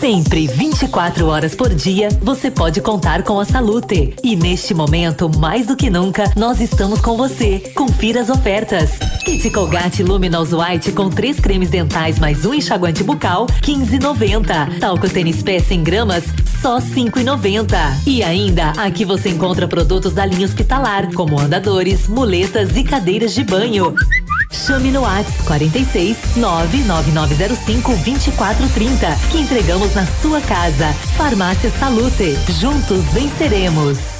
Sempre 24 horas por dia, você pode contar com a Salute. E neste momento, mais do que nunca, nós estamos com você. Confira as ofertas. Kit Colgate Luminous White com três cremes dentais mais um enxaguante bucal, 15,90. Talco Tênis Pé 100 gramas, só 5,90. E ainda, aqui você encontra produtos da linha hospitalar, como andadores, muletas e cadeiras de banho. Chame no WhatsApp 46 99905 2430 que entregamos na sua casa. Farmácia Salute. Juntos venceremos.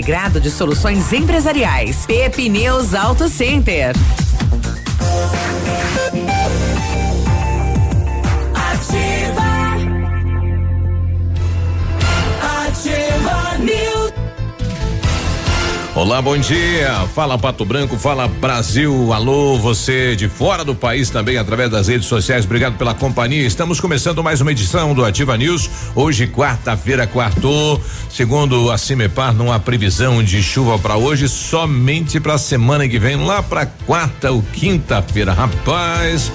de Soluções Empresariais. Pepineus Auto Center. Olá, bom dia. Fala Pato Branco, fala Brasil. Alô, você de fora do país também através das redes sociais. Obrigado pela companhia. Estamos começando mais uma edição do Ativa News. Hoje, quarta-feira, quartou. Segundo a Cimepar, não há previsão de chuva para hoje, somente para a semana que vem, lá para quarta ou quinta-feira. Rapaz,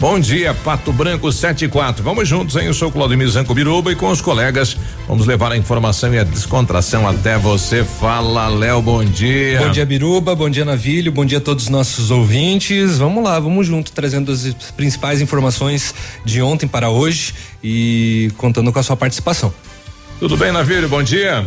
Bom dia, Pato Branco 7 e 4. Vamos juntos, hein? Eu sou Claudemir Zanco Biruba e com os colegas vamos levar a informação e a descontração até você. Fala, Léo, bom dia. Bom dia, Biruba, bom dia, Navilho, bom dia a todos os nossos ouvintes. Vamos lá, vamos junto, trazendo as principais informações de ontem para hoje e contando com a sua participação. Tudo bem, Navilho? Bom dia.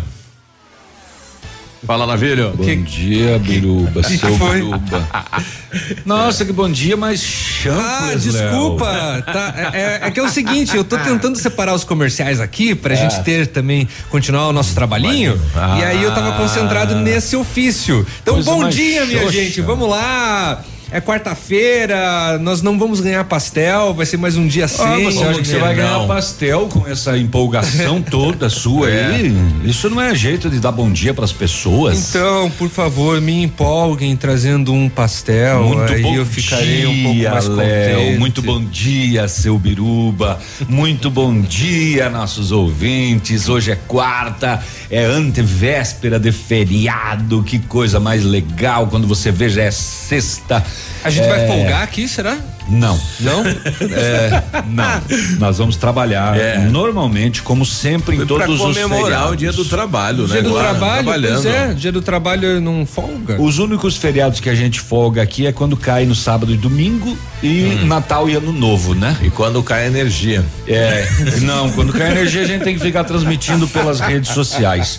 Fala, Navilho. Bom dia, Biruba, Que seu foi? Biruba. Nossa, que bom dia, mas chanfles, Ah, desculpa. Tá, é, é- que é o seguinte, eu tô tentando separar os comerciais aqui pra É. gente ter também, continuar o nosso trabalhinho. Ah. E aí eu tava concentrado nesse ofício. Então, Coisa bom dia, minha xoxa. gente. Vamos lá. É quarta-feira, nós não vamos ganhar pastel, vai ser mais um dia sem. Ah, você acha que você vai ganhar Não. pastel com essa empolgação toda sua É. aí? Isso não é jeito de dar bom dia pras pessoas. Então, por favor, me empolguem trazendo um pastel. Muito aí bom eu ficarei um pouco dia, mais Léo. contente. Muito bom dia, seu Biruba. Muito bom dia, nossos ouvintes. Hoje é quarta, é antevéspera de feriado. Que coisa mais legal. Quando você vê, já é sexta. A gente vai É, folgar aqui, será? Não. Não? É, não. Nós vamos trabalhar É. normalmente, como sempre, em Foi todos os comemorar feriados. o dia do trabalho, né? Dia do Agora, trabalho, pois é, dia do trabalho não folga. Os únicos feriados que a gente folga aqui é quando cai no sábado e domingo e Hum. Natal e Ano Novo, né? E quando cai a energia. É, não, quando cai a energia a gente tem que ficar transmitindo pelas redes sociais.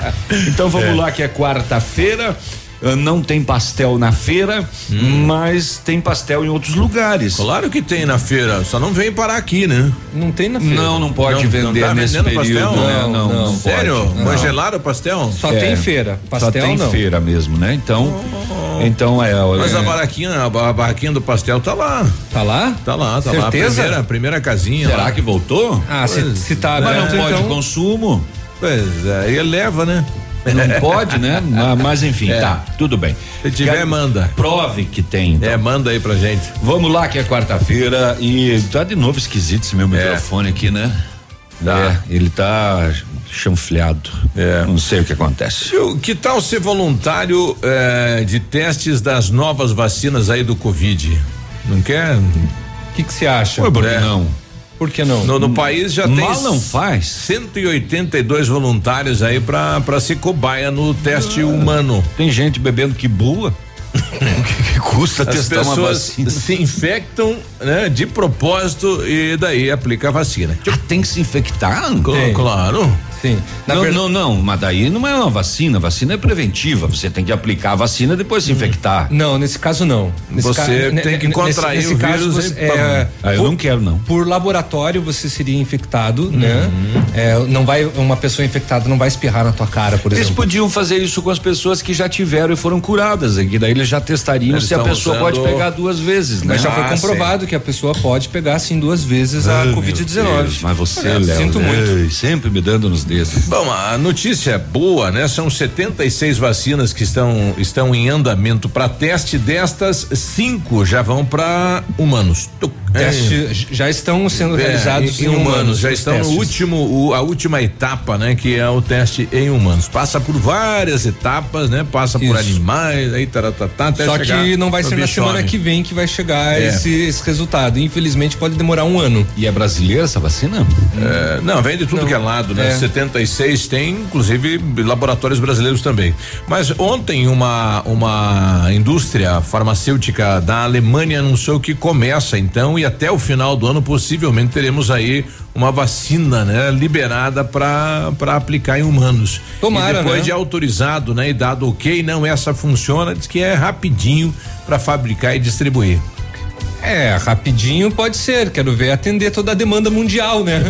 Então vamos lá que é quarta-feira. Ah, Não tem pastel na feira, mas tem pastel em outros lugares. Claro que tem na feira, só não vem parar aqui, né? Não tem na feira. Não, não pode Não- vender não tá nesse vendendo período. pastel? né? Não, Não, não. não, Sério? pode. Congelaram o pastel? Só É, tem feira. Pastel Só tem não. feira mesmo, né? Então, então é. Mas é, a barraquinha, a ba- a barraquinha do pastel tá lá. Tá lá? Tá lá, tá lá. A Certeza? primeira, a primeira casinha. Será lá. que voltou? Ah, se, se tá Mas não pode então. consumo. Pois é, aí leva, né? Não pode, né? Ma- Mas enfim, É. tá, tudo bem. Se tiver, Quero- manda. Prove que tem. então. É, manda aí pra gente. Vamos lá que é quarta-feira e tá de novo esquisito esse meu microfone aqui, né? Tá. É, ele tá chanfleado. É. Não sei o que acontece. Que tal ser voluntário eh, de testes das novas vacinas aí do Covid? Não quer? O que você acha? Por que É. não? Por que não? No, no país já tem Mal não faz. 182 voluntários aí pra, pra ser cobaia no teste humano. Tem gente bebendo que bua. O que, que custa As testar uma pessoas vacina? se infectam, né, de propósito e daí aplica a vacina. Ah, tem que se infectar? Cl- Claro. Sim. Não, não, não, mas daí não é uma vacina, vacina é preventiva. Você tem que aplicar a vacina e depois se infectar. Não, nesse caso não. Nesse Você ca- tem que contrair nesse, o nesse vírus caso, você- é, Ah, eu por- não quero, não. Por laboratório você seria infectado, né? É, não vai uma pessoa infectada não vai espirrar na tua cara, por Eles exemplo. podiam fazer isso com as pessoas que já tiveram e foram curadas, que daí eles já testariam Eles se a pessoa pode pegar duas vezes, né? Mas já foi Ah, comprovado que a pessoa pode pegar sim duas vezes a Ai, meu Covid-19. Deus, Mas você, Olha, Léo, sinto né? muito. sempre me dando nos dedos. Bom, a notícia boa, né? São 76 vacinas que estão estão em andamento para teste. Destas, cinco já vão para humanos. Tuc. Teste, já estão sendo É, realizados em, em humanos, já estão testes. no último, o- a última etapa, né? Que é o teste em humanos. Passa por várias etapas, né? Passa por Isso. animais, aí taratatá, até Só chegar que não vai ser na semana que vem que vai chegar É. esse, esse resultado. Infelizmente pode demorar um ano. E é brasileira essa vacina? É, não, vem de tudo Não. que é lado, né? É. 76 tem, inclusive, laboratórios brasileiros também. Mas ontem uma uma indústria farmacêutica da Alemanha anunciou que começa então e até o final do ano possivelmente teremos aí uma vacina, né, liberada para para aplicar em humanos. Tomara, e depois né? de autorizado, né, e dado OK, não essa funciona, diz que é rapidinho para fabricar e distribuir. É, rapidinho pode ser. Quero ver atender toda a demanda mundial, né?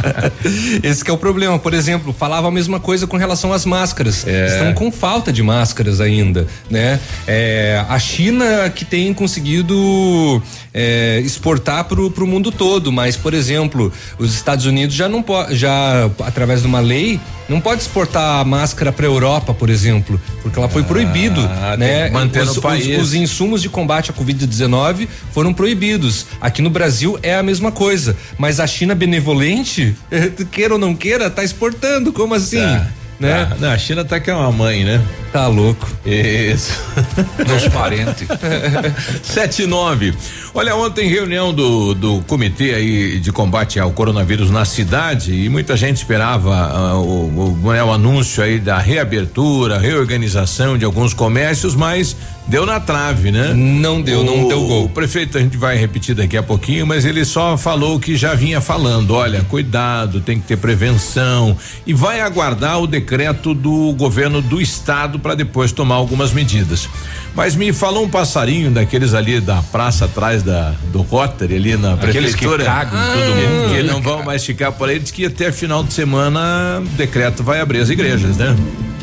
Esse que é o problema. Por exemplo, falava a mesma coisa com relação às máscaras. É. Estão com falta de máscaras ainda, né? É, a China que tem conseguido é, exportar pro, pro mundo todo, mas, por exemplo, os Estados Unidos já não pode, já através de uma lei, não pode exportar a máscara para Europa, por exemplo, porque ela foi proibido, tem né? os, os- os insumos de combate à Covid-19 foram proibidos. Aqui no Brasil é a mesma coisa. Mas a China benevolente, queira ou não queira, tá exportando. Como assim? Tá, né? tá. Não, a China tá que é uma mãe, né? Tá louco. Isso. Dos parentes. Sete e nove. Olha, ontem reunião do, do comitê aí de combate ao coronavírus na cidade e muita gente esperava ah, o, o, né, o anúncio aí da reabertura, reorganização de alguns comércios, mas deu na trave, né? Não deu, não O- deu gol. O prefeito a gente vai repetir daqui a pouquinho, mas ele só falou o que já vinha falando. Olha, cuidado, tem que ter prevenção e vai aguardar o decreto do governo do estado para depois tomar algumas medidas. Mas me falou um passarinho daqueles ali da praça atrás da do Rotary ali na Aqueles que prefeitura. cagam em todo que- mundo. Que não vão mais ficar por aí, diz que até final de semana o decreto vai abrir as igrejas, né?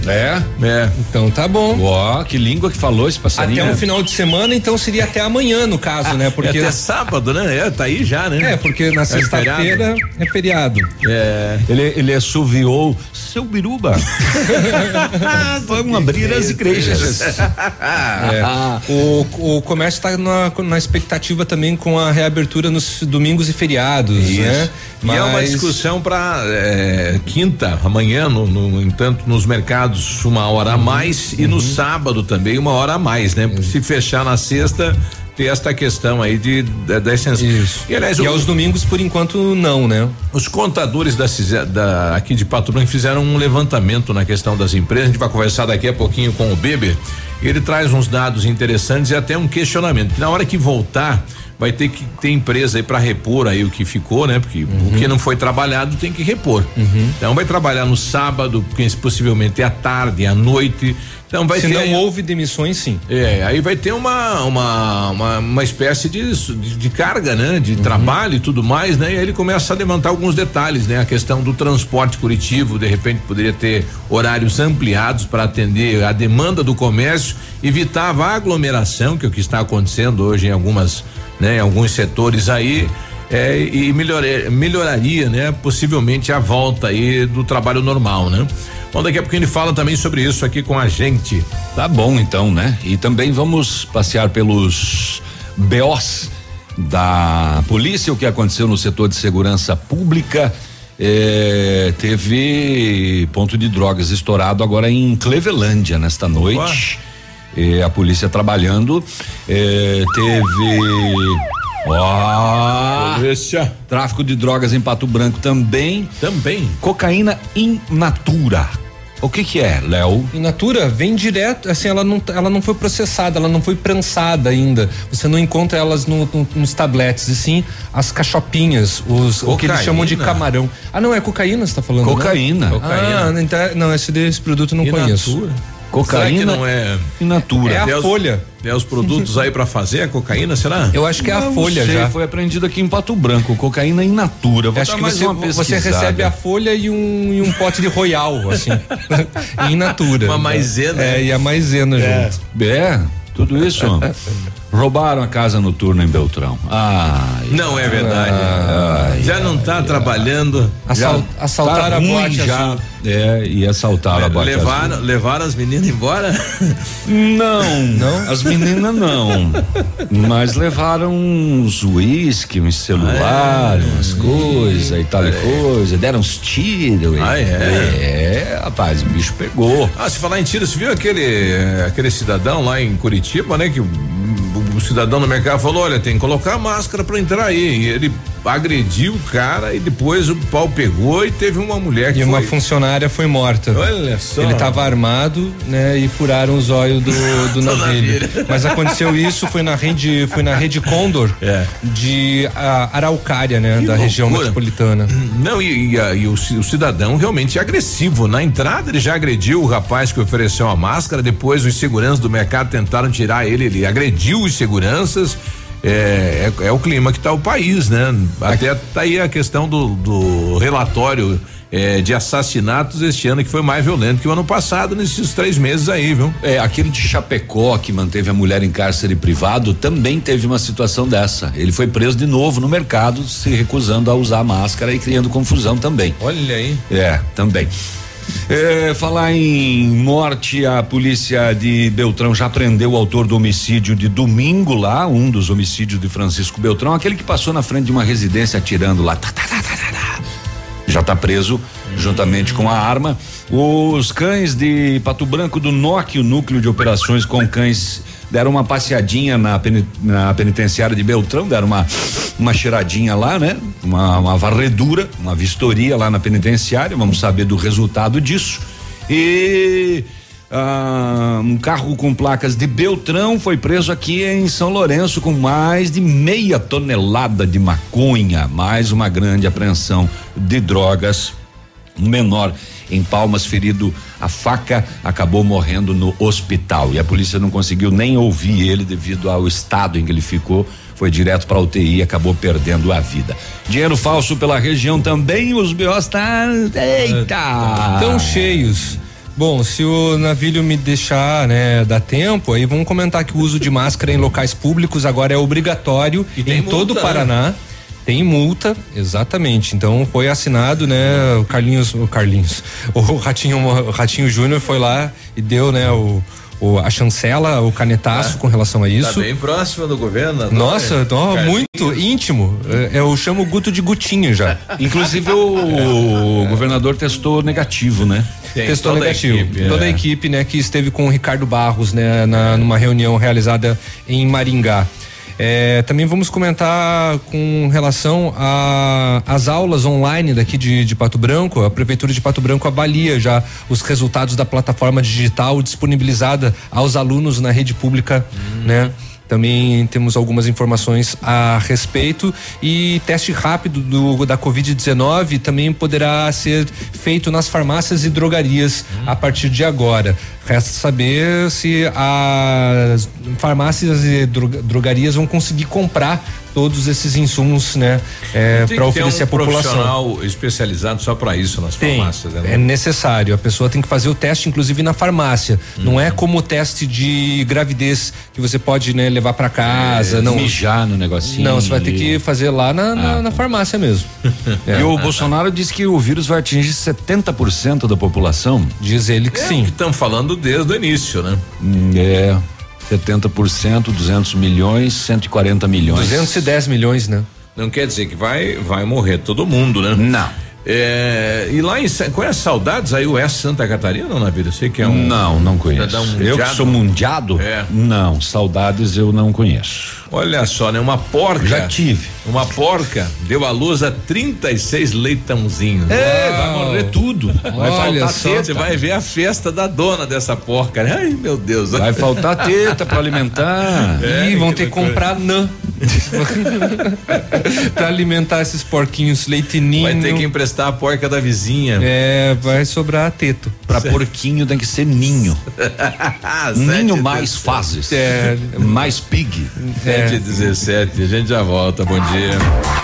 É? É. Então tá bom. Ó, que língua que falou esse passarinho. Até um final de semana, então seria até amanhã, no caso, né? Porque. é até sábado, né? É, tá aí já, né? É, porque na sexta-feira é feriado. É. Ele, ele assoviou seu biruba. Vamos abrir as igrejas. É. O, o comércio está na, na expectativa também com a reabertura nos domingos e feriados, né? E é uma discussão para quinta, amanhã, no, no entanto, nos mercados uma hora a Uhum. mais e no sábado também uma hora a mais, né? Se fechar na sexta, ter esta questão aí de da, da extensão. Isso. E aliás, E o- aos domingos, por enquanto, não, né? os contadores da, da- aqui de Pato Branco fizeram um levantamento na questão das empresas. A gente vai conversar daqui a pouquinho com o Beber. Ele traz uns dados interessantes e até um questionamento. Na hora que voltar, vai ter que ter empresa aí para repor aí o que ficou, né? Porque o que não foi trabalhado tem que repor. Então vai trabalhar no sábado, quem- possivelmente à tarde, à noite. Então vai Se ter não houve demissões, sim. é, aí vai ter uma uma, uma, uma espécie de, de, de carga, né? De trabalho e tudo mais, né? E aí ele começa a levantar alguns detalhes, né? A questão do transporte coletivo, de repente poderia ter horários ampliados para atender a demanda do comércio, evitava a aglomeração, que é o que está acontecendo hoje em algumas, né? Em alguns setores aí. É, e melhoraria, melhoraria, né? Possivelmente a volta aí do trabalho normal, né? Bom, daqui a pouquinho ele fala também sobre isso aqui com a gente. Tá bom, então, né? E também vamos passear pelos BOs da polícia, o que aconteceu no setor de segurança pública. eh, teve ponto de drogas estourado agora em Clevelândia nesta noite. Eh, a polícia trabalhando. eh, teve. Ó, Polícia. tráfico de drogas em Pato Branco também. Também. Cocaína in natura. O que que é, Léo? In natura vem direto, assim, ela não, ela não foi processada, ela não foi prensada ainda. Você não encontra elas no, no, nos tabletes, e sim as cachopinhas, os, o que eles chamam de Cocaína? camarão. Ah, não, é cocaína você tá falando? né? Cocaína. Ah, então, não, esse desse produto eu não In conheço. natura? Cocaína Será que não é, in natura. É a os- folha. é os produtos aí pra fazer a cocaína, será? Eu acho que é a Não folha sei, já. Foi aprendido aqui em Pato Branco, cocaína in natura. Vou Acho que você, uma você recebe a folha e um, e um pote de royal, assim, in natura. Uma maisena. É, e a maisena junto. É, tudo isso. Roubaram a casa noturna em Beltrão. Ai, Não é verdade. ai, já não tá trabalhando. Assal, já assaltaram tá a boate já. azul. É, e assaltaram a boate levaram, azul. levaram as meninas embora? Não, Não? As meninas não. Mas levaram uns uísque, um celular, umas coisas e tal e coisa. Deram uns tiros. Ah, é? É, rapaz, o bicho pegou. Ah, se falar em tiro, você viu aquele, aquele cidadão lá em Curitiba, né? Que o, cidadão no mercado falou: olha, tem que colocar a máscara pra entrar aí. E ele agrediu o cara e depois o pau pegou e teve uma mulher que E uma foi. funcionária foi morta. Olha só. Ele estava armado, né, e furaram os olhos do, do navio. Mas aconteceu isso foi na rede, foi na rede Condor É. de ah, Araucária, né, Que da região loucura. metropolitana. Não, e, e a- e o, o cidadão realmente é agressivo. Na entrada, ele já agrediu o rapaz que ofereceu a máscara. Depois, os seguranças do mercado tentaram tirar ele. Ele agrediu os seguranças. É, é, é o clima que está o país, né? Até tá aí a questão do, do relatório é, de assassinatos este ano que foi mais violento que o ano passado, nesses três meses aí, viu? É, aquele de Chapecó que manteve a mulher em cárcere privado também teve uma situação dessa. Ele foi preso de novo no mercado, se recusando a usar máscara e criando confusão também. Olha aí. É, também. É, falar em morte, a polícia de Beltrão já prendeu o autor do homicídio de domingo lá, um dos homicídios de Francisco Beltrão, aquele que passou na frente de uma residência atirando lá. Tá, tá, tá, tá, tá, tá. Já está preso juntamente com a arma. Os cães de Pato Branco do NOC, o núcleo de operações com cães, deram uma passeadinha na, na penitenciária de Beltrão, deram uma, uma cheiradinha lá, né? Uma, uma varredura, uma vistoria lá na penitenciária. Vamos saber do resultado disso. E ah, um carro com placas de Beltrão foi preso aqui em São Lourenço com mais de meia tonelada de maconha, mais uma grande apreensão de drogas. Um menor em Palmas ferido a faca acabou morrendo no hospital e a polícia não conseguiu nem ouvir ele devido ao estado em que ele ficou. Foi direto para UTI e acabou perdendo a vida. Dinheiro falso pela região também, os BOs tá. Eita! Tão cheios. Bom, se o navio me deixar, né, dar tempo, aí vamos comentar que o uso de máscara em locais públicos agora é obrigatório E em todo o multa, né? Tem multa, exatamente. Então foi assinado, né, o Carlinhos, o Carlinhos, o Ratinho, o Ratinho Júnior foi lá e deu, né, o, o- a chancela, o canetaço com relação a Tá isso. bem próximo do governo. Nossa, Carlinhos. muito íntimo. É, Eu chamo o Guto de Gutinho já. Inclusive o, governador testou negativo, né? Tem Testou toda a negativo. equipe, toda é. a equipe, né, que esteve com o Ricardo Barros, né, na, numa reunião realizada em Maringá. É, também vamos comentar com relação às aulas online daqui de, de Pato Branco. A Prefeitura de Pato Branco avalia já os resultados da plataforma digital disponibilizada aos alunos na rede pública, né? Também temos algumas informações a respeito e teste rápido do, da Covid-19 também poderá ser feito nas farmácias e drogarias a partir de agora. Resta saber se as farmácias e dro- drogarias vão conseguir comprar todos esses insumos, né, que para oferecer um à população. profissional especializado só para isso nas Tem, farmácias, né? é necessário. A pessoa tem que fazer o teste, inclusive na farmácia. Não é como o teste de gravidez que você pode né, levar para casa. não, Mijar no negocinho. não, você vai ter que fazer lá na, na, Ah, na farmácia mesmo. É, E o Bolsonaro disse que o vírus vai atingir 70% da população. Diz ele que É o sim. que estão falando desde o início, né? Hum, É. 70%, 200 milhões, 140 milhões. 210 milhões, né? Não quer dizer que vai, vai morrer todo mundo, né? Não. É, e lá em conhece saudades aí o S Santa Catarina, não, na vida? Sei que é um. Não, não conheço. Um eu que sou mundiado? É. Não, saudades eu não conheço. Olha só, né? Uma porca. Já tive. Uma porca deu à luz a 36 leitãozinhos. É, vai morrer tudo. Vai Olha faltar teta. Você vai ver a festa da dona dessa porca. Né? Ai, meu Deus. Vai faltar teta para alimentar. É, Ih, vão ter que comprar nã. pra alimentar esses porquinhos leitinho. Vai ter que emprestar a porca da vizinha. É, vai sobrar teto. Pra porquinho tem que ser ninho. ninho mais fases. É. Mais pig. É. 7 17 a gente já volta. Bom dia.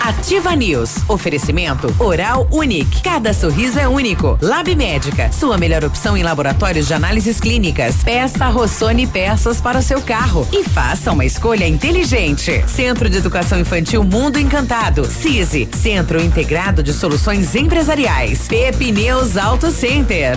Ativa News. Oferecimento Oral Unique. Cada sorriso é único. Lab Médica. Sua melhor opção em laboratórios de análises clínicas. Peça Rossoni peças para o seu carro e faça uma escolha inteligente. Centro de Educação Infantil Mundo Encantado. CISI. Centro Integrado de Soluções Empresariais. Pepineus Auto Center.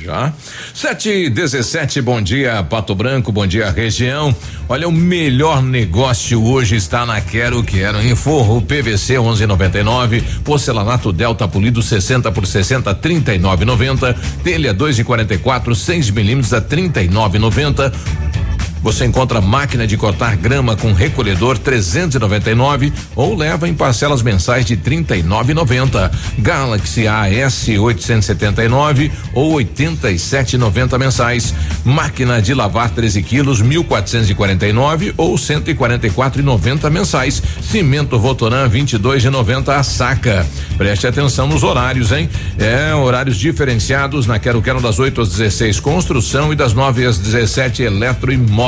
Já. 7 e 17 bom dia, Pato Branco, bom dia, região. Olha, o melhor negócio hoje está na Quero Quero. Em forro PVC 11,99, porcelanato Delta polido 60 por 60 39,90, telha 2,44, 6 milímetros a 39,90. Você encontra máquina de cortar grama com recolhedor 399 ou leva em parcelas mensais de 39,90. Galaxy AS 879 ou 87,90 mensais. Máquina de lavar 13 quilos 1449 ou 144,90 mensais. Cimento Votoran 22,90 a saca. Preste atenção nos horários, hein? É horários diferenciados na Quero Quero das 8 às 16 construção e das 9 às 17 eletroimóvel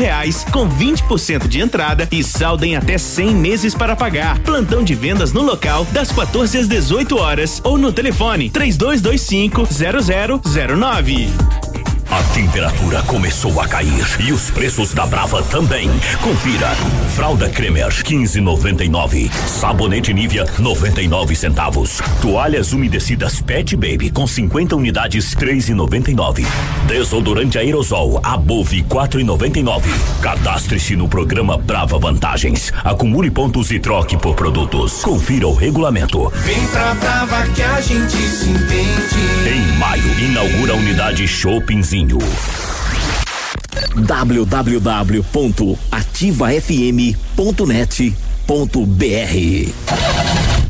reais, com 20% de entrada e saldo em até 100 meses para pagar. Plantão de vendas no local das 14 às 18 horas ou no telefone 3225 0009. A temperatura começou a cair e os preços da Brava também. Confira. Fralda Cremer 15,99. Sabonete Nivea 99 centavos. Toalhas umedecidas Pet Baby com 50 unidades 3,99. Desodorante aerosol Above 4,99. Cadastre-se no programa Brava Vantagens. Acumule pontos e troque por produtos. Confira o regulamento. Vem pra Brava que a gente se entende. Em maio inaugura a unidade Shoppingzinho www.ativafm.net.br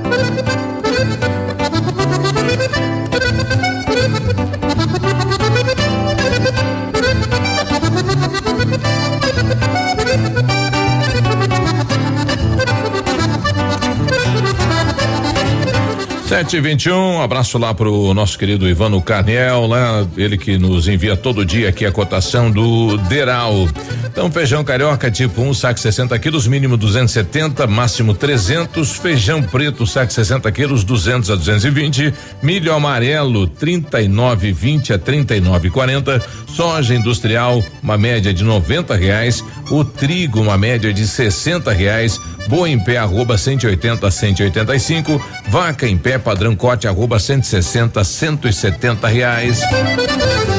Sete e vinte e um, abraço lá pro nosso querido Ivano Carnel, lá, ele que nos envia todo dia aqui a cotação do Deral. Então, feijão carioca tipo 1, um, saco 60 quilos, mínimo 270, máximo 300. Feijão preto, saco 60 quilos, 200 a 220. Milho amarelo, 39,20 a 39,40. Soja industrial, uma média de 90 reais. O trigo, uma média de 60 reais. Boa em pé, arroba 180 a 185. Vaca em pé, padrão corte, arroba 160 a 170 reais.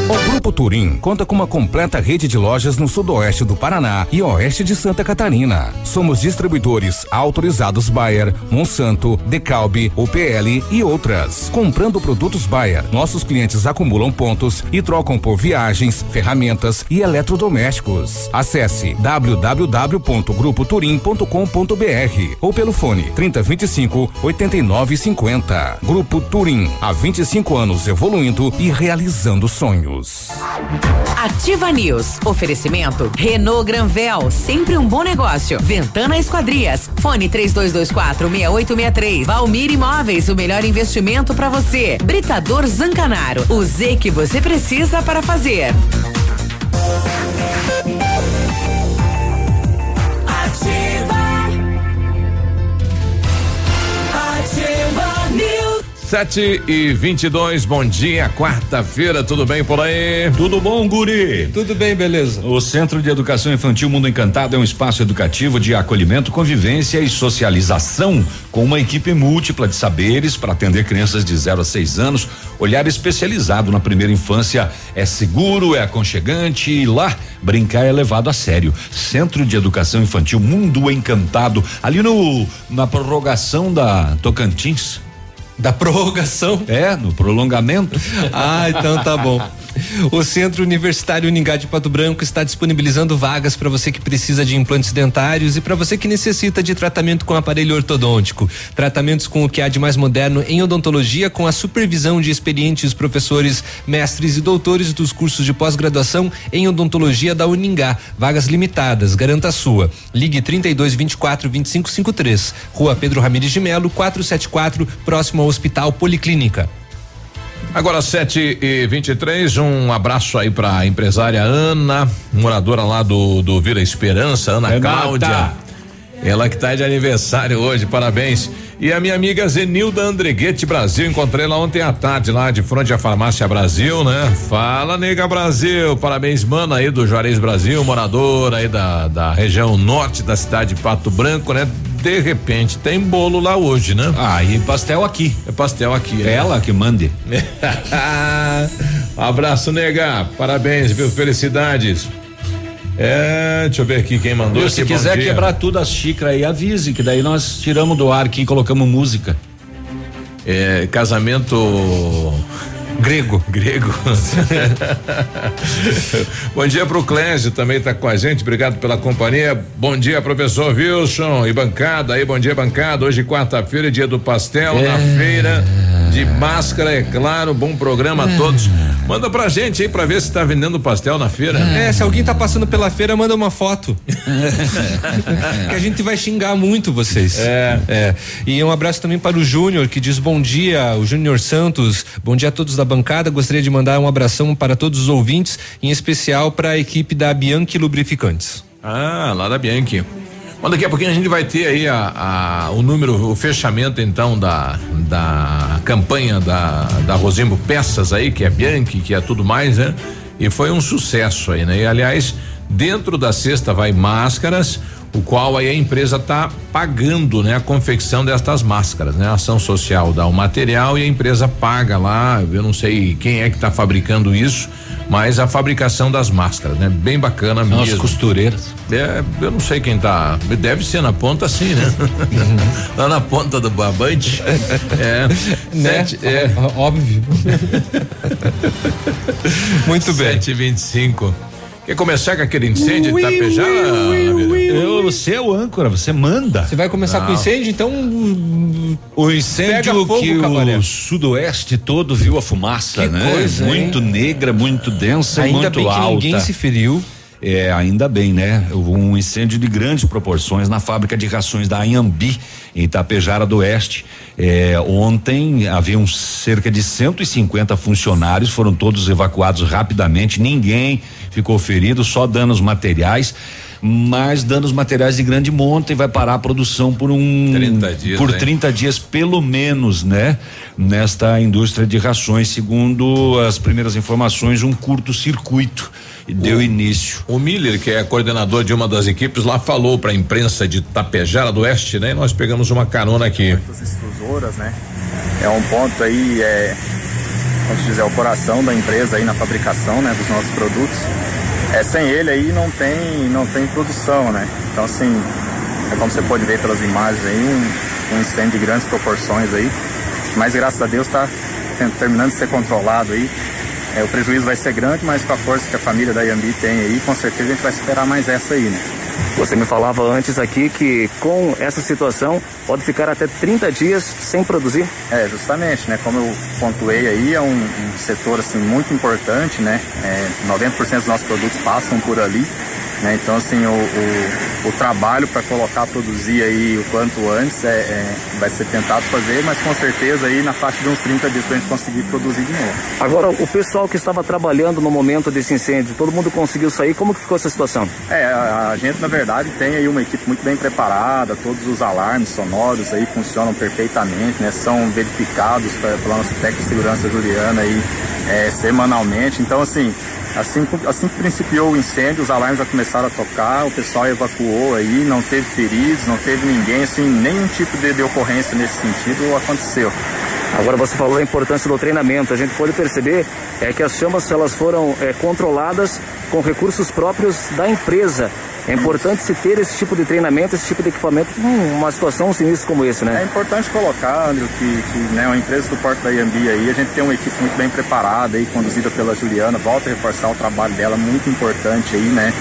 O Grupo Turim conta com uma completa rede de lojas no sudoeste do Paraná e oeste de Santa Catarina. Somos distribuidores autorizados Bayer, Monsanto, Decalbe, UPL e outras. Comprando produtos Bayer, nossos clientes acumulam pontos e trocam por viagens, ferramentas e eletrodomésticos. Acesse www.grupoturim.com.br ou pelo fone 3025 8950. Grupo Turim, há 25 anos evoluindo e realizando sonhos. Ativa News. Oferecimento Renault Granvel, sempre um bom negócio. Ventana Esquadrias. Fone 3224 6863. Valmir Imóveis, o melhor investimento para você. Britador Zancanaro. O Z que você precisa para fazer. Sete e vinte e dois, bom dia, quarta-feira, tudo bem por aí? Tudo bom, guri? Tudo bem, beleza. O Centro de Educação Infantil Mundo Encantado é um espaço educativo de acolhimento, convivência e socialização, com uma equipe múltipla de saberes para atender crianças de 0 a 6 anos. Olhar especializado na primeira infância é seguro, é aconchegante e lá brincar é levado a sério. Centro de Educação Infantil Mundo Encantado, ali no na prorrogação da Tocantins. Da prorrogação? É, no prolongamento. ah, então tá bom. O Centro Universitário Uningá de Pato Branco está disponibilizando vagas para você que precisa de implantes dentários e para você que necessita de tratamento com aparelho ortodôntico. Tratamentos com o que há de mais moderno em odontologia com a supervisão de experientes professores, mestres e doutores dos cursos de pós-graduação em odontologia da Uningá. Vagas limitadas, garanta a sua. Ligue 32 24 25 53. Rua Pedro Ramires de Melo, 474, próximo ao Hospital Policlínica. Agora sete e vinte e três, um abraço aí pra empresária Ana, moradora lá do do Vila Esperança, Ana Renata. Cláudia. Ela que tá de aniversário hoje, parabéns. E a minha amiga Zenilda Andreguete Brasil, encontrei ela ontem à tarde lá de frente à farmácia Brasil, né? Fala, nega Brasil, parabéns, mano aí do Juarez Brasil, morador aí da, da região norte da cidade de Pato Branco, né? De repente tem bolo lá hoje, né? Ah, e pastel aqui. É pastel aqui. É ela que mande. Abraço, nega. Parabéns, viu? Felicidades. É, deixa eu ver aqui quem mandou. Se quiser quebrar tudo as xícaras aí, avise, que daí nós tiramos do ar aqui e colocamos música. É, casamento grego, grego. Bom dia pro Clésio, também tá com a gente, obrigado pela companhia. Bom dia, professor Wilson e bancada aí, bom dia, bancada. Hoje quarta-feira, dia do pastel na feira de máscara, é claro. Bom programa a todos. Manda pra gente aí pra ver se tá vendendo pastel na feira. É, se alguém tá passando pela feira, manda uma foto. que a gente vai xingar muito vocês. É. É. E um abraço também para o Júnior, que diz bom dia, o Júnior Santos. Bom dia a todos da bancada. Gostaria de mandar um abração para todos os ouvintes, em especial para a equipe da Bianchi Lubrificantes. Ah, lá da Bianchi. Bom, daqui a pouquinho a gente vai ter aí a, a- o número, o fechamento então da, da campanha da, da Rosembo Peças aí, que é Bianchi, que é tudo mais, né? E foi um sucesso aí, né? E aliás, dentro da cesta vai máscaras, o qual aí a empresa tá pagando, né? A confecção destas máscaras, né? A ação social dá o material e a empresa paga lá, eu não sei quem é que tá fabricando isso, mas a fabricação das máscaras, né? Bem bacana São as mesmo. costureiras. É, eu não sei quem tá. Deve ser na ponta sim, né? Lá na ponta do barbante. É. Né? Sete, é. Óbvio. Muito bem. 725. Quer começar com aquele incêndio de Itapejara? Eu, você é o âncora, você manda. Você vai começar com Não. incêndio, então. O Pega incêndio fogo, que cabaré. o sudoeste todo viu a fumaça, Que né? coisa, muito negra, muito densa e Ainda muito bem que alta. ninguém se feriu. É, ainda bem, né? Houve um incêndio de grandes proporções na fábrica de rações da Anhambi, em Itapejara do Oeste. É, ontem haviam cerca de 150 funcionários, foram todos evacuados rapidamente, ninguém ficou ferido, só danos materiais mas danos materiais de grande monta e vai parar a produção por um 30 dias, por hein? 30 dias pelo menos, né? Nesta indústria de rações, segundo as primeiras informações, um curto circuito e deu início. O Miller, que é coordenador de uma das equipes lá, falou para a imprensa de Tapejara do Oeste, né? E nós pegamos uma carona aqui. Extrusoras, né? É um ponto aí, é, vamos dizer, é o coração da empresa aí na fabricação, né, dos nossos produtos. É, sem ele aí não tem, não tem produção, né? Então assim, é como você pode ver pelas imagens aí, um, um incêndio de grandes proporções aí. Mas graças a Deus está terminando de ser controlado aí. É, o prejuízo vai ser grande, mas com a força que a família da Yambi tem aí, com certeza a gente vai superar mais essa aí, né? Você me falava antes aqui que com essa situação pode ficar até 30 dias sem produzir. É, justamente, né? Como eu pontuei aí, é um, um setor assim muito importante, né? É, 90% dos nossos produtos passam por ali. Né? Então, assim, o, o, o trabalho para colocar, produzir aí o quanto antes é, é, vai ser tentado fazer, mas com certeza aí na faixa de uns 30 dias para a gente conseguir produzir de novo. Agora, o pessoal que estava trabalhando no momento desse incêndio, todo mundo conseguiu sair? Como que ficou essa situação? É, a, a gente na verdade tem aí uma equipe muito bem preparada, todos os alarmes sonoros aí funcionam perfeitamente, né? São verificados pela nossa técnica de segurança juliana aí é, semanalmente. Então assim, assim, assim que principiou o incêndio, os alarmes já começaram a tocar, o pessoal evacuou aí, não teve feridos, não teve ninguém, assim, nenhum tipo de, de ocorrência nesse sentido aconteceu. Agora você falou a importância do treinamento. A gente pode perceber é que as chamas elas foram é, controladas com recursos próprios da empresa. É importante se ter esse tipo de treinamento, esse tipo de equipamento numa situação sinistra como esse, né? É importante colocar, André, que, que né, uma empresa do Porto da Iambi aí, a gente tem uma equipe muito bem preparada aí, conduzida pela Juliana, volta a reforçar o trabalho dela, muito importante aí, né?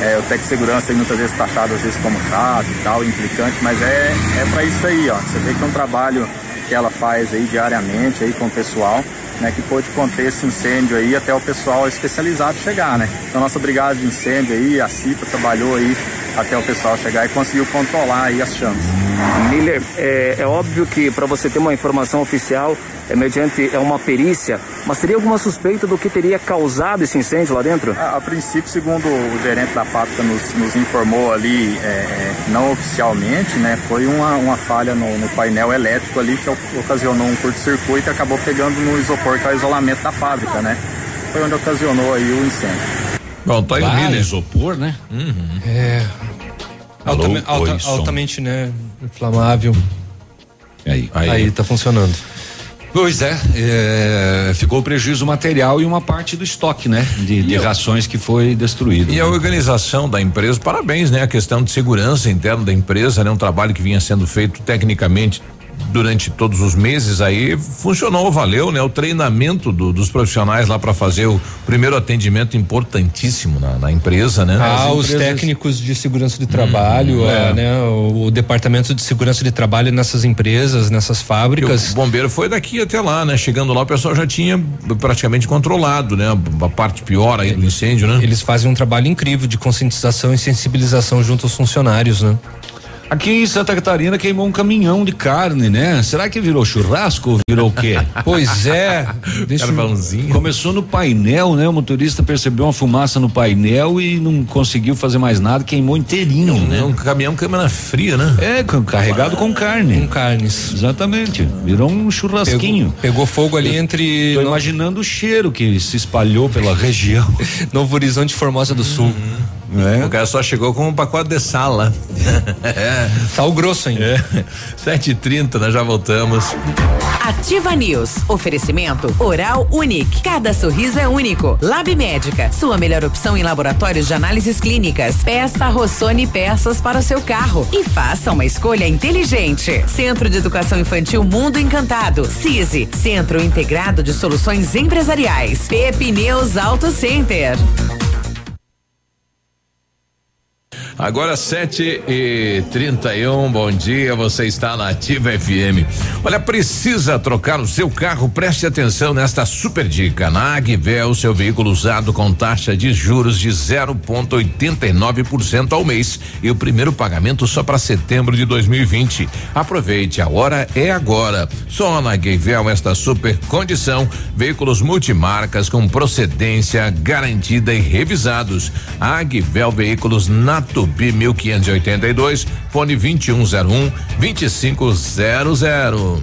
É, o Tec Segurança aí muitas vezes taxado às vezes como chato e tal, implicante, mas é, é para isso aí, ó. Você vê que é um trabalho que ela faz aí diariamente aí com o pessoal, né, que pôde conter esse incêndio aí até o pessoal especializado chegar, né? Então nossa brigada de incêndio aí, a CIPA trabalhou aí até o pessoal chegar e conseguiu controlar aí as chamas. Miller, é, é óbvio que para você ter uma informação oficial é mediante é uma perícia, mas teria alguma suspeita do que teria causado esse incêndio lá dentro? A, a princípio, segundo o gerente da fábrica nos, nos informou ali, é, não oficialmente, né, foi uma, uma falha no, no painel elétrico ali que ocasionou um curto-circuito e acabou pegando no isopor, que é o isolamento da fábrica, né? Foi onde ocasionou aí o incêndio. Bom, tá aí o Miller. isopor, né? É. Alô, Altame- alta- oi, altamente, né? Inflamável. Aí, Aí, tá funcionando. Pois é, é, ficou prejuízo material e uma parte do estoque, né? De, de rações que foi destruído. E a organização da empresa, parabéns, né? A questão de segurança interna da empresa, né? Um trabalho que vinha sendo feito tecnicamente durante todos os meses aí funcionou, valeu, né? O treinamento do- dos profissionais lá para fazer o primeiro atendimento importantíssimo na, na empresa, né? Ah, As os empresas- técnicos de segurança de trabalho, Uhum, ah, é. né? O, o departamento de segurança de trabalho nessas empresas, nessas fábricas. O bombeiro foi daqui até lá, né? Chegando lá, o pessoal já tinha praticamente controlado, né? A parte pior aí do incêndio, né? Eles fazem um trabalho incrível de conscientização e sensibilização junto aos funcionários, né? Aqui em Santa Catarina queimou um caminhão de carne, né? Será que virou churrasco ou virou o quê? Pois é. Deixa eu- Carvãozinho. Começou no painel, né? O motorista percebeu uma fumaça no painel e não conseguiu fazer mais nada, queimou inteirinho, né? Um caminhão câmera fria, né? É, carregado com carne. Com carnes. Exatamente. Virou um churrasquinho. Pegou, pegou fogo ali entre Tô no- imaginando o cheiro que se espalhou pela região. Novo Horizonte Formosa do Sul. O cara só chegou com um pacote de sala. é. Tá o grosso ainda. É. 7h30, nós já voltamos. Ativa News. Oferecimento Oral Unique. Cada sorriso é único. Lab Médica. Sua melhor opção em laboratórios de análises clínicas. Peça Rossoni peças para o seu carro. E faça uma escolha inteligente. Centro de Educação Infantil Mundo Encantado. CISI. Centro Integrado de Soluções Empresariais. Pepineus Auto Center. Agora sete e trinta e um, bom dia, você está na Ativa FM. Olha, precisa trocar o seu carro, preste atenção nesta super dica. Na Agvel, seu veículo usado com taxa de juros de 0,89% ao mês e o primeiro pagamento só para setembro de 2020. Aproveite, a hora é agora. Só na Agvel esta super condição, veículos multimarcas com procedência garantida e revisados. Agvel Veículos Nato Tupi 1582, fone 2101 2500.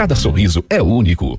Cada sorriso é único.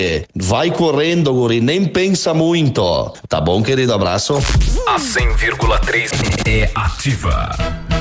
Vai correndo, guri, nem pensa muito. Tá bom, querido? Abraço. A 100,3 é ativa.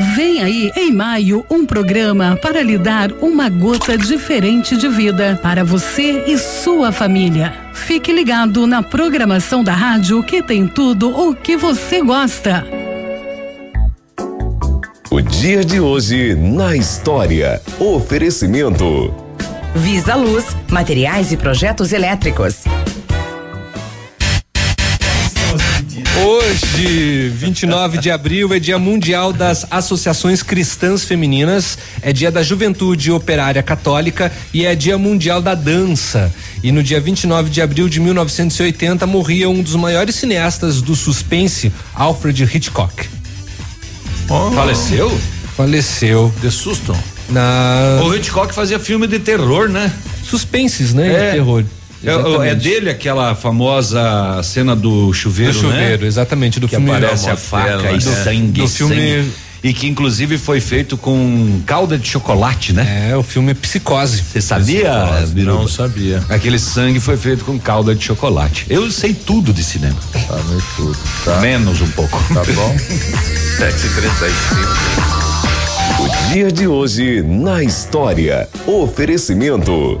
Vem aí, em maio, um programa para lhe dar uma gota diferente de vida para você e sua família. Fique ligado na programação da rádio que tem tudo o que você gosta. O dia de hoje na história. Oferecimento. Visa Luz, materiais e projetos elétricos. Hoje, 29 de abril, é Dia Mundial das Associações Cristãs Femininas, é Dia da Juventude Operária Católica e é Dia Mundial da Dança. E no dia 29 de abril de 1980 morria um dos maiores cineastas do suspense, Alfred Hitchcock. Oh. Faleceu? Faleceu. De susto? Na... O Hitchcock fazia filme de terror, né? Suspenses, né? É. De terror. É, é, Exatamente. dele aquela famosa cena do chuveiro, Do chuveiro, né? exatamente, do que filme aparece a faca e do- sangue, do filme- sangue. E que inclusive foi feito com calda de chocolate, né? É, o filme é Psicose. Você sabia, Psicose, não sabia. Aquele sangue foi feito com calda de chocolate. Eu sei tudo de cinema. Sabe tudo, tá? Menos um pouco. Tá bom? 7h35. O dia de hoje na história. Oferecimento.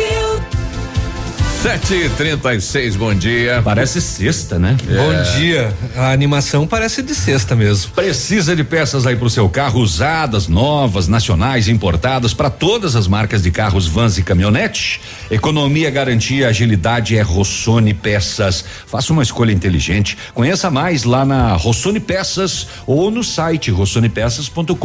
Sete e trinta e seis, bom dia. Parece sexta, né? Bom dia. A animação parece de sexta mesmo. Precisa de peças aí pro seu carro usadas, novas, nacionais, importadas para todas as marcas de carros, vans e caminhonete? Economia, garantia, agilidade é Rossoni Peças. Faça uma escolha inteligente. Conheça mais lá na Rossoni Peças ou no site rossonepeças.com.br.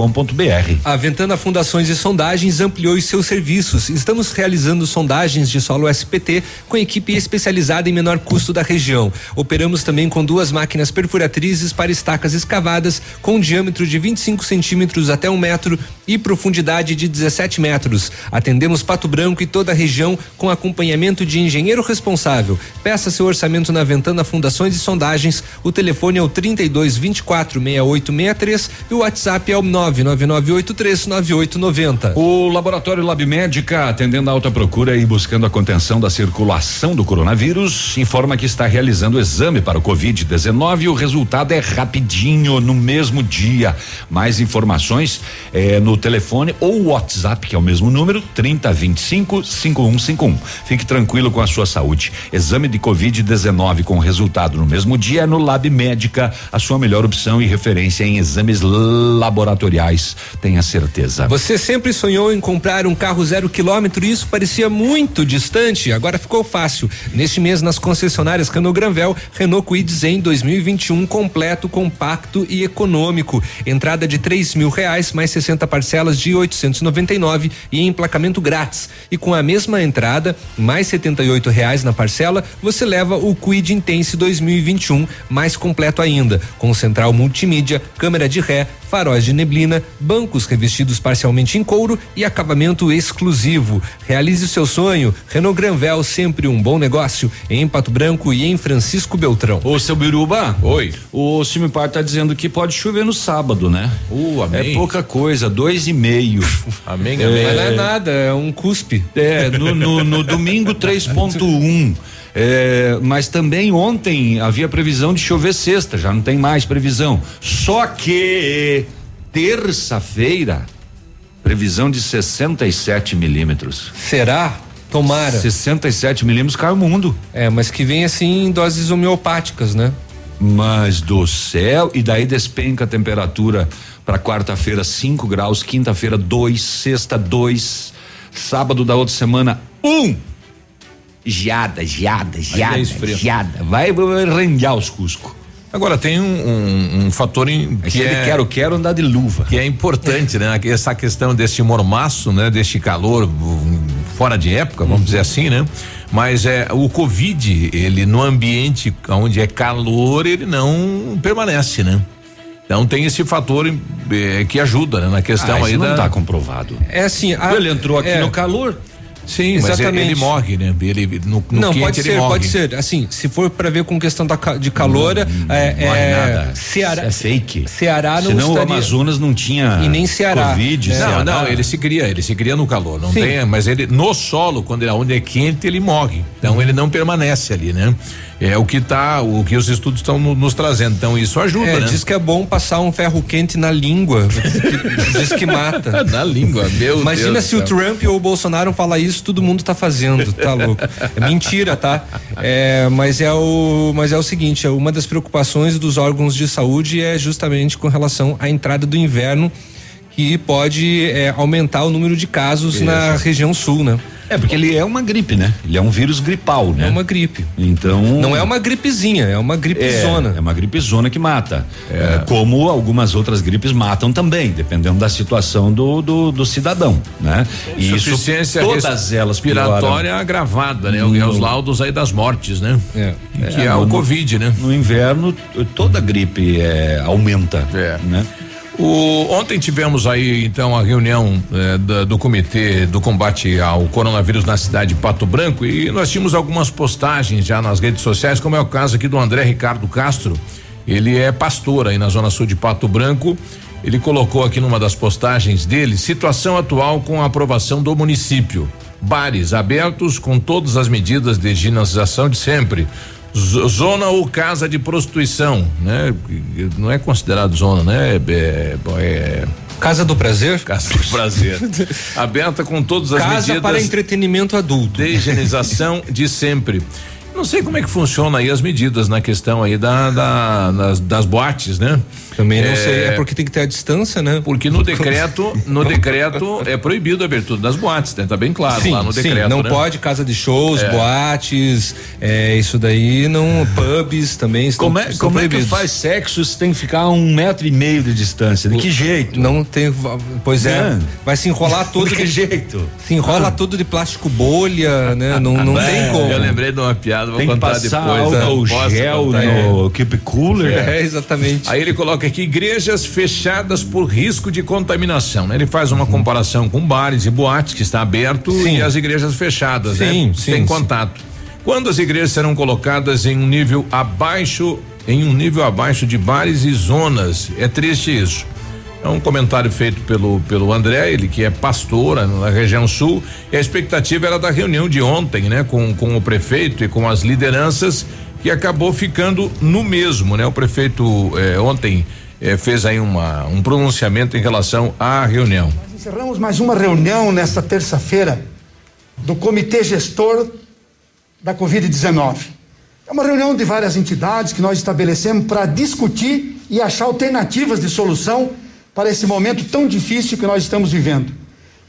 A Ventana Fundações e Sondagens ampliou os seus serviços. Estamos realizando sondagens de solo SPT com equipe especializada em menor custo da região. Operamos também com duas máquinas perfuratrizes para estacas escavadas com diâmetro de 25 centímetros até um metro e profundidade de 17 metros. Atendemos Pato Branco e toda a região com acompanhamento de engenheiro responsável. Peça seu orçamento na Ventana Fundações e Sondagens. O telefone é o 32 24 6863 e o WhatsApp é o 99983 9890. O Laboratório Lab Médica, atendendo a alta procura e buscando a contenção da circulação do coronavírus, informa que está realizando o exame para o Covid-19 e o resultado é rapidinho, no mesmo dia. Mais informações é no telefone ou WhatsApp, que é o mesmo número, 3025 5151. Fique tranquilo com a sua saúde. Exame de Covid-19 com resultado no mesmo dia é no Lab Médica, a sua melhor opção e referência em exames laboratoriais. Tenha certeza. Você sempre sonhou em comprar um carro zero quilômetro e isso parecia muito distante. Agora ficou fácil. Neste mês, nas concessionárias Renault Granvel, Renault Kwid Zen 2021 completo, compacto e econômico. Entrada de três mil reais mais 60 parcelas de 899 e emplacamento grátis. E com a mesma entrada, mais 78 reais na parcela, você leva o Kwid Intense 2021 mais completo ainda, com central multimídia, câmera de ré, faróis de neblina, bancos revestidos parcialmente em couro e acabamento exclusivo. Realize o seu sonho. Renault Granvel, sempre um bom negócio. Em Pato Branco e em Francisco Beltrão. Ô, seu Biruba. Oi. O Simipar tá dizendo que pode chover no sábado, né? Uh, amém. É pouca coisa, dois e meio. amém, amém. Mas não é nada, é um cuspe. É, no, no, no domingo 3.1. É, mas também ontem havia previsão de chover sexta, já não tem mais previsão. Só que terça-feira, previsão de 67 milímetros. Será? Tomara. 67 milímetros cai o mundo. É, mas que vem assim em doses homeopáticas, né? Mas do céu, e daí despenca a temperatura para quarta-feira 5 graus, quinta-feira 2, sexta 2, sábado da outra semana 1. Um. Geada, geada, geada, geada. Vai, vai arranjar os Cusco. Agora tem um, um, um fator em, que é, quero quero andar de luva. Que é importante, né? Essa questão desse mormaço, né? Deste calor fora de época, vamos uhum. dizer assim, né? Mas é o Covid, ele no ambiente onde é calor, ele não permanece, né? Então tem esse fator é, que ajuda né, na questão ah, aí não da. Não está comprovado. É assim. A, ele entrou aqui é, no calor. Sim, Exatamente. mas ele, morre, né? Ele no, no não quente, pode ser, morre. pode ser. Assim, se for para ver com questão da, de calor, não, é, não morre é, nada. Ceará, é fake. Ceará não Senão estaria. o Amazonas não tinha e nem Ceará. Covid, é. Ceará. Não, não, ele se cria, ele se cria no calor, não Sim. tem, mas ele no solo, quando ele, onde é quente, ele morre. Então Uhum. ele não permanece ali, né? É o que tá, o que os estudos estão no, nos trazendo. Então isso ajuda, É, né? diz que é bom passar um ferro quente na língua. diz, que, diz que mata. na língua, meu Imagina Deus se o Trump ou o Bolsonaro falar isso, todo mundo tá fazendo, tá louco. É mentira, tá? É, mas é o, mas é o seguinte, é uma das preocupações dos órgãos de saúde é justamente com relação à entrada do inverno que pode é, aumentar o número de casos Isso. na região sul, né? É, porque ele é uma gripe, né? Ele é um vírus gripal, né? É uma gripe. Então. Não é uma gripezinha, é uma gripezona. É, é uma gripezona que mata. É, como algumas outras gripes matam também, dependendo da situação do, do, do cidadão, né? E isso, Insuficiência todas elas respiratória pioram. agravada, né? No- É os laudos aí das mortes, né? É. Que é, o no- Covid, né? No inverno, toda gripe é, aumenta, É. né? O, ontem tivemos aí então a reunião eh, da- do comitê do combate ao coronavírus na cidade de Pato Branco e nós tínhamos algumas postagens já nas redes sociais, como é o caso aqui do André Ricardo Castro. Ele é pastor aí na zona sul de Pato Branco. Ele colocou aqui numa das postagens dele situação atual com a aprovação do município. Bares abertos com todas as medidas de higienização de sempre. Zona ou casa de prostituição, né? Não é considerado zona, né? É, é- Casa do Prazer? Casa do Prazer. Aberta com todas as Casa medidas. para entretenimento adulto. De higienização de sempre. Não sei como é que funciona aí as medidas na questão aí da, da das, das boates, né? Também não sei, é porque tem que ter a distância, né? Porque no decreto, no decreto é proibido a abertura das boates, né? Tá bem claro sim, lá no sim, decreto, não né? pode casa de shows, É. boates, é, isso daí não, pubs também estão, Como é, estão como é que proibidos. faz sexo se tem que ficar a um metro e meio de distância? De que jeito? Não tem, pois é, Né? vai se enrolar todo De que jeito? Se enrola tudo de plástico bolha, né? Não, não É, tem como. Eu lembrei de uma piada, vou Tem que contar passar depois. né? álcool Posso gel no keep cooler. É, exatamente. Aí ele coloca aqui igrejas fechadas por risco de contaminação. né? Ele faz uma comparação com bares e boates que está aberto e as igrejas fechadas, Sim, né? sim, Sem sim. contato. Quando as igrejas serão colocadas em um nível abaixo, em um nível abaixo de bares e zonas. É triste isso. É um comentário feito pelo, pelo André, ele que é pastor na região sul, e a expectativa era da reunião de ontem, né, com, com o prefeito e com as lideranças, que acabou ficando no mesmo, né? O prefeito eh, ontem eh, fez aí uma, um pronunciamento em relação à reunião. Encerramos mais uma reunião nesta terça-feira do Comitê Gestor da Covid-19. É uma reunião de várias entidades que nós estabelecemos para discutir e achar alternativas de solução para esse momento tão difícil que nós estamos vivendo.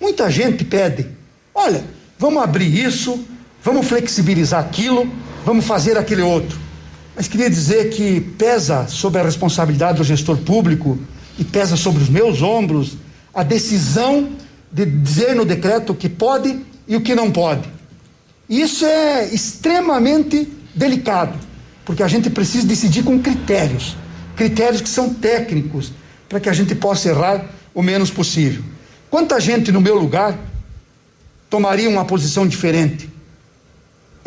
Muita gente pede: olha, vamos abrir isso, vamos flexibilizar aquilo, vamos fazer aquele outro. Mas queria dizer que pesa sobre a responsabilidade do gestor público e pesa sobre os meus ombros a decisão de dizer no decreto o que pode e o que não pode. Isso é extremamente delicado, porque a gente precisa decidir com critérios, critérios que são técnicos, para que a gente possa errar o menos possível. Quanta gente no meu lugar tomaria uma posição diferente?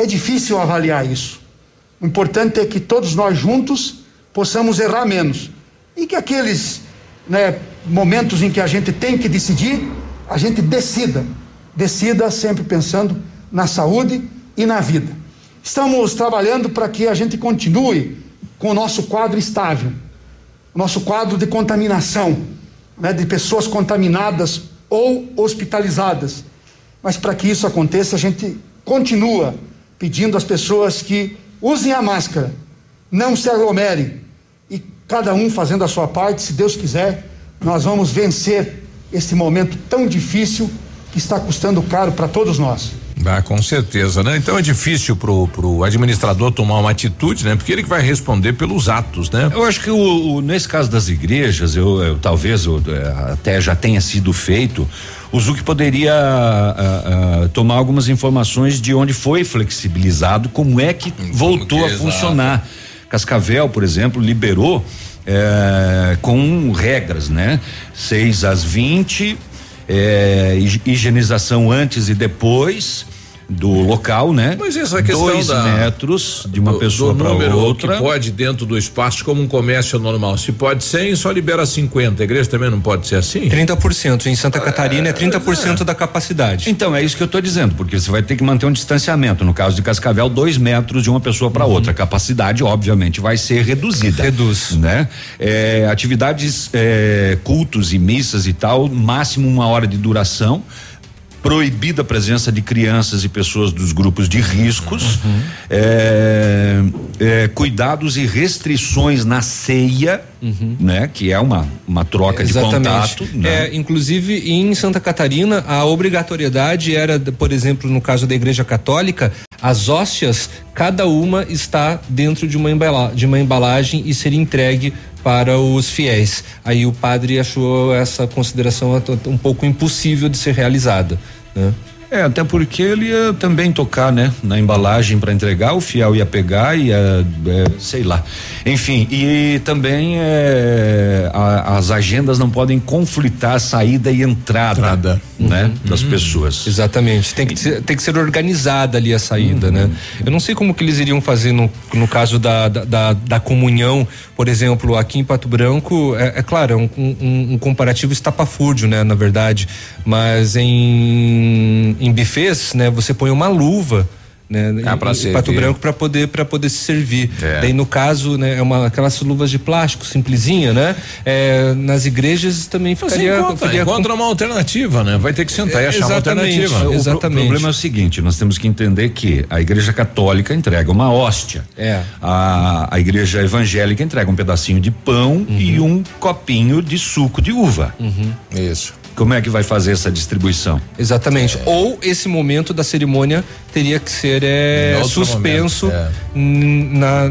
É difícil avaliar isso. O importante é que todos nós juntos possamos errar menos e que aqueles né, momentos em que a gente tem que decidir, a gente decida, decida sempre pensando na saúde e na vida. Estamos trabalhando para que a gente continue com o nosso quadro estável, o nosso quadro de contaminação, né, de pessoas contaminadas ou hospitalizadas. Mas para que isso aconteça, a gente continua pedindo às pessoas que usem a máscara, não se aglomerem e cada um fazendo a sua parte, se Deus quiser, nós vamos vencer esse momento tão difícil que está custando caro para todos nós. Ah, com certeza, né? Então é difícil pro, pro administrador tomar uma atitude, né? Porque ele que vai responder pelos atos, né? Eu acho que o, o- nesse caso das igrejas, eu, eu talvez eu, eh, até já tenha sido feito. O Zuc poderia ah, ah, tomar algumas informações de onde foi flexibilizado, como é que voltou que é, a exato. funcionar. Cascavel, por exemplo, liberou eh, com regras, né? 6 às 20, eh, hi- higienização antes e depois do local, né? Mas essa questão Dois da- metros de uma do- pessoa para outra. que pode dentro do espaço como um comércio normal. Se pode 100, só libera 50. A igreja também não pode ser assim? 30%. Em Santa Catarina é 30% da capacidade. Então, é isso que eu estou dizendo, porque você vai ter que manter um distanciamento. No caso de Cascavel, dois metros de uma pessoa para outra. A capacidade, obviamente, vai ser reduzida. Reduz. Né? É, atividades, é, cultos e missas e tal, máximo uma hora de duração. Proibida a presença de crianças e pessoas dos grupos de riscos. É, é, cuidados e restrições na ceia, né? Que é uma, uma troca de contato. né? É, inclusive em Santa Catarina a obrigatoriedade era, por exemplo, no caso da Igreja Católica, as hóstias cada uma está dentro de uma, embala, de uma embalagem e ser entregue para os fiéis. Aí o padre achou essa consideração um pouco impossível de ser realizada. Né? É, até porque ele ia também tocar, né? Na embalagem para entregar, o fiel ia pegar e ia, é, sei lá. Enfim, e também é, a- as agendas não podem conflitar a saída e entrada, né? Das pessoas. Exatamente. Tem que, ser, tem que ser organizada ali a saída, Uhum. né? Eu não sei como que eles iriam fazer no, no caso da, da, da, da comunhão, por exemplo, aqui em Pato Branco, é, é claro, é um, um, um comparativo estapafúrdio, né? Na verdade, mas em, em bufês, né? Você põe uma luva né? Ah, em- pra em servir. Pato Branco para poder para poder se servir. É. Daí no caso, né, é uma aquelas luvas de plástico simplesinha, né? É, nas igrejas também Mas ficaria, encontra, ficaria encontra uma alternativa, né? Vai ter que sentar e achar uma Exatamente. alternativa. O pro- Exatamente. problema é o seguinte: nós temos que entender que a Igreja Católica entrega uma hóstia. É. A, a Igreja Evangélica entrega um pedacinho de pão e um copinho de suco de uva. Isso. Como é que vai fazer essa distribuição? Exatamente. Ou esse momento da cerimônia teria que ser é, suspenso momento, é. na,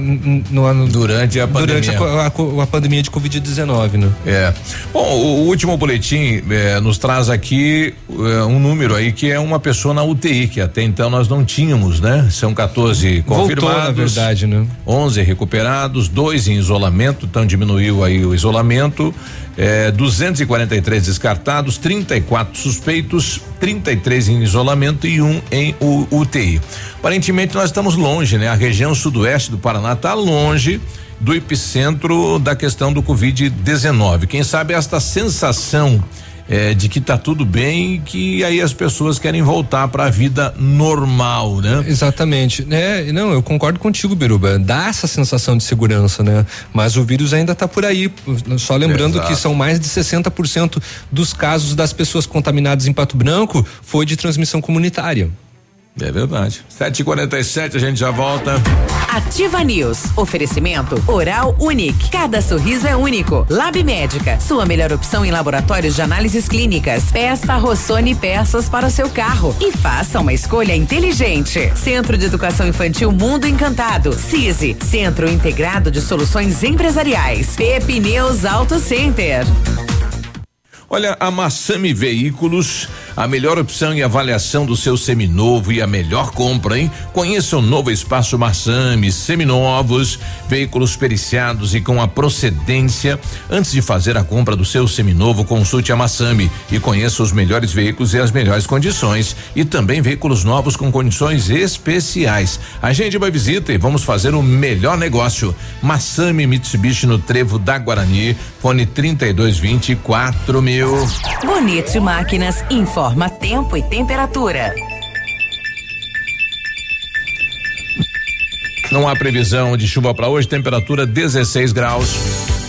Durante a durante a, pandemia. a co- a pandemia de Covid-19, né? É. Bom, o, o último boletim eh, nos traz aqui eh, um número aí que é uma pessoa na UTI, que até então nós não tínhamos, né? São 14 Voltou, confirmados. na verdade, né? 11 recuperados, dois em isolamento, então diminuiu aí o isolamento. É, 243 descartados, 34 suspeitos, 33 em isolamento e um em UTI. Aparentemente nós estamos longe, né? A região sudoeste do Paraná está longe do epicentro da questão do Covid-19. Quem sabe esta sensação é, de que tá tudo bem e que aí as pessoas querem voltar para a vida normal, né? Exatamente. É, não, eu concordo contigo, Biruba. Dá essa sensação de segurança, né? Mas o vírus ainda tá por aí. Só lembrando Exato. que são mais de 60% dos casos das pessoas contaminadas em Pato Branco foi de transmissão comunitária. É verdade. 7h47, a gente já volta. Ativa News. Oferecimento Oral Unique. Cada sorriso é único. Lab Médica. Sua melhor opção em laboratórios de análises clínicas. Peça Rossoni peças para o seu carro. E faça uma escolha inteligente. Centro de Educação Infantil Mundo Encantado. CISI. Centro Integrado de Soluções Empresariais. Pepineus Auto Center. Olha, a Massami Veículos, a melhor opção e avaliação do seu seminovo e a melhor compra, hein? Conheça o novo espaço Massami, seminovos, veículos periciados e com a procedência. Antes de fazer a compra do seu seminovo, consulte a Massami e conheça os melhores veículos e as melhores condições. E também veículos novos com condições especiais. Agende uma visita e vamos fazer o melhor negócio. Massami Mitsubishi no Trevo da Guarani, fone 3220 quatro mil. Bonito Máquinas tempo e temperatura. Não há previsão de chuva para hoje, temperatura 16 graus.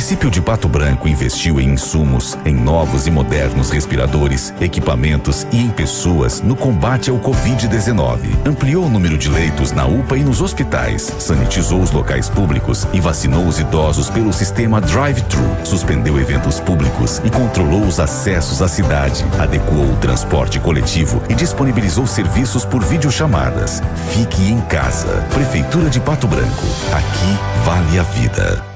Município de Pato Branco investiu em insumos, em novos e modernos respiradores, equipamentos e em pessoas no combate ao Covid-19. Ampliou o número de leitos na UPA e nos hospitais, sanitizou os locais públicos e vacinou os idosos pelo sistema Drive-Thru. Suspendeu eventos públicos e controlou os acessos à cidade. Adequou o transporte coletivo e disponibilizou serviços por videochamadas. Fique em casa. Prefeitura de Pato Branco. Aqui vale a vida.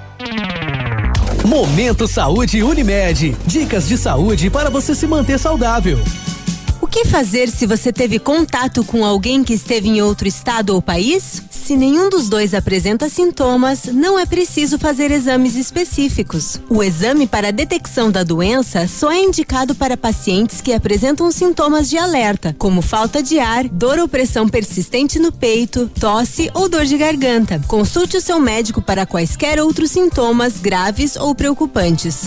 Momento Saúde Unimed. Dicas de saúde para você se manter saudável. O que fazer se você teve contato com alguém que esteve em outro estado ou país? Se nenhum dos dois apresenta sintomas, não é preciso fazer exames específicos. O exame para detecção da doença só é indicado para pacientes que apresentam sintomas de alerta, como falta de ar, dor ou pressão persistente no peito, tosse ou dor de garganta. Consulte o seu médico para quaisquer outros sintomas graves ou preocupantes.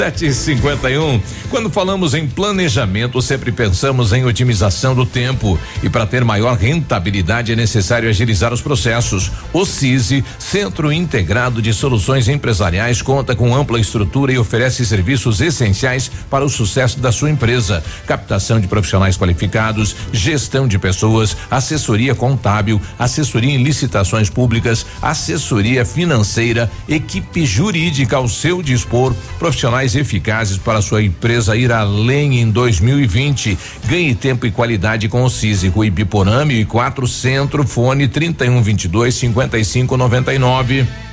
News. 751. Quando falamos em planejamento, sempre pensamos em otimização do tempo. E para ter maior rentabilidade é necessário agilizar os processos. O CISI, Centro Integrado de Soluções Empresariais, conta com ampla estrutura e oferece serviços essenciais para o sucesso da sua empresa: captação de profissionais qualificados, gestão de pessoas, assessoria contábil, assessoria em licitações públicas, assessoria financeira, equipe jurídica ao seu dispor, profissionais eficazes para sua empresa ir além em 2020. Ganhe tempo e qualidade com o Císico e Biporame e quatro Centro, fone 3122 5599.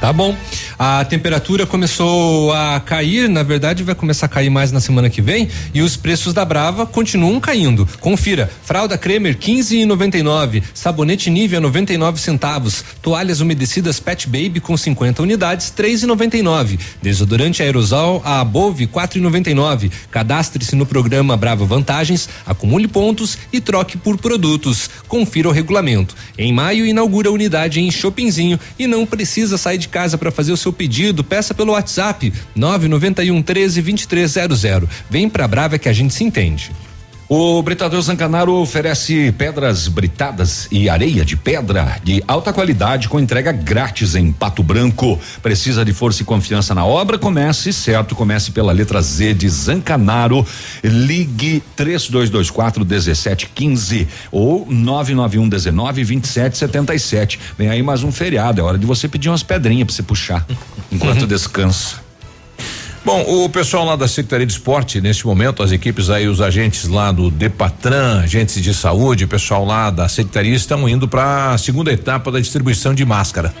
Tá bom. A temperatura começou a cair, na verdade vai começar a cair mais na semana que vem e os preços da Brava continuam caindo. Confira: fralda Cremer 15,99, sabonete Nivea 99 centavos, toalhas umedecidas Pet Baby com 50 unidades 3,99, desodorante aerosol a Above 4,99. Cadastre-se no programa Brava Vantagens, acumule pontos e troque por produtos. Confira o regulamento. Em maio inaugura a unidade em Shoppingzinho e não precisa sair de casa para fazer o seu pedido, peça pelo WhatsApp 991 13 2300. Vem pra Brava que a gente se entende. O Britador Zancanaro oferece pedras britadas e areia de pedra de alta qualidade com entrega grátis em Pato Branco. Precisa de força e confiança na obra? Comece certo, comece pela letra Z de Zancanaro. Ligue 3224 1715 ou 991 19 2777. Vem aí mais um feriado, é hora de você pedir umas pedrinhas para você puxar enquanto descansa. Bom, o pessoal lá da Secretaria de Esporte, neste momento, as equipes aí, os agentes lá do Depatran, agentes de saúde, pessoal lá da Secretaria estão indo para a segunda etapa da distribuição de máscara.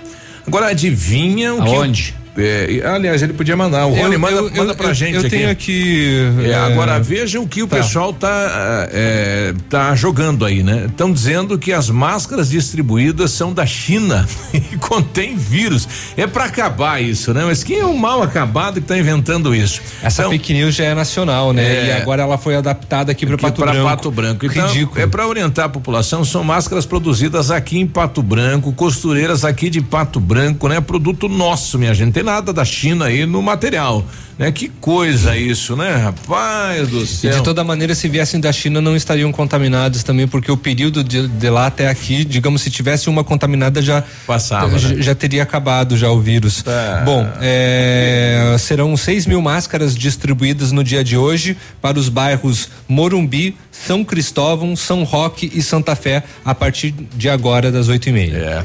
Agora adivinha o Aonde? que. É, aliás, ele podia mandar. O Eu- Rony manda, eu- manda eu- pra eu- gente eu aqui. tenho aqui, É, é, agora vejam o que o tá. pessoal tá, é, tá jogando aí, né? Estão dizendo que as máscaras distribuídas são da China e contém vírus. É pra acabar isso, né? Mas quem é o mal acabado que tá inventando isso? Essa fake news já é nacional, né? É. E agora ela foi adaptada aqui para Pato pra Branco. Pato Branco. Então, Ridículo. é para orientar a população, são máscaras produzidas aqui em Pato Branco, costureiras aqui de Pato Branco, né? Produto nosso, minha gente. Nada da China aí no material, né? Que coisa isso, né? Rapaz do E céu. de toda maneira, se viessem da China, não estariam contaminados também, porque o período de, de lá até aqui, digamos, se tivesse uma contaminada, já Passava, já, né? já teria acabado já o vírus. Tá. Bom, é, serão 6 mil máscaras distribuídas no dia de hoje para os bairros Morumbi, São Cristóvão, São Roque e Santa Fé, a partir de agora, das oito e meia. É.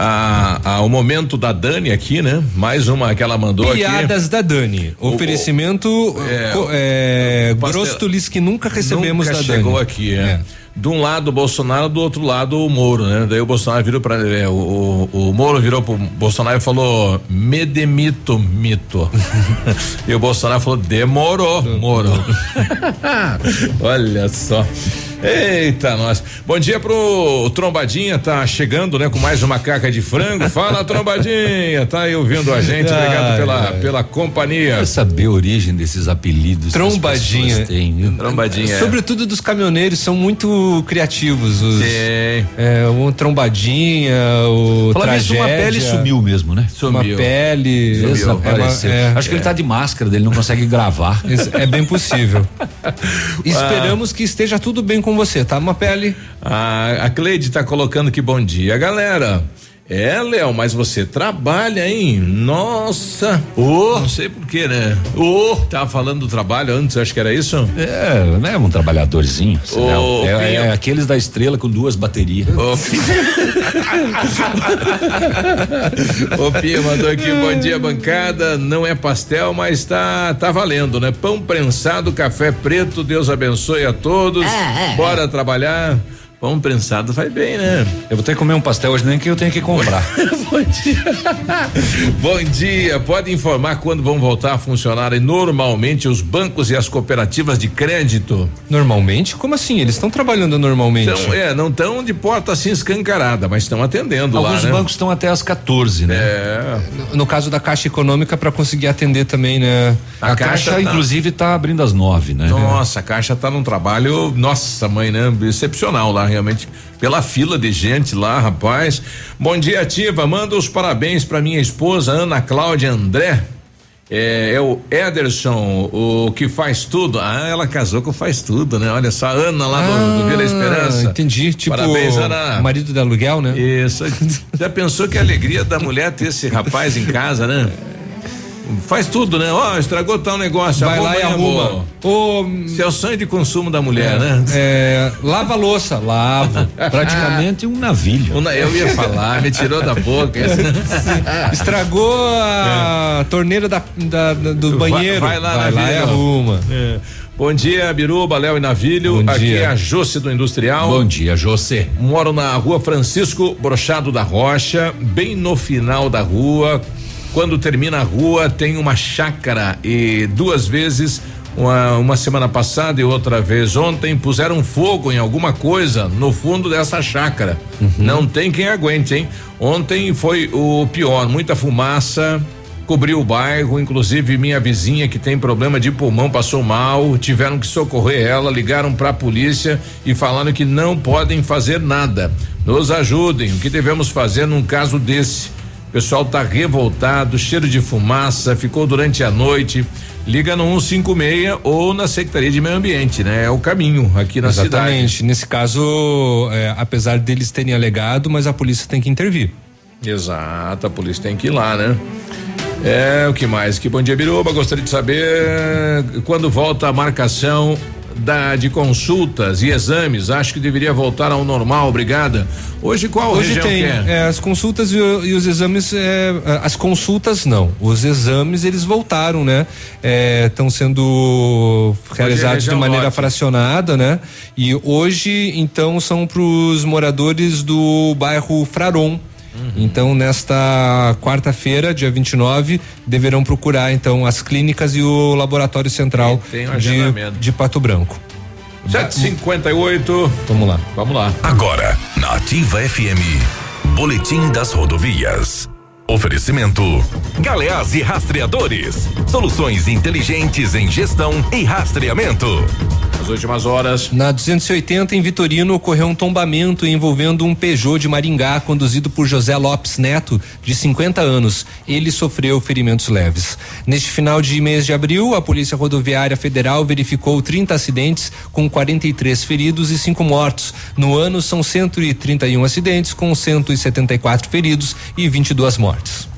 Ah, ah, o momento da Dani aqui, né? Mais uma que ela mandou aqui. Piadas da Dani. Oferecimento é, co- é, pastel- Grostolis que nunca recebemos Nunca da chegou Dani. aqui, é. De um lado o Bolsonaro, do outro lado o Moro, né? Daí o Bolsonaro virou para é, o, o, o Moro virou pro Bolsonaro e falou: "Me demito, mito". e o Bolsonaro falou: "Demorou, Moro". Olha só. Eita, nós. Bom dia pro Trombadinha, tá chegando, né, com mais uma caca de frango. Fala, Trombadinha, tá aí ouvindo a gente. Obrigado Ai, pela, ai. pela companhia. Quero saber a origem desses apelidos. que as Trombadinha. têm, viu? Trombadinha. é. Sobretudo dos caminhoneiros, são muito criativos. Os, Sim. É, o trombadinha, o nisso, tragédia. uma pele sumiu mesmo, né? Uma pele. Desapareceu. É uma- Acho que é- ele tá de máscara, dele não consegue gravar. Isso É bem possível. Esperamos que esteja tudo bem com você, tá? Uma pele. A, a Cleide tá colocando que bom dia. Galera, É, Léo, mas você trabalha, hein? Nossa! Oh. Não sei porquê, né? Ô! Oh. Tava falando do trabalho antes, acho que era isso? É, né? Um trabalhadorzinho. Ô, é, é, aqueles da estrela com duas baterias. Ô, O Pia mandou aqui, bom dia, bancada. Não é pastel, mas tá, tá valendo, né? Pão prensado, café preto, Deus abençoe a todos. É, é, Bora trabalhar. Pão prensado faz bem, né? Eu vou ter que comer um pastel hoje, nem que eu tenho que comprar. Bom dia. Bom dia. Pode informar quando vão voltar a funcionarem normalmente os bancos e as cooperativas de crédito? Normalmente? Como assim? Eles estão trabalhando normalmente? Então, é, não estão de porta assim escancarada, mas estão atendendo lá, Alguns né? bancos estão até às 14, né? É. No, no caso da Caixa Econômica, para conseguir atender também, né? A, caixa, inclusive, tá abrindo às nove, né? Nossa, a Caixa tá num trabalho, nossa mãe, né? Excepcional lá, realmente, pela fila de gente lá, rapaz. Bom dia, Ativa. Manda os parabéns para minha esposa, Ana Cláudia André. É, é o Ederson, o que faz tudo. Ah, ela casou com faz tudo, né? Olha só, a Ana lá do, do Vila Esperança. Ah, Entendi. Tipo, Parabéns, Ana. marido de aluguel, né? Isso. Já pensou que a alegria da mulher ter esse rapaz em casa, né? Faz tudo, né? Ó, estragou tal negócio. Vai lá e arruma. Esse é o sonho de consumo da mulher, né? É, lava a louça, lavo. Praticamente um navilho. Um na- eu ia falar, me tirou da boca. Estragou a torneira da, da- do Vai- banheiro. vai lá, vai lá e arruma. É. Bom dia, Biruba, Léo e Navilho. Bom Aqui dia. é a Josse do Industrial. Bom dia, José. Moro na rua Francisco Brochado da Rocha, bem no final da rua. Quando termina a rua, tem uma chácara e duas vezes, uma, uma semana passada e outra vez ontem, puseram fogo em alguma coisa no fundo dessa chácara. Não tem quem aguente, hein? Ontem foi o pior, muita fumaça. Cobriu o bairro, inclusive minha vizinha que tem problema de pulmão passou mal, tiveram que socorrer ela, ligaram para a polícia e falaram que não podem fazer nada. Nos ajudem, o que devemos fazer num caso desse? O pessoal tá revoltado, cheiro de fumaça, ficou durante a noite. Liga no 156 ou na Secretaria de Meio Ambiente, né? É o caminho aqui na cidade. Exatamente. Nesse caso, é, apesar deles terem alegado, mas a polícia tem que intervir. Exato, a polícia tem que ir lá, né? É, o que mais? Que bom dia, Biruba. Gostaria de saber quando volta a marcação da, de consultas e exames. Acho que deveria voltar ao normal, obrigada. Hoje qual Hoje região tem é? é, as consultas e, e os exames, é, as consultas não, os exames eles voltaram, né? Estão sendo realizados de região maneira norte. fracionada, né? E hoje, então, são para os moradores do bairro Fraron. Uhum. Então, nesta quarta-feira, dia 29, deverão procurar então as clínicas e o laboratório central um de, de Pato Branco. 758. Vamos lá. Vamos lá. Agora, na Ativa FM, Boletim das Rodovias. Oferecimento: Galeás e Rastreadores. Soluções inteligentes em gestão e rastreamento. As últimas horas. Na 280 em Vitorino ocorreu um tombamento envolvendo um Peugeot de Maringá conduzido por José Lopes Neto, de 50 anos. Ele sofreu ferimentos leves. Neste final de mês de abril, a Polícia Rodoviária Federal verificou 30 acidentes com 43 feridos e 5 mortos. No ano são 131 acidentes com 174 feridos e 22 mortes.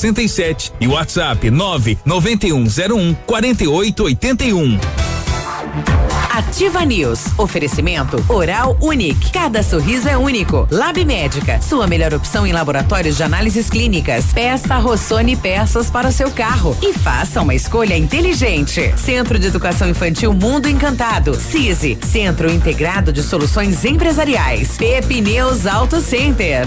3367 e WhatsApp 99101 4881. Ativa News. Oferecimento Oral Unique. Cada sorriso é único. Lab Médica. Sua melhor opção em laboratórios de análises clínicas. Peça Rossoni peças para o seu carro e faça uma escolha inteligente. Centro de Educação Infantil Mundo Encantado. CISI. Centro Integrado de Soluções Empresariais. Pepineus Auto Center.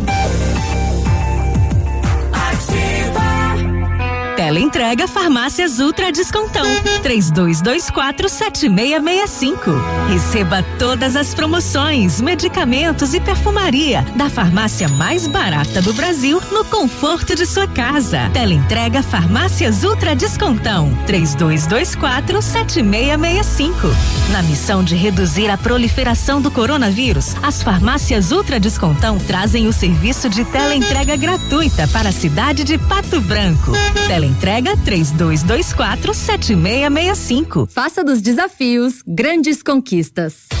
Teleentrega Farmácias Ultra Descontão. 32247665. Receba todas as promoções, medicamentos e perfumaria da farmácia mais barata do Brasil no conforto de sua casa. Teleentrega Farmácias Ultra Descontão. 32247665. Na missão de reduzir a proliferação do coronavírus, as farmácias Ultra Descontão trazem o serviço de teleentrega gratuita para a cidade de Pato Branco. Tele entrega 3224 7665. Faça dos desafios grandes conquistas.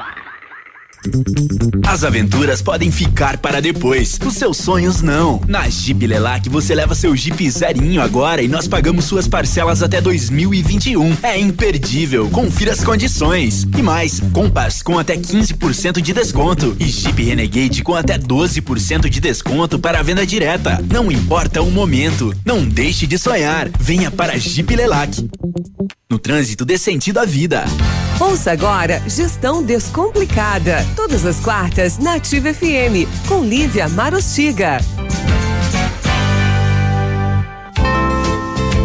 As aventuras podem ficar para depois, os seus sonhos não. Na Jeep Lelac você leva seu Jeep zerinho agora e nós pagamos suas parcelas até 2021. É imperdível, confira as condições. E mais, Compass com até 15% de desconto e Jeep Renegade com até 12% de desconto para a venda direta. Não importa o momento, não deixe de sonhar. Venha para Jeep Lelac. No trânsito dê sentido à vida. Ouça agora Gestão Descomplicada. Todas as quartas na Ativa FM, com Lívia Marostiga.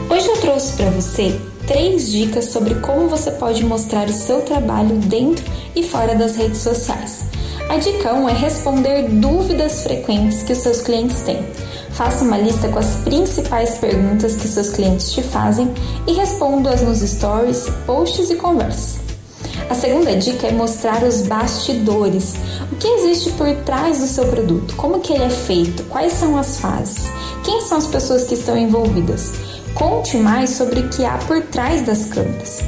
Hoje eu trouxe para você três dicas sobre como você pode mostrar o seu trabalho dentro e fora das redes sociais. A dica 1 é responder dúvidas frequentes que os seus clientes têm. Faça uma lista com as principais perguntas que seus clientes te fazem e responda-as nos stories, posts e conversas. A segunda dica é mostrar os bastidores. O que existe por trás do seu produto? Como que ele é feito? Quais são as fases? Quem são as pessoas que estão envolvidas? Conte mais sobre o que há por trás das câmeras.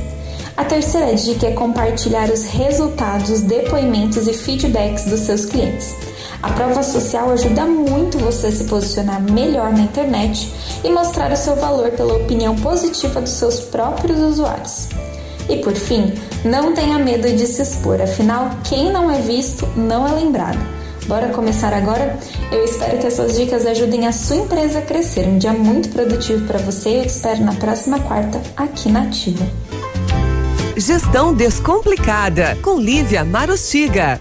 A terceira dica é compartilhar os resultados, depoimentos e feedbacks dos seus clientes. A prova social ajuda muito você a se posicionar melhor na internet e mostrar o seu valor pela opinião positiva dos seus próprios usuários. E por fim, não tenha medo de se expor, afinal, quem não é visto não é lembrado. Bora começar agora? Eu espero que essas dicas ajudem a sua empresa a crescer. Um dia muito produtivo para você e eu te espero na próxima quarta aqui na Ativa. Gestão Descomplicada, com Lívia Marostiga.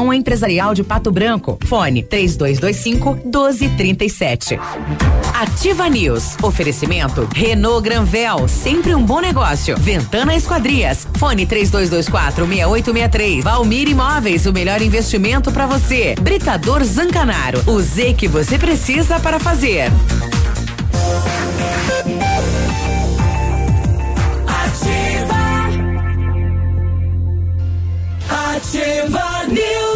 Associação Empresarial de Pato Branco. Fone 3225 1237. Ativa News. Oferecimento Renault Granvel, sempre um bom negócio. Ventana Esquadrias. Fone 3224 6863. Valmir Imóveis, o melhor investimento para você. Britador Zancanaro. O Z que você precisa para fazer. Ativa News.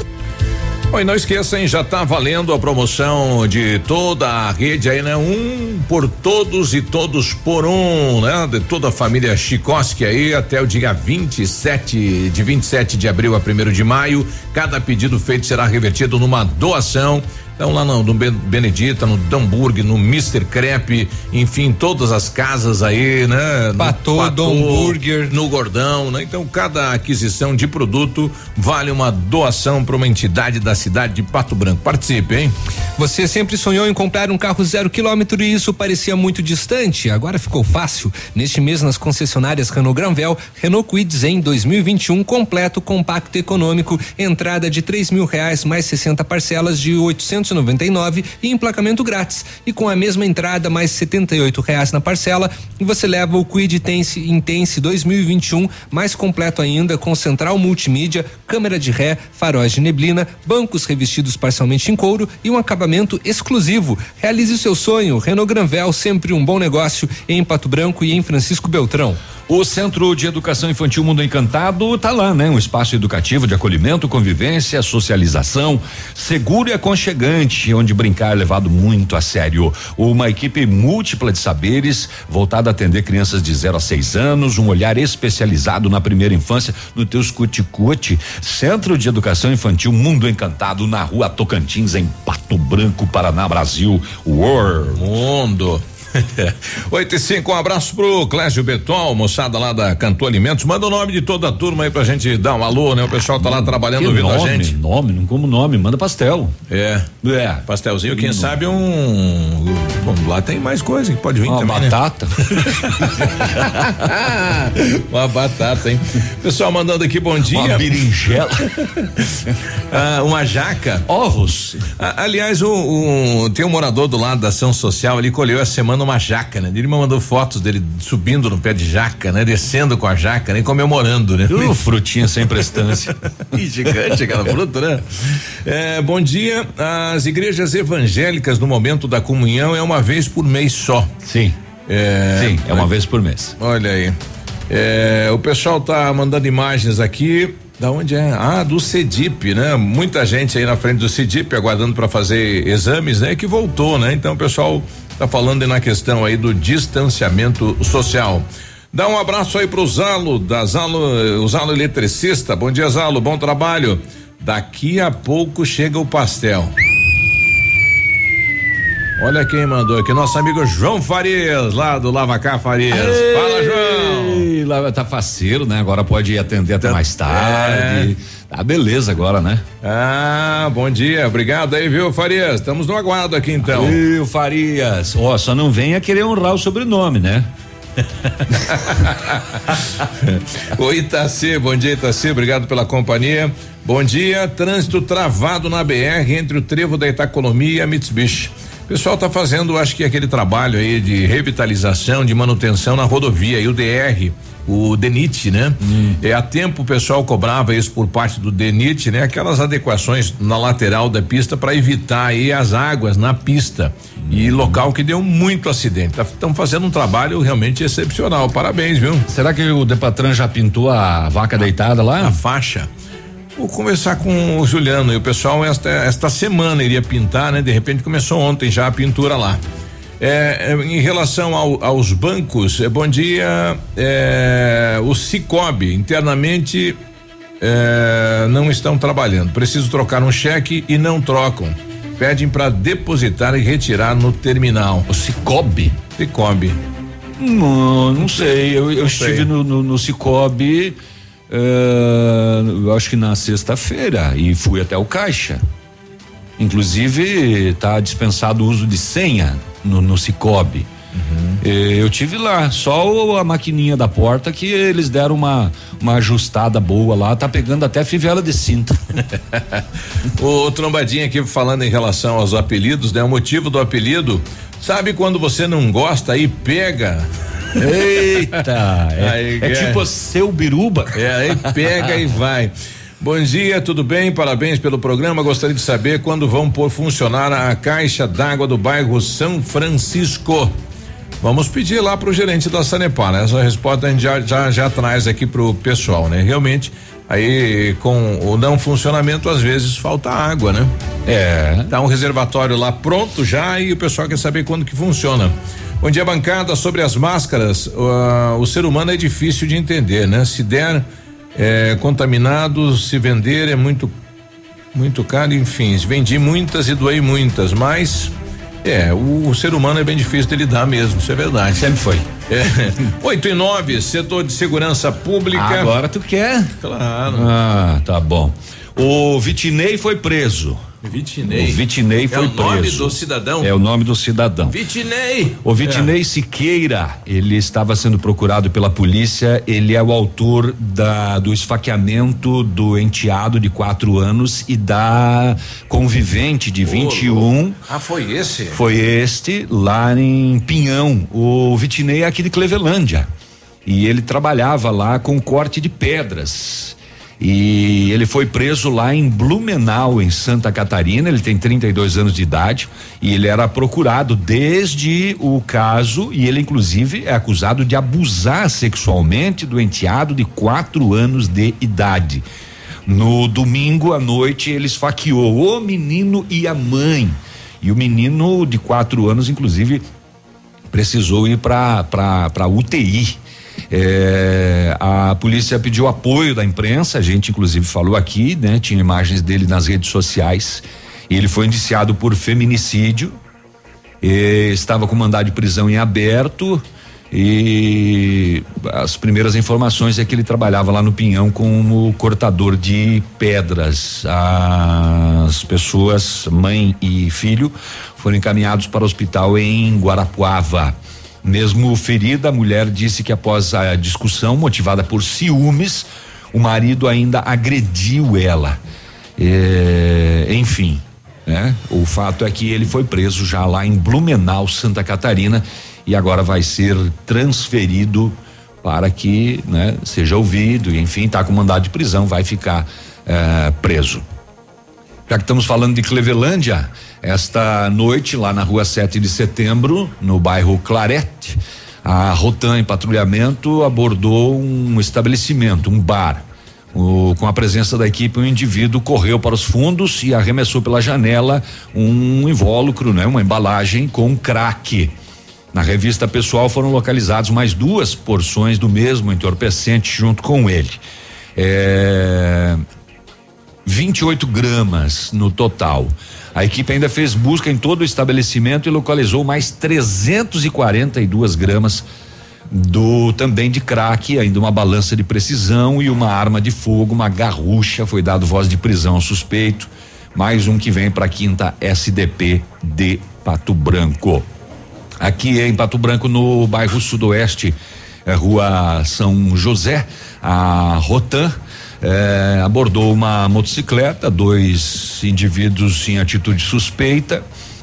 E não esqueçam, já está valendo a promoção de toda a rede aí, né? Um por todos e todos por um, né? De toda a família Chikoski aí até o dia 27, de 27 de abril a 1 de maio. Cada pedido feito será revertido numa doação então lá no, no Benedita, no Damburg, no Mr. Crepe, enfim, todas as casas aí, né? Patô, Patô Burger. No Gordão, né? Então cada aquisição de produto vale uma doação para uma entidade da cidade de Pato Branco. Participe, hein? Você sempre sonhou em comprar um carro zero quilômetro e isso parecia muito distante. Agora ficou fácil. Neste mês nas concessionárias Renault Granvel, Renault Kwid Zen 2021 completo, compacto econômico, entrada de três mil reais mais 60 parcelas de oitocentos 499 e emplacamento grátis. E com a mesma entrada, mais 78 reais na parcela, você leva o Quid Intense, Intense 2021, mais completo ainda, com central multimídia, câmera de ré, faróis de neblina, bancos revestidos parcialmente em couro e um acabamento exclusivo. Realize o seu sonho. Renault Granvel, sempre um bom negócio em Pato Branco e em Francisco Beltrão. O Centro de Educação Infantil Mundo Encantado tá lá, né? Um espaço educativo de acolhimento, convivência, socialização, seguro e aconchegante, onde brincar é levado muito a sério. Uma equipe múltipla de saberes, voltada a atender crianças de 0 a 6 anos, um olhar especializado na primeira infância, no teus cuticute. Centro de Educação Infantil Mundo Encantado, na rua Tocantins, em Pato Branco, Paraná, Brasil. World. Mundo. 8 e 5, um abraço pro Clésio Beton, moçada lá da Cantu Alimentos. Manda o nome de toda a turma aí pra gente dar um alô, né? O pessoal tá lá trabalhando ouvindo nome, a gente. Nome, não como nome, manda pastel. É. É. Pastelzinho, quem sabe um. Bom, lá tem mais coisa que pode vir Uma também. né? batata. Uma batata, hein? Pessoal mandando aqui bom dia. Uma berinjela. Ah, uma jaca. Ovos. Ah, aliás, o, o- tem um morador do lado da ação social, ele colheu essa semana uma jaca, né? Ele me mandou fotos dele subindo no pé de jaca, né? Descendo com a jaca, né? E comemorando, né? Uh, frutinha sem prestância. Ih, gigante aquela fruta, né? É, bom dia. As igrejas evangélicas no momento da comunhão é uma vez por mês só. Sim. É, Sim, é uma vez por mês. Olha aí. É, o pessoal tá mandando imagens aqui. Da onde é? Ah, do CEDIP, né? Muita gente aí na frente do CEDIP aguardando para fazer exames, né? Que voltou, né? Então o pessoal tá falando na questão aí do distanciamento social. Dá um abraço aí pro Zalo, da Zalo, o Zalo eletricista. Bom dia, Zalo, bom trabalho. Daqui a pouco chega o pastel. Olha quem mandou aqui, nosso amigo João Farias, lá do Lavacar Farias. Fala, João. Lá tá faceiro, né? Agora pode atender até mais tarde. Tá beleza agora, né? Ah, bom dia, obrigado aí, viu, Farias? Estamos no aguardo aqui então. Viu, Farias? Ó, só não venha querer honrar o sobrenome, né? Oi, Itaci, bom dia, Itaci, obrigado pela companhia. Bom dia, trânsito travado na BR entre o trevo da Itacolomi e a Mitsubishi. O pessoal tá fazendo, acho que aquele trabalho aí de revitalização, de manutenção na rodovia e o DR, o DENIT, né? É, há tempo o pessoal cobrava isso por parte do DENIT, né? Aquelas adequações na lateral da pista para evitar aí as águas na pista. E local que deu muito acidente. Estão fazendo um trabalho realmente excepcional. Parabéns, viu? Será que o Depatran já pintou a vaca deitada lá? A faixa. Vou conversar com o Juliano e o pessoal esta, esta semana iria pintar, né? De repente começou ontem já a pintura lá. É, é, em relação ao- aos bancos, é, bom dia. É, o Cicobi internamente é, não estão trabalhando. Preciso trocar um cheque e não trocam. Pedem para depositar e retirar no terminal. O Cicobi? Cicobi. Não, não sei. Eu, eu estive sei. no, no, no Cicobi, eu acho que na sexta-feira e fui até o caixa. Inclusive, está dispensado o uso de senha no, no Cicobi. Eh, Eu tive lá, só a maquininha da porta que eles deram uma, uma ajustada boa lá, tá pegando até fivela de cinta. O Trombadinha aqui falando em relação aos apelidos, né? O motivo do apelido, sabe quando você não gosta e pega? Eita, é, Aí, é tipo seu biruba. É, aí pega e vai. Bom dia, tudo bem? Parabéns pelo programa. Gostaria de saber quando vão por funcionar a caixa d'água do bairro São Francisco. Vamos pedir lá pro gerente da Sanepar, né? Essa resposta a gente já, já, já traz aqui pro pessoal, né? Realmente, aí com o não funcionamento, às vezes falta água, né? É. Tá um reservatório lá pronto já e o pessoal quer saber quando que funciona. Bom dia, bancada. Sobre as máscaras, ah, o ser humano é difícil de entender, né? Se der eh, contaminado, se vender é muito, muito caro, enfim. Vendi muitas e doei muitas, mas é, o, o ser humano é bem difícil de lidar mesmo, isso é verdade. Sempre foi. É. 8 e 9, setor de segurança pública. Agora tu quer? Claro. Ah, tá bom. O Vitinei foi preso. Vitinei. O Vitinei é foi o nome preso. do cidadão. É o nome do cidadão. Vitinei. O Vitinei Siqueira, ele estava sendo procurado pela polícia. Ele é o autor da, do esfaqueamento do enteado de quatro anos e da convivente de 21. Ah, foi esse? Foi este lá em Pinhão. O Vitinei é aqui de Clevelândia. E ele trabalhava lá com corte de pedras. E ele foi preso lá em Blumenau, em Santa Catarina. Ele tem 32 anos de idade e ele era procurado desde o caso. E ele, inclusive, é acusado de abusar sexualmente do enteado de quatro anos de idade. No domingo à noite, ele esfaqueou o menino e a mãe. E o menino de quatro anos, inclusive, precisou ir para UTI. É, a polícia pediu apoio da imprensa, a gente inclusive falou aqui, né? Tinha imagens dele nas redes sociais. Ele foi indiciado por feminicídio, estava com mandado de prisão em aberto e as primeiras informações é que ele trabalhava lá no Pinhão como cortador de pedras. As pessoas, mãe e filho, foram encaminhados para o hospital em Guarapuava. Mesmo ferida, a mulher disse que após a discussão, motivada por ciúmes, o marido ainda agrediu ela. É, enfim, né? O fato é que ele foi preso já lá em Blumenau, Santa Catarina, e agora vai ser transferido para que, né, seja ouvido, e enfim, está com mandado de prisão, vai ficar é, preso. Já que estamos falando de Clevelândia, esta noite, lá na rua 7 de setembro, no bairro Clarete, a Rotan em patrulhamento abordou um estabelecimento, um bar. O, com a presença da equipe, um indivíduo correu para os fundos e arremessou pela janela um invólucro, né, uma embalagem com crack. Na revista pessoal foram localizados mais duas porções do mesmo entorpecente junto com ele. É, 28 gramas no total. A equipe ainda fez busca em todo o estabelecimento e localizou mais 342 gramas do também de crack, ainda uma balança de precisão e uma arma de fogo, uma garrucha. Foi dado voz de prisão ao suspeito. Mais um que vem para a quinta SDP de Pato Branco. Aqui em Pato Branco, no bairro Sudoeste, é, Rua São José, a Rotan é, abordou uma motocicleta, dois indivíduos em atitude suspeita,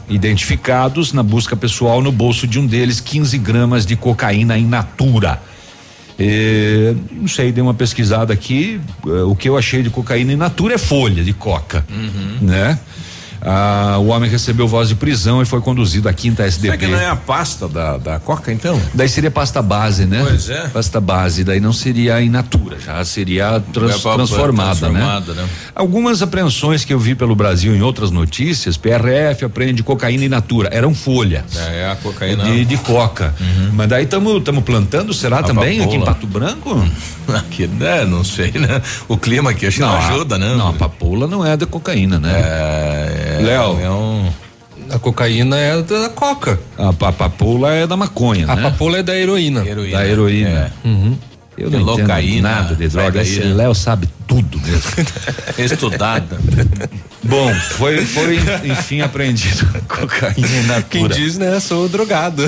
identificados na busca pessoal no bolso de um deles 15 gramas de cocaína in natura. É, não sei, dei uma pesquisada aqui. é, o que eu achei de cocaína in natura é folha de coca, né? Ah, o homem recebeu voz de prisão e foi conduzido à quinta SDP. Será que não é a pasta da, da Coca, então? Daí seria pasta base, né? Pois é. Pasta base, daí não seria in natura, já seria trans- É pra- transformada, transformada, né? né? Algumas apreensões que eu vi pelo Brasil em outras notícias, PRF apreende cocaína in natura, eram folha. É, a cocaína. De, de coca. Mas daí estamos plantando, será A também aqui em. Pato Branco? Aqui, né? Não sei, né? O clima aqui acho que não, a- ajuda, né? Não, a papoula não é da cocaína, né? É. Léo. É um. A cocaína é da coca. A, a papoula é da maconha, A né? papoula é da heroína. Heroína. Da heroína. Uhum. Eu É não entendo locaína, nada de droga. Esse né? Léo sabe tudo mesmo. Estudada. Bom, foi, foi enfim apreendido cocaína in natura. Quem diz, né? Sou drogado.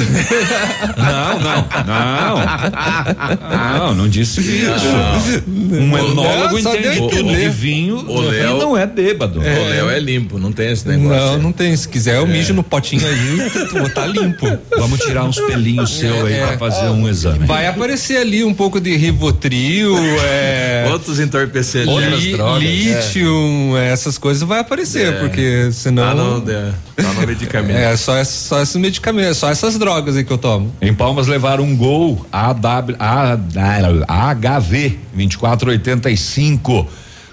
Não, não, não. Não, não disse isso. Um enólogo entende de vinho O Léo- e não é bêbado. O Léo é limpo, não tem esse negócio. Não, não tem. Se quiser, eu mijo no potinho aí, tu botar limpo. Vamos tirar uns pelinhos seu aí É. pra fazer um exame. Vai aparecer ali um pouco de Rivotril, é. Outros entorpecentes. li- lítio, essas coisas vai aparecer, É. porque senão. Tá no, de- tá no medicamento. É, só, só esses medicamentos, só essas drogas aí que eu tomo. Em Palmas levaram um gol AW, A- A- HV 2485.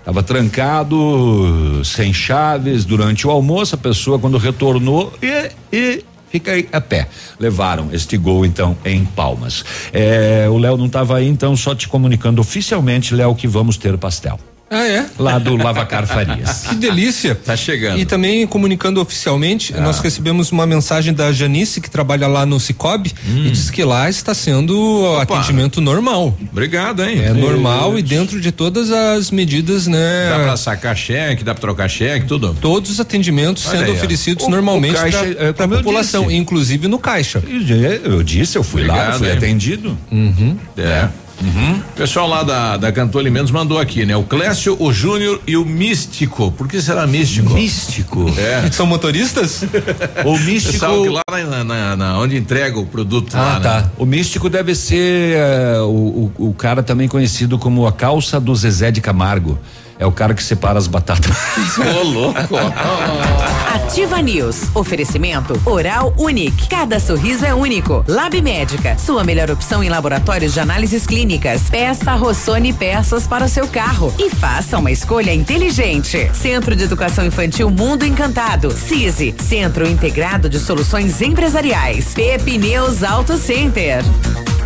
Tava trancado, sem chaves durante o almoço. A pessoa, quando retornou, e, e fica aí a pé. Levaram este gol, então, em Palmas. É, o Léo não estava aí, então, só te comunicando oficialmente, Léo, que vamos ter pastel. Ah, é? Lá do Lavacar Farias. Que delícia. Tá chegando. E também comunicando oficialmente, Ah. nós recebemos uma mensagem da Janice, que trabalha lá no Cicobi, e diz que lá está sendo atendimento normal. Obrigado, hein? É normal e dentro de todas as medidas, né? Dá pra sacar cheque, dá pra trocar cheque, tudo? Todos os atendimentos Olha sendo aí, oferecidos O- normalmente para é, a eu população, disse. inclusive no caixa. Eu disse, eu fui lá, Obrigado, fui hein? atendido. Uhum. É. Uhum. O pessoal lá da, da Cantor Alimentos mandou aqui, né? O Clécio, o Júnior e o Místico. Por que será Místico? Místico? É. São motoristas? O místico. Pessoal que lá na, na- na- onde entrega o produto Ah, lá, né? tá. O místico deve ser eh, o, o, o cara também conhecido como a calça do Zezé de Camargo. É o cara que separa as batatas. Ô, louco. Ativa News. Oferecimento Oral Unique. Cada sorriso é único. Lab Médica. Sua melhor opção em laboratórios de análises clínicas. Peça Rossoni peças para o seu carro e faça uma escolha inteligente. Centro de Educação Infantil Mundo Encantado. CISI. Centro Integrado de Soluções Empresariais. Pepineus Auto Center.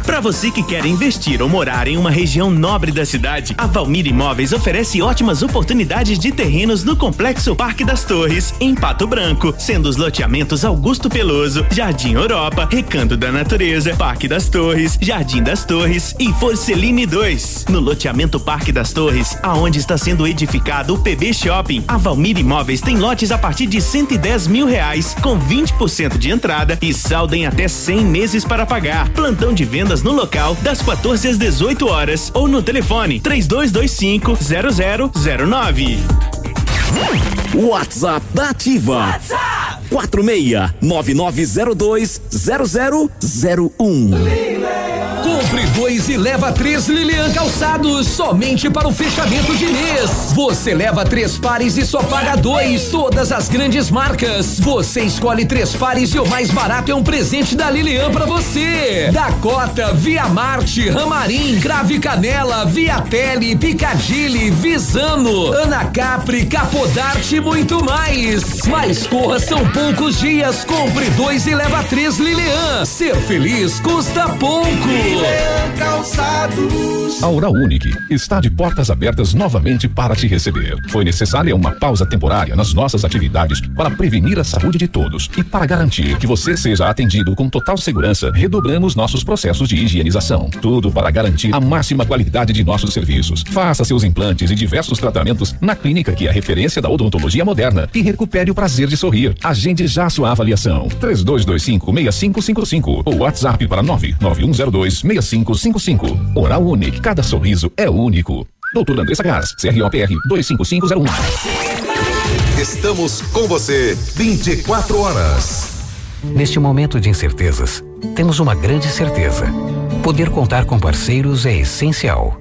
Para você que quer investir ou morar em uma região nobre da cidade, a Valmir Imóveis oferece ótimas oportunidades de terrenos no Complexo Parque das Torres, em Pato Branco, sendo os loteamentos Augusto Peloso, Jardim Europa, Recanto da Natureza, Parque das Torres, Jardim das Torres e Forceline 2. No loteamento Parque das Torres, aonde está sendo edificado o PB Shopping, a Valmir Imóveis tem lotes a partir de 110 mil reais, com 20% de entrada e saldo em até 100 meses para pagar. Plantão de vendas no local das 14 às 18 horas ou no telefone 3225 0009. WhatsApp da Ativa. WhatsApp 46-9902-0001. Compre dois e leva três Lilian Calçados, somente para o fechamento de mês. Você leva três pares e só paga dois. Todas as grandes marcas. Você escolhe três pares e o mais barato é um presente da Lilian para você. Dakota, Via Marte, Ramarim, Crave Canela, Via Tele, Picadilly, Visano, Ana Capri, Capodarte e muito mais. Mas corra, são poucos dias. Compre dois e leva três Lilian. Ser feliz custa pouco. Calçados. A Oral Unique está de portas abertas novamente para te receber. Foi necessária uma pausa temporária nas nossas atividades para prevenir a saúde de todos e para garantir que você seja atendido com total segurança, redobramos nossos processos de higienização. Tudo para garantir a máxima qualidade de nossos serviços. Faça seus implantes e diversos tratamentos na clínica que é referência da odontologia moderna e recupere o prazer de sorrir. Agende já sua avaliação. 3225-6555 ou WhatsApp para 99102-6555. Oral Unique, cada sorriso é único. Doutor Andressa Gás, CROPR 25501. Estamos com você 24 horas. Neste momento de incertezas, temos uma grande certeza. Poder contar com parceiros é essencial.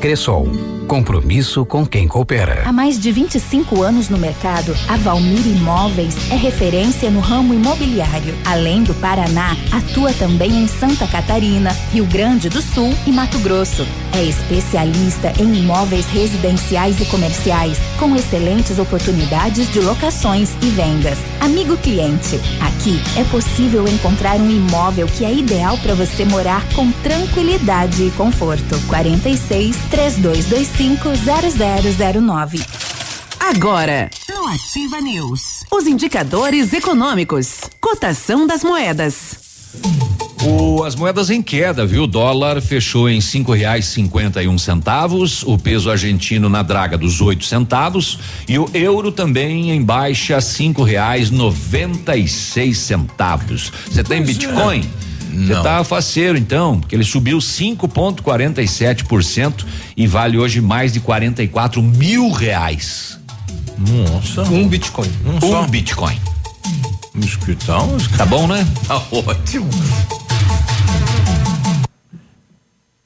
Cressol. Compromisso com quem coopera. Há mais de 25 anos no mercado, a Valmir Imóveis é referência no ramo imobiliário. Além do Paraná, atua também em Santa Catarina, Rio Grande do Sul e Mato Grosso. É especialista em imóveis residenciais e comerciais, com excelentes oportunidades de locações e vendas. Amigo cliente, aqui é possível encontrar um imóvel que é ideal para você morar com tranquilidade e conforto. 46 3225 0009. Agora, no Ativa News, os indicadores econômicos, cotação das moedas. O- as moedas em queda, viu? O dólar fechou em cinco reais cinquenta e um centavos, o peso argentino na draga dos oito centavos e o euro também em baixa cinco reais noventa e seis centavos. Você tem Pois é. Você tá faceiro então, porque ele subiu 5,47% e vale hoje mais de 44 mil reais. Nossa. Um Bitcoin. Um, Bitcoin. Então, Tá bom, né? Tá ótimo.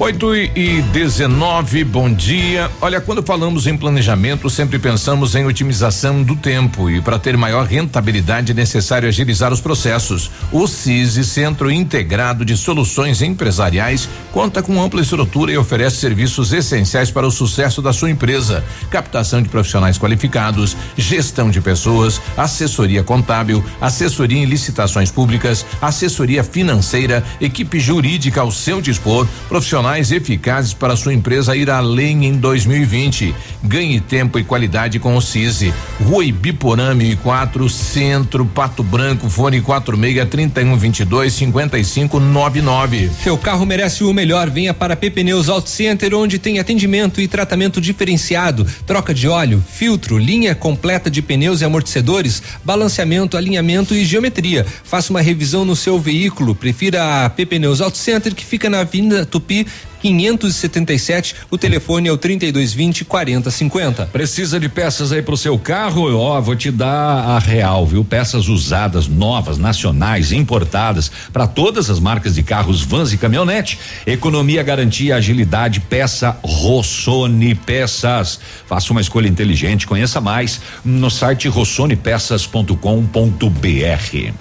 8 e 19, bom dia. Olha, quando falamos em planejamento, sempre pensamos em otimização do tempo e para ter maior rentabilidade é necessário agilizar os processos. O CISI, Centro Integrado de Soluções Empresariais, conta com ampla estrutura e oferece serviços essenciais para o sucesso da sua empresa: captação de profissionais qualificados, gestão de pessoas, assessoria contábil, assessoria em licitações públicas, assessoria financeira, equipe jurídica ao seu dispor, profissionais eficazes para sua empresa ir além em 2020. Ganhe tempo e qualidade com o CISI. Rua Ibiporã 1004, Centro, Pato Branco, fone 46 3122 5599. Seu carro merece o melhor. Venha para PP Pneus Auto Center, onde tem atendimento e tratamento diferenciado, troca de óleo, filtro, linha completa de pneus e amortecedores, balanceamento, alinhamento e geometria. Faça uma revisão no seu veículo. Prefira a PP Pneus Auto Center, que fica na Avenida Tupi, 577. O telefone é o 3220 4050. Precisa de peças aí pro seu carro? Ó, vou te dar a real, viu? Peças usadas, novas, nacionais, importadas, para todas as marcas de carros, vans e caminhonete. Economia, garantia, agilidade, peça Rossoni Peças. Faça uma escolha inteligente, conheça mais no site rossonepeças.com.br.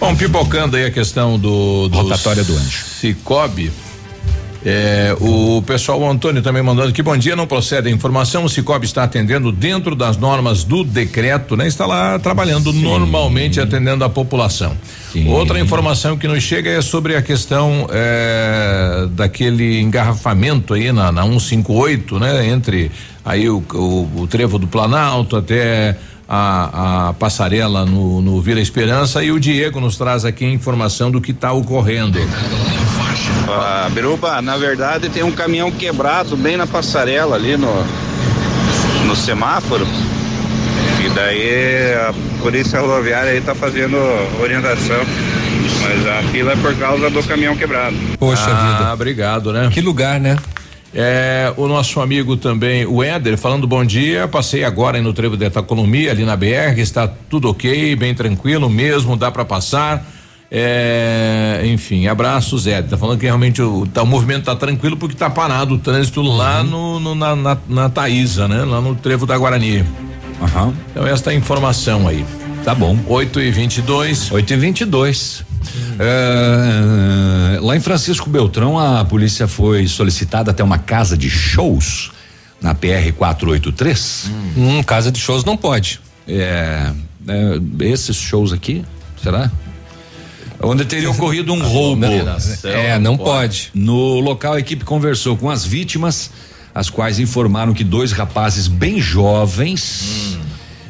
Bom, pipocando aí a questão do, do rotatória do anjo. Cicobi. É, o pessoal, o Antônio também mandando que bom dia, não procede a informação, o Cicobi está atendendo dentro das normas do decreto, né? Está lá trabalhando Sim. normalmente atendendo a população. Sim. Outra informação que nos chega é sobre a questão é, daquele engarrafamento aí na, na 158, né? Entre aí o, o, o trevo do Planalto até a, a passarela no, no Vila Esperança e o Diego nos traz aqui a informação do que está ocorrendo. Ah, Biruba, na verdade tem um caminhão quebrado bem na passarela ali no, no semáforo. E daí a polícia rodoviária aí tá fazendo orientação. Mas a fila é por causa do caminhão quebrado. Poxa ah, vida. obrigado, né? Que lugar, né? É, o nosso amigo também, o Éder, falando bom dia. Passei agora no trevo de Itacolomi, ali na BR, está tudo ok, bem tranquilo mesmo, dá para passar. É, enfim, abraços, Éder. Tá falando que realmente o, tá, o movimento tá tranquilo porque tá parado o trânsito uhum. lá no, no, na, na, na Taísa, né? Lá no trevo da Guarani. Uhum. Então, esta informação aí. Tá bom. 8 e 22 8 e 22 hum. é, Lá em Francisco Beltrão, a polícia foi solicitada até uma casa de shows na PR 483. Hum. hum, casa de shows não pode. É, é, esses shows aqui, será? Onde teria ocorrido um roubo. É, não pode. No local, a equipe conversou com as vítimas, as quais informaram que dois rapazes bem jovens, hum.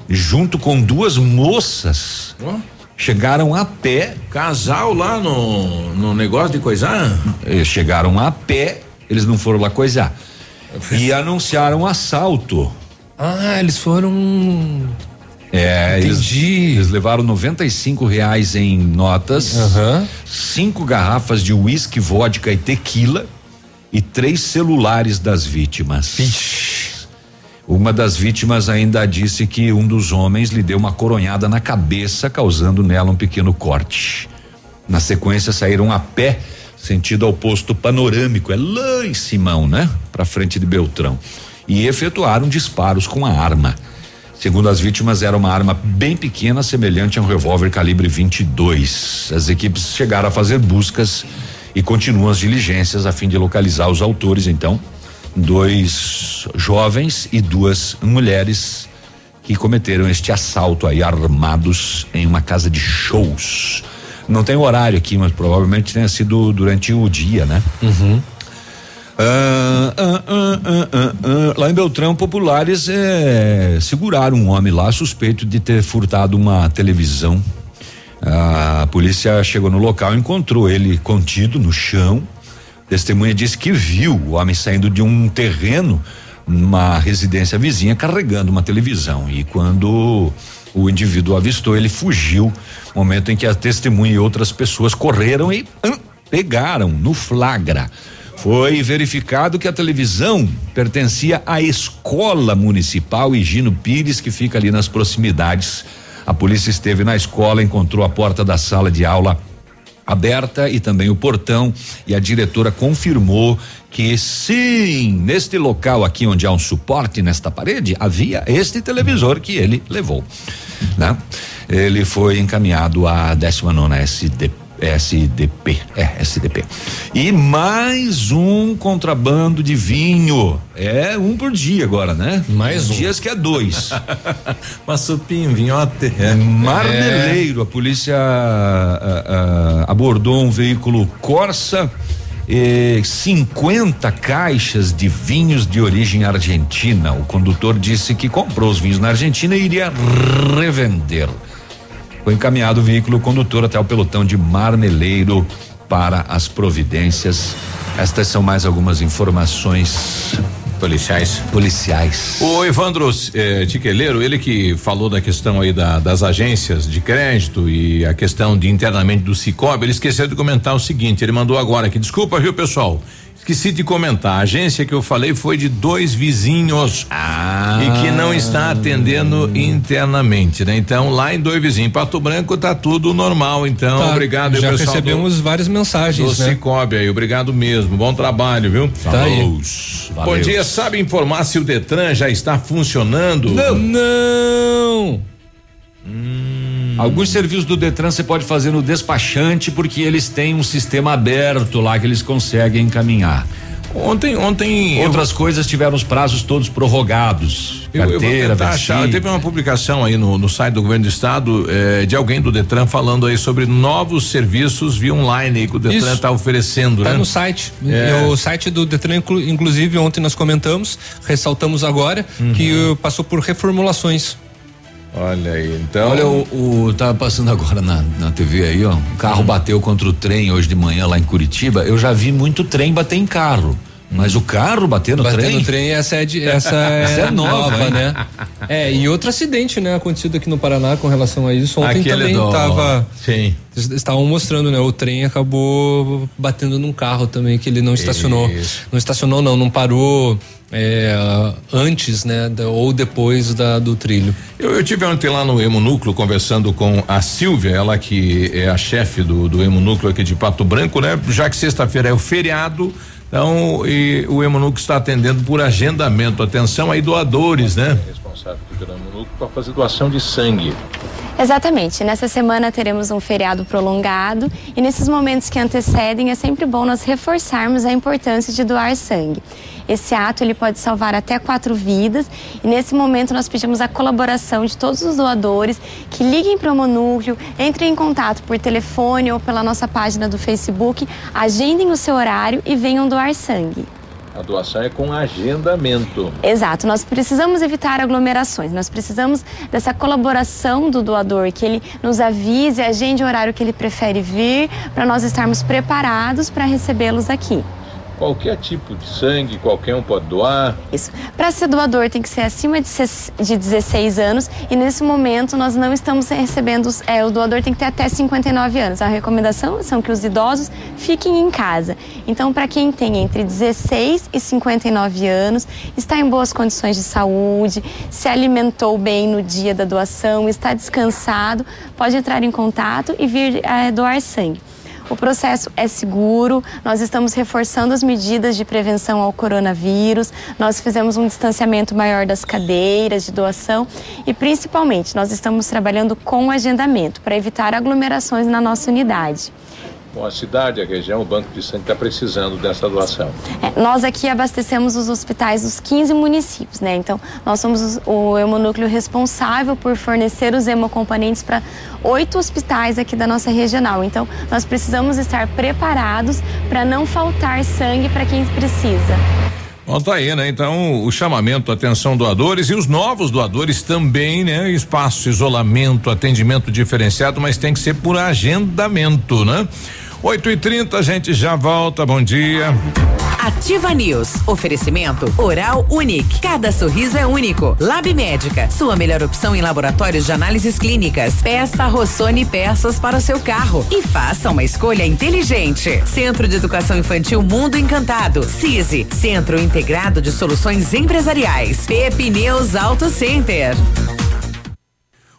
junto com duas moças, oh. chegaram a pé. Casal lá no, no negócio de coisar? Eles chegaram a pé, eles não foram lá coisar. E anunciaram assalto. Ah, eles foram é, eles, eles, levaram 95 reais em notas, uhum. cinco garrafas de uísque, vodka e tequila e três celulares das vítimas. Ixi. Uma das vítimas ainda disse que um dos homens lhe deu uma coronhada na cabeça, causando nela um pequeno corte. Na sequência, saíram a pé, sentido ao posto panorâmico, é lá em Simão, né? Pra frente de Beltrão. E efetuaram disparos com a arma. Segundo as vítimas, era uma arma bem pequena, semelhante a um revólver calibre 22. As equipes chegaram a fazer buscas e continuam as diligências a fim de localizar os autores. Então, dois jovens e duas mulheres que cometeram este assalto aí armados em uma casa de shows. Não tem horário aqui, mas provavelmente tenha sido durante o dia, né? Uhum. Ah, ah, ah, lá em Beltrão, populares é, seguraram um homem lá suspeito de ter furtado uma televisão. A polícia chegou no local e encontrou ele contido no chão. Testemunha disse que viu o homem saindo de um terreno numa residência vizinha carregando uma televisão. E quando o indivíduo avistou, ele fugiu. Momento em que a testemunha e outras pessoas correram e hum, pegaram no flagra. Foi verificado que a televisão pertencia à escola municipal Higino Pires, que fica ali nas proximidades. A polícia esteve na escola, encontrou a porta da sala de aula aberta e também o portão e a diretora confirmou que sim, neste local aqui onde há um suporte nesta parede, havia este televisor que ele levou, né? Ele foi encaminhado à 19 SDP SDP, é, SDP. E mais um contrabando de vinho. É um por dia agora, né? Mais um. Dias que é dois. Massupim, vinhote. É. Marmeleiro, a polícia a, a, abordou um veículo Corsa. Eh, 50 caixas de vinhos de origem argentina. O condutor disse que comprou os vinhos na Argentina e iria revender. Foi encaminhado o veículo condutor até o pelotão de Marmeleiro para as providências. Estas são mais algumas informações policiais. Policiais. O Evandro eh, Tiqueleiro, ele que falou da questão aí da, das agências de crédito e a questão de internamente do Cicobi, ele esqueceu de comentar o seguinte, ele mandou agora aqui, desculpa viu pessoal, Esqueci de comentar. A agência que eu falei foi de dois vizinhos ah. e que não está atendendo internamente, né? Então lá em dois vizinhos, Pato Branco tá tudo normal. Então Tá, obrigado. já pessoal recebemos do, várias mensagens, do né? Cicobi aí, obrigado mesmo. Bom trabalho, viu? Tá. Bom dia. Sabe informar se o Detran já está funcionando? Não. Alguns serviços do Detran você pode fazer no despachante porque eles têm um sistema aberto lá que eles conseguem encaminhar. Ontem, ontem outras coisas tiveram os prazos todos prorrogados. Eu, eu vou Carteira, tentar achar. Teve uma publicação aí no, no site do governo do estado eh, de alguém do Detran falando aí sobre novos serviços via online que o Detran está oferecendo, Tá né? no site. É. O site do Detran, inclu- inclusive, ontem nós comentamos, ressaltamos agora, Uhum. que passou por reformulações. Olha aí, então. Olha, o, o tava passando agora na, na TV aí, ó. Um carro bateu contra o trem hoje de manhã lá em Curitiba. Eu já vi muito trem bater em carro. Mas o carro bater no Bater trem? no trem, essa é, de, essa é, Essa é nova, né? É, e outro acidente, né, acontecido aqui no Paraná com relação a isso. Ontem Aquele também do- tava. Sim. Estavam mostrando, né? O trem acabou batendo num carro também que ele não estacionou. Isso. Não estacionou, não, não parou é, antes, né? da- ou depois da, do trilho. Eu, eu tive ontem lá no Hemonúcleo conversando com a Silvia, ela que é a chefe do, do Hemonúcleo aqui de Pato Branco, né? Já que sexta-feira é o feriado, então e o Hemonúcleo está atendendo por agendamento. Atenção aí, doadores, né? Responsável pelo Hemonúcleo para fazer doação de sangue. Exatamente. Nessa semana teremos um feriado prolongado e nesses momentos que antecedem é sempre bom nós reforçarmos a importância de doar sangue. Esse ato ele pode salvar até quatro vidas e nesse momento nós pedimos a colaboração de todos os doadores que liguem para o Monúcleo, entrem em contato por telefone ou pela nossa página do Facebook, agendem o seu horário e venham doar sangue. A doação é com agendamento. Exato, nós precisamos evitar aglomerações, nós precisamos dessa colaboração do doador, que ele nos avise, agende o horário que ele prefere vir, para nós estarmos preparados para recebê-los aqui. Qualquer tipo de sangue, qualquer um pode doar. Isso. Para ser doador tem que ser acima de, de 16 anos e nesse momento nós não estamos recebendo, é, o doador tem que ter até 59 anos. A recomendação são que os idosos fiquem em casa. Então, para quem tem entre 16 e 59 anos, está em boas condições de saúde, se alimentou bem no dia da doação, está descansado, pode entrar em contato e vir é, doar sangue. O processo é seguro, nós estamos reforçando as medidas de prevenção ao coronavírus, nós fizemos um distanciamento maior das cadeiras de doação e, principalmente, nós estamos trabalhando com agendamento para evitar aglomerações na nossa unidade. Bom, a cidade, a região, o Banco de Sangue está precisando dessa doação. É, nós aqui abastecemos os hospitais dos 15 municípios, né? Então, nós somos os- o hemonúcleo responsável por fornecer os hemocomponentes para oito hospitais aqui da nossa regional. Então, nós precisamos estar preparados para não faltar sangue para quem precisa. Bom, tá aí, né? Então, o chamamento, atenção doadores e os novos doadores também, né? Espaço, isolamento, atendimento diferenciado, mas tem que ser por agendamento, né? 8 e 30 a gente já volta, bom dia. Ativa News. Oferecimento Oral Unique. Cada sorriso é único. Lab Médica. Sua melhor opção em laboratórios de análises clínicas. Peça Rossoni peças para o seu carro e faça uma escolha inteligente. Centro de Educação Infantil Mundo Encantado. CISI. Centro Integrado de Soluções Empresariais. Pepineus Auto Center.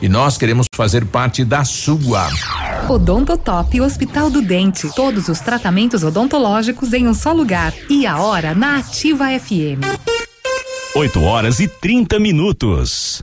e nós queremos fazer parte da sua. Odontotop Hospital do Dente. Todos os tratamentos odontológicos em um só lugar. E a hora na Ativa FM. 8 horas e 30 minutos.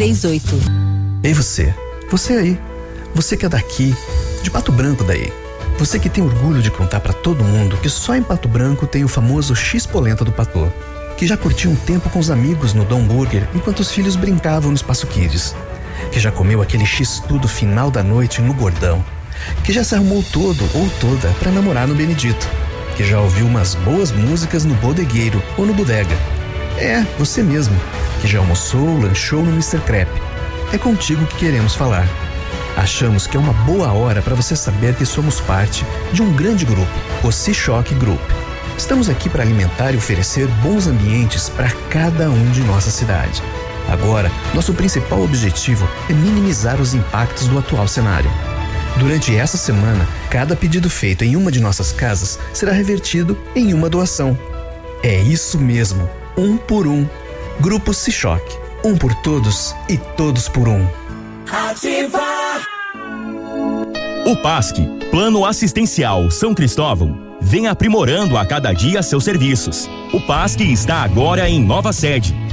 29033. Ei você, você aí, você que é daqui, de Pato Branco daí. Você que tem orgulho de contar para todo mundo que só em Pato Branco tem o famoso X-Polenta do Patô. Que já curtiu um tempo com os amigos no Dom Burger enquanto os filhos brincavam no Espaço Kids. Que já comeu aquele X-Tudo final da noite no Gordão. Que já se arrumou todo ou toda para namorar no Benedito. Que já ouviu umas boas músicas no Bodegueiro ou no Bodega. É, você mesmo que já almoçou, lanchou no Mr. Crepe. É contigo que queremos falar. Achamos que é uma boa hora para você saber que somos parte de um grande grupo, o C-Shock Group. Estamos aqui para alimentar e oferecer bons ambientes para cada um de nossa cidade. Agora, nosso principal objetivo é minimizar os impactos do atual cenário. Durante essa semana, cada pedido feito em uma de nossas casas será revertido em uma doação. É isso mesmo, um por um Grupo Sichoc. Um por todos e todos por um. Ativa! O PASC, Plano Assistencial São Cristóvão, vem aprimorando a cada dia seus serviços. O PASC está agora em nova sede,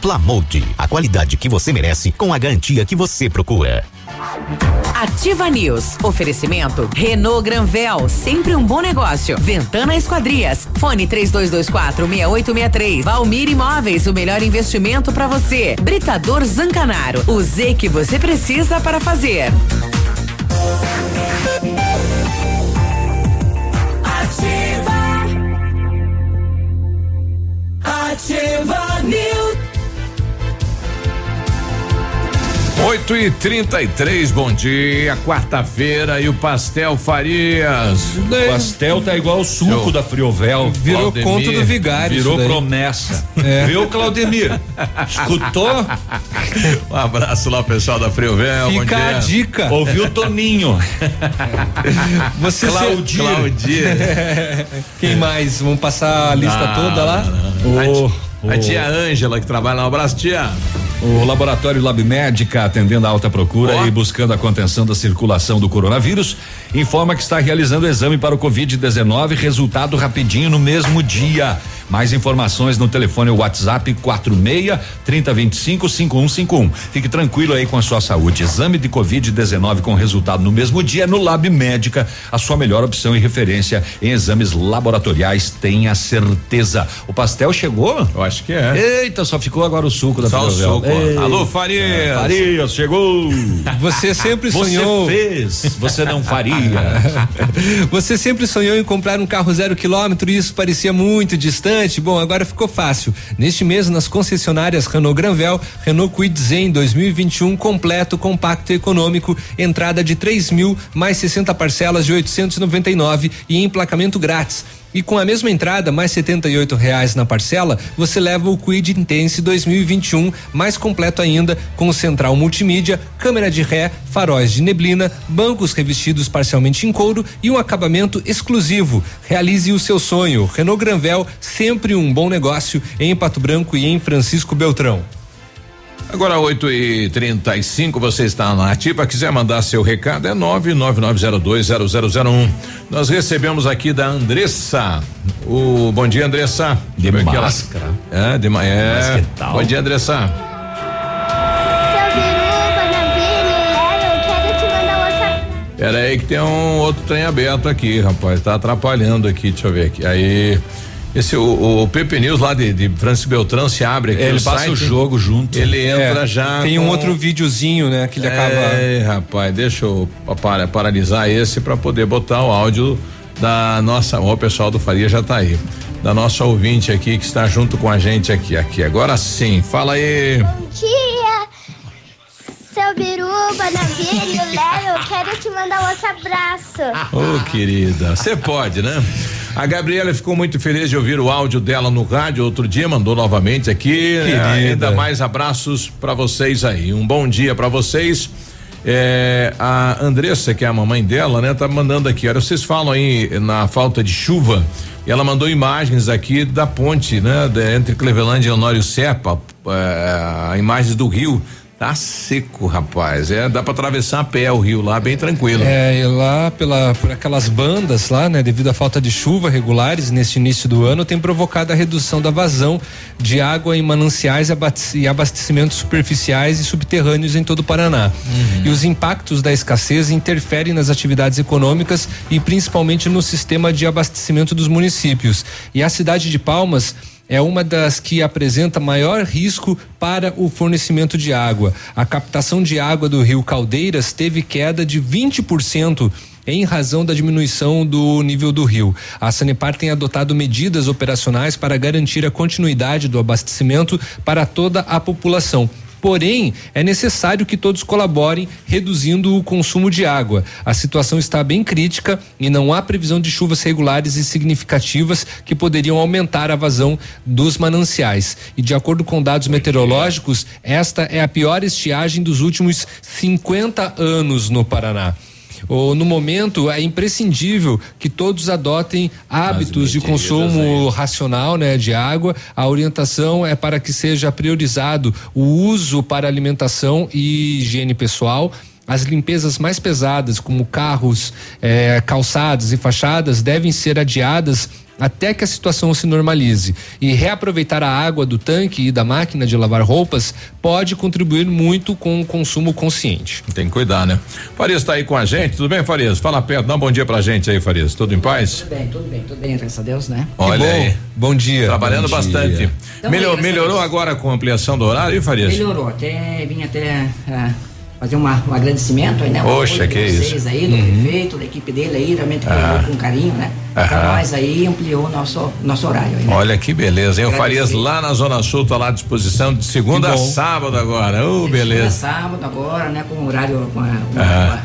Plamold, a qualidade que você merece com a garantia que você procura. Ativa News. Oferecimento Renault Granvel, sempre um bom negócio. Ventana Esquadrias. Fone 3224 6863. Valmir Imóveis, o melhor investimento para você. Britador Zancanaro. O Z que você precisa para fazer. Ativa. Ativa News. 8 e 33 bom dia, quarta-feira e o Pastel Farias. O pastel tá igual o suco da Friovel. Virou Claudemir. conto do vigário. Virou promessa. É. Viu, Claudemir? Escutou? Um abraço lá, pessoal da Friovel. Fica a dica. Ouviu, Toninho? Você Claudir. Claudir. Quem mais? Vamos passar a lista Não, toda lá? O, A tia Ângela que trabalha lá, um abraço, tia. O laboratório Lab Médica atendendo a alta procura Ó. e buscando a contenção da circulação do coronavírus informa que está realizando o exame para o Covid-19, resultado rapidinho no mesmo dia. Mais informações no telefone WhatsApp 46 3025 5151. Fique tranquilo aí com a sua saúde. Exame de Covid-19 com resultado no mesmo dia no Lab Médica, a sua melhor opção e referência em exames laboratoriais, tenha certeza. O pastel chegou? Eu acho que é. Eita, só ficou agora o suco da Só o suco. Ei. Alô, Farias. É, Farias, chegou. Você sempre Você sonhou. fez, você não faria. Você sempre sonhou em comprar um carro zero quilômetro e isso parecia muito distante? Bom, agora ficou fácil. Neste mês, nas concessionárias Renault Granvel, Renault Kwid Zen 2021 completo, compacto e econômico, entrada de 3 mil mais 60 parcelas de 899 e emplacamento grátis. E com a mesma entrada, mais 78 reais na parcela, você leva o Quid Intense 2021, mais completo ainda, com central multimídia, câmera de ré, faróis de neblina, bancos revestidos parcialmente em couro e um acabamento exclusivo. Realize o seu sonho. Renault Granvel, sempre um bom negócio em Pato Branco e em Francisco Beltrão. Agora 8 e 35 você está na ativa, quiser mandar seu recado é 999020001. Nós recebemos aqui da Andressa. O bom dia, Andressa. De Como é máscara. É, de ma- é. Tal? Bom dia, Andressa. Pera aí que tem um outro trem aberto aqui, rapaz. Tá atrapalhando aqui, deixa eu ver aqui. Aí. Esse, o, o Pepe News lá de, de Francis Beltrão se abre aqui. Ele o passa site, o jogo junto. Ele entra É, já. Tem um outro videozinho, né, que ele acaba. É, rapaz, deixa eu para, paralisar esse para poder botar o áudio da nossa. Ó, o pessoal do Faria já tá aí. Da nossa ouvinte aqui que está junto com a gente aqui. Aqui, agora sim. Fala aí. Bom dia, seu Biruba, Navilho, Léo, eu quero te mandar um outro abraço. Ô, querida, você pode, né? A Gabriela ficou muito feliz de ouvir o áudio dela no rádio outro dia, mandou novamente aqui. né? Querida. Ainda mais abraços pra vocês aí. Um bom dia pra vocês. É, a Andressa, que é a mamãe dela, né, tá mandando aqui. Olha, vocês falam aí na falta de chuva. E ela mandou imagens aqui da ponte, né, de- entre Cleveland e Honório Serpa, é, imagens do rio. Tá seco, rapaz. É, dá pra atravessar a pé o rio lá, bem tranquilo. É, e lá pela, por aquelas bandas lá, né, devido à falta de chuva regulares neste início do ano, tem provocado a redução da vazão de água em mananciais e abaste- e abastecimentos superficiais e subterrâneos em todo o Paraná. E os impactos da escassez interferem nas atividades econômicas e principalmente no sistema de abastecimento dos municípios. E a cidade de Palmas é uma das que apresenta maior risco para o fornecimento de água. A captação de água do rio Caldeiras teve queda de 20% em razão da diminuição do nível do rio. A Sanepar tem adotado medidas operacionais para garantir a continuidade do abastecimento para toda a população. Porém, é necessário que todos colaborem reduzindo o consumo de água. A situação está bem crítica e não há previsão de chuvas regulares e significativas que poderiam aumentar a vazão dos mananciais. E de acordo com dados meteorológicos, esta é a pior estiagem dos últimos 50 anos no Paraná. Ou, no momento, é imprescindível que todos adotem hábitos de consumo racional né, de água. A orientação é para que seja priorizado o uso para alimentação e higiene pessoal. As limpezas mais pesadas, como carros, eh, calçadas e fachadas, devem ser adiadas até que a situação se normalize. E reaproveitar a água do tanque e da máquina de lavar roupas pode contribuir muito com o consumo consciente. Tem que cuidar, né? Farias tá aí com a gente, tudo bem, Farias? Fala perto, dá um bom dia pra gente aí, Farias. Tudo em paz? Tudo bem, tudo bem, tudo bem, graças a Deus, né? Olha bom. aí. Bom dia. Trabalhando Bom dia. bastante. Então, Melhor- melhorou agora com a ampliação do horário, hein, Farias? Melhorou, até vim até ah, fazer uma, um agradecimento aí, né? Poxa, que vocês isso. aí, do Uhum. prefeito, da equipe dele aí, realmente Ah. com carinho, né? Pra Aham. nós aí, ampliou o nosso, nosso horário aí, né? Olha que beleza, hein? O. Farias lá na Zona Sul tá lá à disposição de segunda a sábado agora. Ô, Segunda, beleza. sábado agora, né? Com o horário, com, a,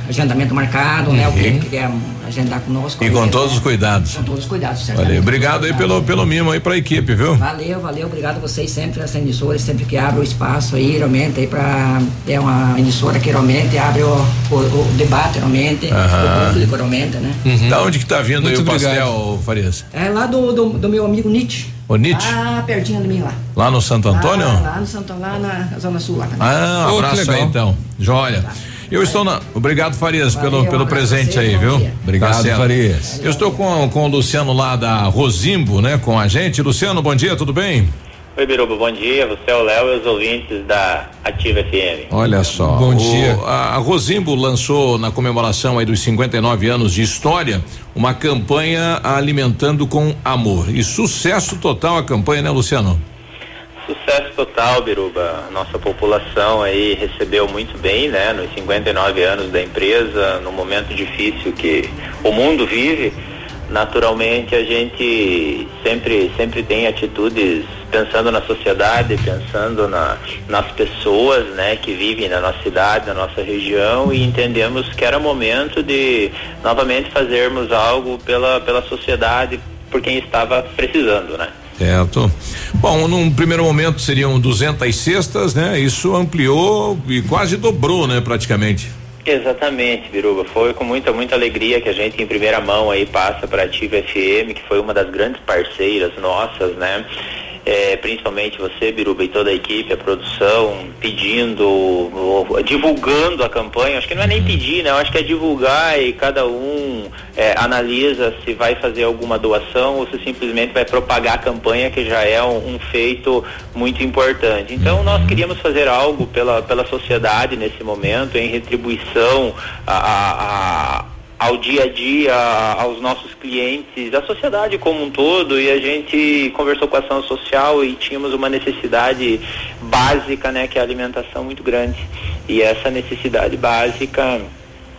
o agendamento marcado, né? O Uhum. cliente que quer agendar conosco. E aí, com né? todos os cuidados. Com todos os cuidados, Valeu. certamente. Obrigado aí pelo, pelo mimo aí pra equipe, viu? Valeu, valeu, obrigado a vocês sempre, essa emissora, sempre que abre o espaço aí, realmente, aí pra. É uma emissora que realmente abre o, o, o debate, realmente, Aham. o público, realmente, né? Da onde que tá vindo Muito aí o obrigado. pastel, Farias? É lá do, do, do meu amigo Nietzsche. O Nietzsche? Ah, pertinho de mim lá. Lá no Santo Antônio? Lá, lá no Santo, lá na Zona Sul, lá também. Ah, um Oh, abraço aí então. Joia. Eu estou na. Obrigado, Farias, pelo, pelo presente aí, viu? Obrigado, certo. Farias. Eu estou com, com o Luciano lá da Rosimbo, né? Com a gente. Luciano, bom dia, tudo bem? Oi, Biruba, bom dia. Você é o Léo e os ouvintes da Ativa FM. Olha só. Bom o- dia. A, a Rosimbo lançou na comemoração aí dos 59 anos de história uma campanha alimentando com amor. E sucesso total a campanha, né, Luciano? Sucesso total, Biruba. Nossa população aí recebeu muito bem, né? Nos 59 anos da empresa, no momento difícil que o mundo vive. Naturalmente a gente sempre sempre tem atitudes pensando na sociedade, pensando na, nas pessoas, né, que vivem na nossa cidade, na nossa região e entendemos que era momento de novamente fazermos algo pela pela sociedade por quem estava precisando, né? Certo. Bom, num primeiro momento seriam 200 cestas, né? Isso ampliou e quase dobrou, né, praticamente. Exatamente, Biruba. Foi com muita, muita alegria que a gente, em primeira mão, aí passa para a Ativa FM, que foi uma das grandes parceiras nossas, né? É, principalmente você, Biruba, e toda a equipe, a produção, pedindo, divulgando a campanha. Acho que não é nem pedir, né? Eu acho que é divulgar e cada um é, analisa se vai fazer alguma doação ou se simplesmente vai propagar a campanha, que já é um, um feito muito importante. Então, nós queríamos fazer algo pela, pela sociedade nesse momento, em retribuição a- a- a ao dia a dia, aos nossos clientes, à sociedade como um todo, e a gente conversou com a ação social e tínhamos uma necessidade básica, né, que é a alimentação muito grande. E essa necessidade básica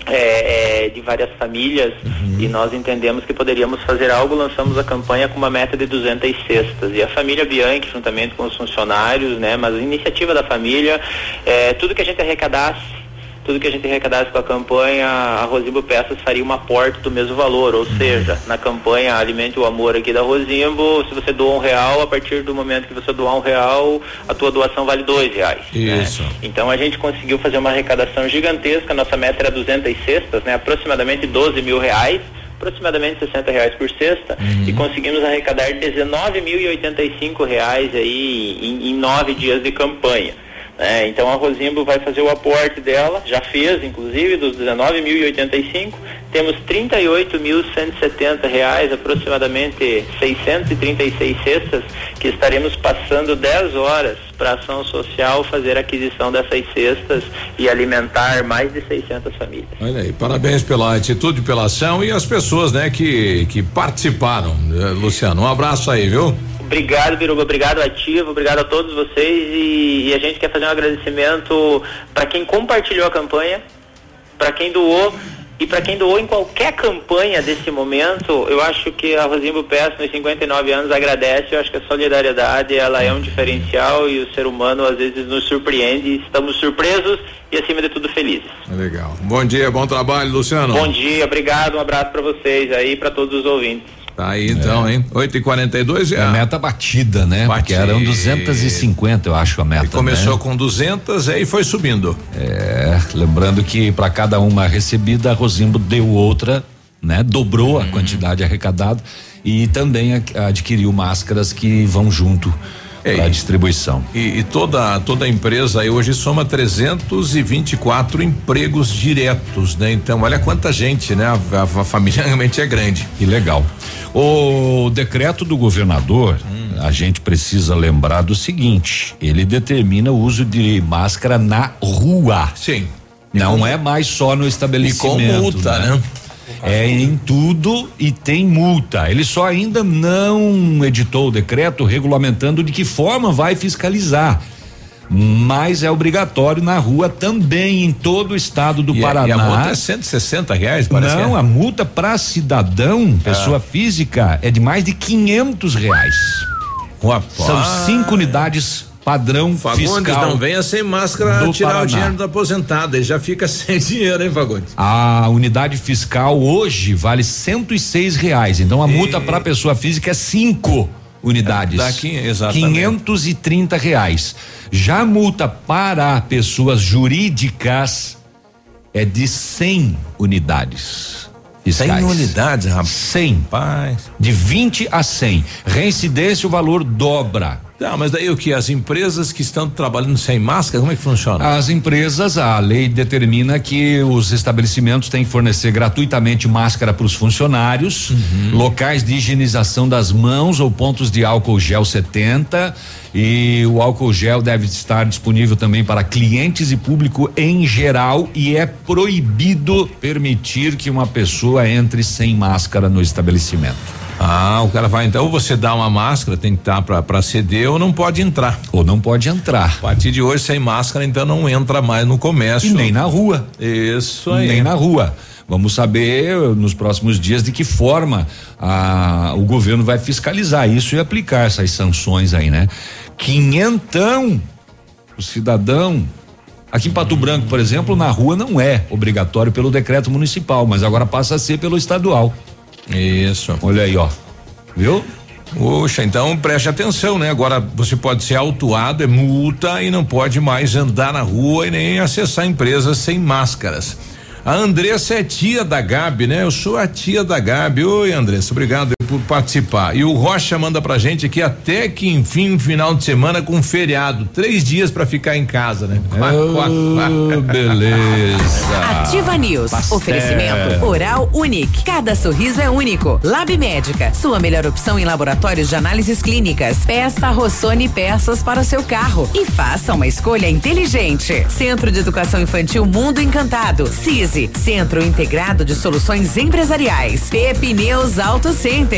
é, é de várias famílias e nós entendemos que poderíamos fazer algo, lançamos a campanha com uma meta de 200 cestas e a família Bianchi, juntamente com os funcionários, né, mas a iniciativa da família, é, tudo que a gente arrecadasse tudo que a gente arrecadasse com a campanha, a Rosimbo Peças faria uma aporte do mesmo valor, ou seja, na campanha Alimente o Amor aqui da Rosimbo, se você doa um real, a partir do momento que você doar um real, a tua doação vale dois reais. né? Isso. Então a gente conseguiu fazer uma arrecadação gigantesca, nossa meta era 200 cestas, né? aproximadamente 12 mil reais, aproximadamente 60 reais por cesta, e conseguimos arrecadar 19.085 reais aí em, em nove dias de campanha. Né? então a Rosimbo vai fazer o aporte dela, já fez inclusive dos 19.085, temos 38.170 reais, aproximadamente 636 cestas, que estaremos passando 10 horas para ação social fazer a aquisição dessas cestas e alimentar mais de 600 famílias. Olha aí, parabéns pela atitude, pela ação e as pessoas, né, que, que participaram. eh, Luciano, um abraço aí, viu? Obrigado, Biruba. Obrigado, Ativo. Obrigado a todos vocês. E, e a gente quer fazer um agradecimento para quem compartilhou a campanha, para quem doou e para quem doou em qualquer campanha desse momento. Eu acho que a Rosimbo Peço, nos 59 anos, agradece. Eu acho que a solidariedade ela é um diferencial e o ser humano às vezes nos surpreende. Estamos surpresos e, acima de tudo, felizes. Legal. Bom dia, bom trabalho, Luciano. Bom dia, obrigado. Um abraço para vocês aí e para todos os ouvintes. Tá aí então, hein? 8 e 42 É a meta batida, né? Porque Batida. eram 250, eu acho, a meta. Começou né? com 200 aí foi subindo. É, lembrando que para cada uma recebida, a Rosimbo deu outra, né? Dobrou Uhum. a quantidade arrecadada e também adquiriu máscaras que vão junto para a distribuição. E, e toda toda empresa aí hoje soma 324 empregos diretos, né? Então, olha quanta gente, né? A, a- a família realmente é grande. Que legal. O decreto do governador, a gente precisa lembrar do seguinte: ele determina o uso de máscara na rua. Sim. Não é mais só no estabelecimento. E com multa, né? É em tudo e tem multa. Ele só ainda não editou o decreto regulamentando de que forma vai fiscalizar. Mas é obrigatório na rua também em todo o estado do E a- Paraná. E a multa é 160 reais, parece Não, que é. a multa para cidadão, pessoa Ah. física, é de mais de 500 reais. São cinco unidades padrão Fagundes fiscal. não venha sem máscara tirar Paraná. o dinheiro do aposentado, ele já fica sem dinheiro, hein, Fagundes? A unidade fiscal hoje vale 106 reais. Então a multa para pessoa física é cinco unidades. Dá quin- exatamente. 530 reais. Já a multa para pessoas jurídicas é de 100 unidades. Fiscais. 100 unidades, rapaz. 100. De 20 a 100. Reincidência, o valor dobra. Tá, mas daí o que? As empresas que estão trabalhando sem máscara, como é que funciona? As empresas, a lei determina que os estabelecimentos têm que fornecer gratuitamente máscara para os funcionários, Uhum. locais de higienização das mãos ou pontos de álcool gel 70 e o álcool gel deve estar disponível também para clientes e público em geral e é proibido permitir que uma pessoa entre sem máscara no estabelecimento. Ah, o cara vai então, ou você dá uma máscara, tem que estar pra, pra ceder ou não pode entrar. Ou não pode entrar. A partir de hoje, sem máscara, então não entra mais no comércio. E nem na rua. Isso aí. Nem na rua. Vamos saber nos próximos dias de que forma a, o governo vai fiscalizar isso e aplicar essas sanções aí, né? Quinhentão o cidadão. Aqui em Pato Branco, por exemplo, na rua não é obrigatório pelo decreto municipal, mas agora passa a ser pelo estadual. Isso. Olha aí, ó. Viu? Poxa, então preste atenção, né? Agora você pode ser autuado, é multa e não pode mais andar na rua e nem acessar empresas sem máscaras. A Andressa é tia da Gabi, né? Eu sou a tia da Gabi. Oi, Andressa, obrigado por participar. E o Rocha manda pra gente aqui até que enfim um final de semana com feriado, três dias pra ficar em casa, né? Quá, quá, quá. beleza. Ativa News. Pastel. Oferecimento Oral Unique. Cada sorriso é único. Lab Médica. Sua melhor opção em laboratórios de análises clínicas. Peça Rossoni peças para o seu carro. E faça uma escolha inteligente. Centro de Educação Infantil Mundo Encantado. CISI. Centro Integrado de Soluções Empresariais. Pepineus Auto Center.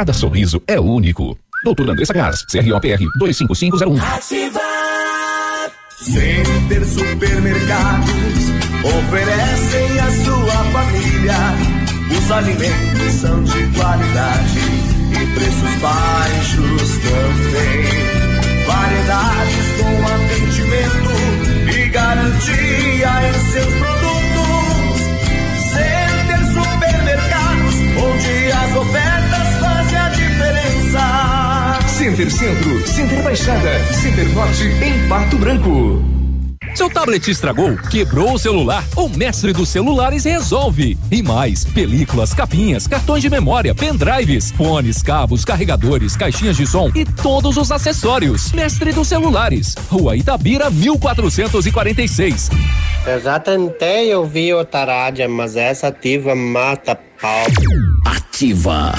cada sorriso é único. Doutor Andressa Gás, CROPR 25501. Ativa. Center Supermercados oferecem à sua família. Os alimentos são de qualidade e preços baixos também. Variedades com atendimento e garantia em seus produtos. Center Centro, Center Baixada, Center Norte em Pato Branco. Seu tablet estragou, quebrou o celular? O mestre dos celulares resolve. E mais, películas, capinhas, cartões de memória, pendrives, fones, cabos, carregadores, caixinhas de som e todos os acessórios. Mestre dos celulares, Rua Itabira, 1446. Eu já tentei ouvir outra rádio, mas essa ativa mata pau. Ativa.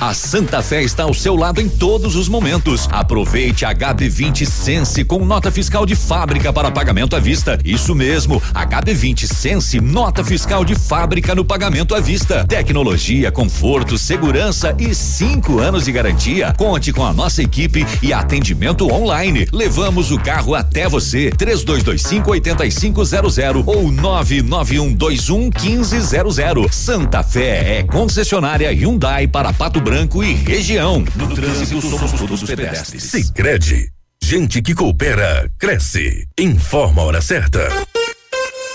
A Santa Fé está ao seu lado em todos os momentos. Aproveite a HB20 Sense com nota fiscal de fábrica para pagamento à vista. Isso mesmo, HB20 Sense, nota fiscal de fábrica no pagamento à vista. Tecnologia, conforto, segurança e cinco anos de garantia. Conte com a nossa equipe e atendimento online. Levamos o carro até você. 3225 8500 ou 99121 1500. Santa Fé é concessionária Hyundai para Pato Branco e região. No trânsito somos todos pedestres. Sicredi, gente que coopera cresce. Informa a hora certa.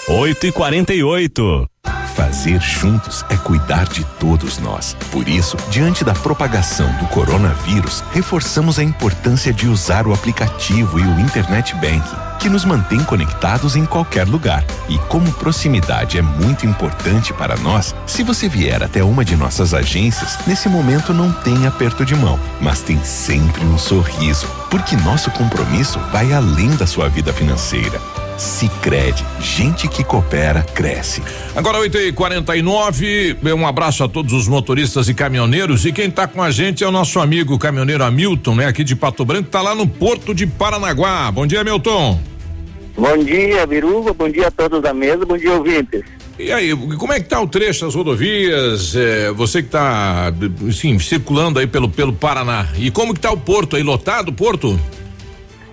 8 e 48 Fazer juntos é cuidar de todos nós. Por isso, diante da propagação do coronavírus, reforçamos a importância de usar o aplicativo e o Internet Banking. Que nos mantém conectados em qualquer lugar. E como proximidade é muito importante para nós, se você vier até uma de nossas agências, nesse momento não tem aperto de mão, mas tem sempre um sorriso, porque nosso compromisso vai além da sua vida financeira. Sicredi, gente que coopera cresce. Agora 8 e 49 um abraço a todos os motoristas e caminhoneiros e quem está com a gente é o nosso amigo caminhoneiro Hamilton, né? Aqui de Pato Branco, tá lá no Porto de Paranaguá. Bom dia, Milton. Bom dia, Biruba, bom dia a todos da mesa, bom dia, ouvintes. E aí, como é que tá o trecho das rodovias? É, você que tá, sim, circulando aí pelo, pelo Paraná. E como que tá o porto aí, lotado o porto?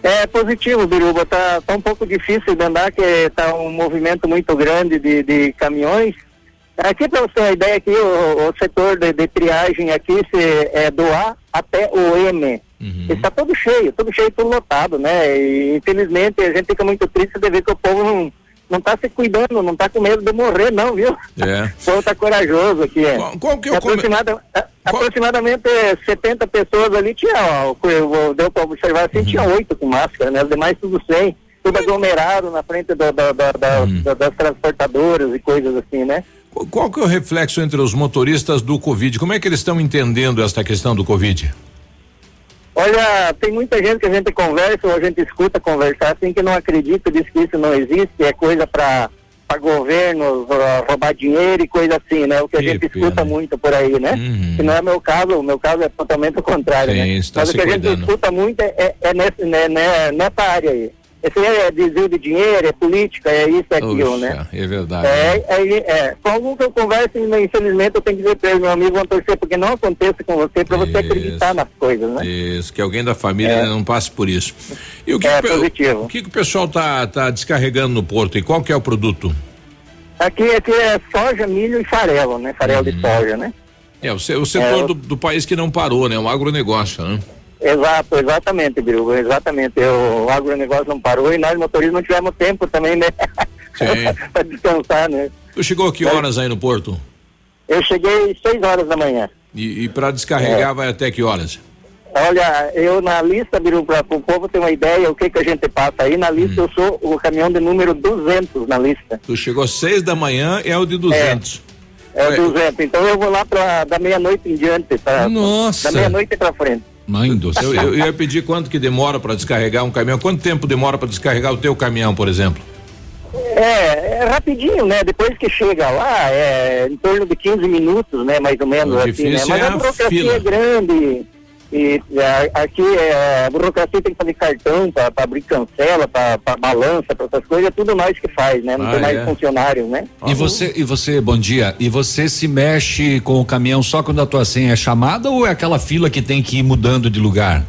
É positivo, Biruba. Tá, tá um pouco difícil de andar, que tá um movimento muito grande de, de caminhões. Aqui, para você ter uma ideia, aqui, o, o setor de, de, triagem aqui se, é do A até o M. Uhum. Está todo cheio, todo cheio, tudo lotado, né? E infelizmente a gente fica muito triste de ver que o povo não não está se cuidando, não está com medo de morrer, não, viu? É. O povo está corajoso aqui. É. Qual, qual que é o Aproximada, a, Aproximadamente 70 pessoas ali tinha, ó, deu para observar assim, uhum. tinha oito com máscara, né? Os demais tudo sem, tudo aglomerado na frente da, uhum. das transportadoras e coisas assim, né? Qual que é o reflexo entre os motoristas do Covid? Como é que eles estão entendendo esta questão do Covid? Olha, tem muita gente que a gente conversa ou a gente escuta conversar assim que não acredita, diz que isso não existe, é coisa para para governo roubar dinheiro e coisa assim, né? O que, a gente pena. escuta muito por aí, né? Uhum. Que não é meu caso, o meu caso é totalmente o contrário, Sim, né? Mas o que a gente escuta muito é, é, é nesse, né, né, nessa área aí. Esse é desvio de dinheiro, é política, é isso, é aquilo, né? É verdade. É, é, é. Com algum que eu converso, infelizmente, eu tenho que dizer para meu amigo, vão torcer, porque não aconteça com você, para você acreditar nas coisas, né? Isso, que alguém da família é. não passe por isso. E o que, é, que, positivo. o que, que o pessoal tá, tá descarregando no porto e qual que é o produto? Aqui, aqui é soja, milho e farelo, né? Farelo uhum. de soja, né? É, o, o setor é, do, do país que não parou, né? O agronegócio, né? Exato, exatamente, Biruba, exatamente. O agronegócio não parou e nós motoristas não tivemos tempo também, né? para descansar, né? Tu chegou a que horas aí no porto? Eu cheguei seis horas da manhã. E, e para descarregar é. vai até que horas? Olha, eu na lista, Biru, para o povo ter uma ideia o que que a gente passa aí, na lista hum. eu sou o caminhão de número 200 na lista. Tu chegou seis da manhã, é o de 200. É, é o 200, então eu vou lá pra, da meia-noite em diante, tá? Nossa! Da meia-noite para frente. Mãe do céu. Eu, eu, ia pedir quanto que demora para descarregar um caminhão. Quanto tempo demora para descarregar o teu caminhão, por exemplo? É, é, rapidinho, né? Depois que chega lá, é em torno de 15 minutos, né? Mais ou menos assim, né? Mas é a burocracia fila. é grande. E aqui é, a burocracia tem que fazer cartão para abrir cancela, para balança, para essas coisas, é tudo nós que faz, né? Não ah, tem mais é. funcionários, né? E você, e você, bom dia, e você se mexe com o caminhão só quando a tua senha é chamada ou é aquela fila que tem que ir mudando de lugar?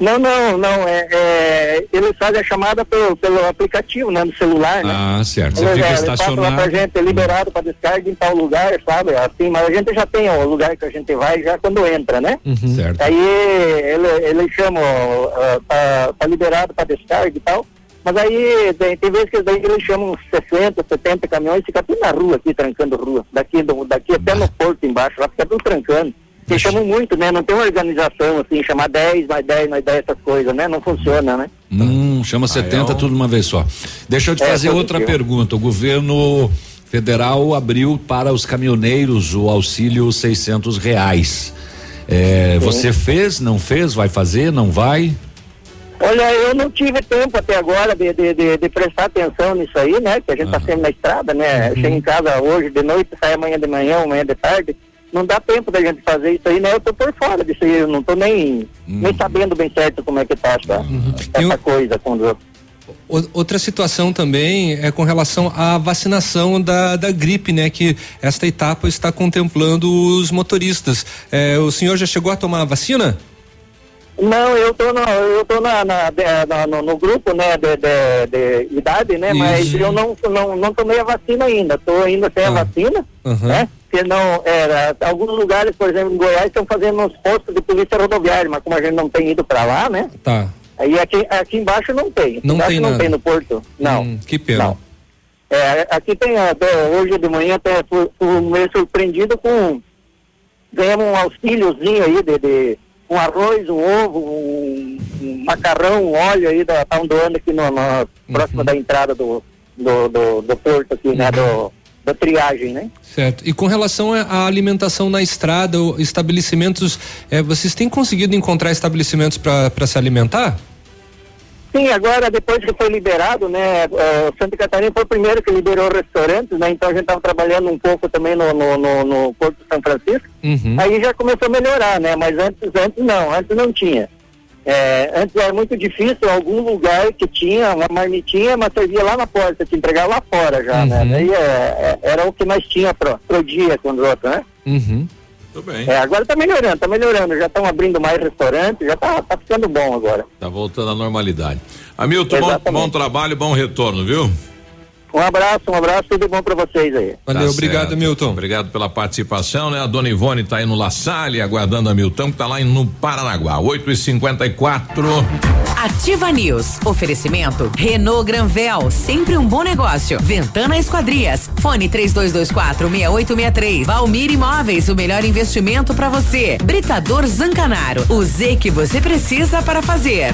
Não, não, não. É, é, eles fazem a chamada pelo, pelo aplicativo, né? No celular, né? Ah, certo. Você eles, fica é, estacionado. Eles pra gente, é liberado para descarga em tal lugar, sabe? Assim, mas a gente já tem o lugar que a gente vai já quando entra, né? Uhum. Certo. Aí ele, eles chamam uh, tá, tá liberado para descarga e tal. Mas aí tem, tem vezes que daí eles chamam 60, 70 caminhões e fica tudo na rua aqui, trancando rua. Daqui, do, daqui até no porto embaixo, lá fica tudo trancando. Chamam muito, né? Não tem uma organização assim, chamar 10, mais 10, mais 10, essas coisas, né? Não funciona, né? Hum, chama ah, 70 é um... tudo uma vez só. Deixa eu te é, fazer outra pergunta. O governo federal abriu para os caminhoneiros o auxílio 600 reais. É, você fez, não fez, vai fazer, não vai? Olha, eu não tive tempo até agora de, de, de, de prestar atenção nisso aí, né? Que a gente está sempre na estrada, né? Uhum. Chega em casa hoje de noite, sai amanhã de manhã, amanhã de tarde não dá tempo da gente fazer isso aí, né? Eu tô por fora disso aí, eu não tô nem, uhum. nem sabendo bem certo como é que tá essa, uhum. essa coisa quando Outra situação também é com relação à vacinação da, da gripe, né? Que esta etapa está contemplando os motoristas. É, o senhor já chegou a tomar a vacina? Não, eu tô no, eu tô na, na, na no, no, grupo, né, de, de, de idade, né, Isso. mas eu não, não, não tomei a vacina ainda, tô ainda sem ah. a vacina, uhum. né, porque não, era, alguns lugares, por exemplo, em Goiás, estão fazendo uns postos de polícia rodoviária, mas como a gente não tem ido para lá, né, tá. aí aqui, aqui embaixo não tem, não tem não nada. tem no Porto, não. Hum, que pena. Não. É, aqui tem, até hoje de manhã, até fui, fui meio surpreendido com, ganhamos um auxíliozinho aí de, de um arroz, um ovo, um, um macarrão, um óleo aí, da, tá doando aqui no, no próximo da entrada do, do, do, do porto aqui, né? Do, da triagem, né? Certo. E com relação à alimentação na estrada, estabelecimentos, eh, vocês têm conseguido encontrar estabelecimentos para se alimentar? Sim, agora depois que foi liberado, né, eh, Santa Catarina foi o primeiro que liberou restaurantes, né, então a gente estava trabalhando um pouco também no, no, no, no Porto de São Francisco, Uhum. aí já começou a melhorar, né, mas antes, antes não, antes não tinha. Eh, antes era muito difícil, algum lugar que tinha uma marmitinha, mas servia lá na porta, te entregar lá fora já, né, daí eh, eh, era o que nós tinha pro, pro dia com os outros, né. Uhum. Tudo bem. É, agora tá melhorando, tá melhorando, já estão abrindo mais restaurantes, já tá, tá ficando bom agora. Tá voltando à normalidade. Hamilton, bom, bom trabalho, bom retorno, viu? Um abraço, um abraço, tudo bom pra vocês aí. Valeu, obrigado, certo. Milton. Obrigado pela participação, né? A dona Ivone tá aí no La Salle, aguardando a Milton, que tá lá no Paranaguá. 8 e 54 Ativa News. Oferecimento Renault Granvel, sempre um bom negócio. Ventana Esquadrias. Fone 3224 6863. Valmir Imóveis, o melhor investimento para você. Britador Zancanaro. O Z que você precisa para fazer.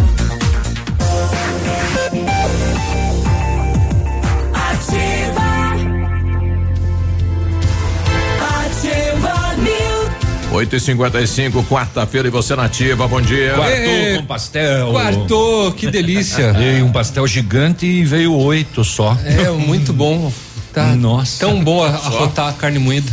8 e 55 quarta-feira e você nativa, bom dia. Quartou com pastel. Quartou, que delícia. Veio um pastel gigante e veio oito só. É, muito bom. Tá Nossa. tão bom a- arrotar a carne moída.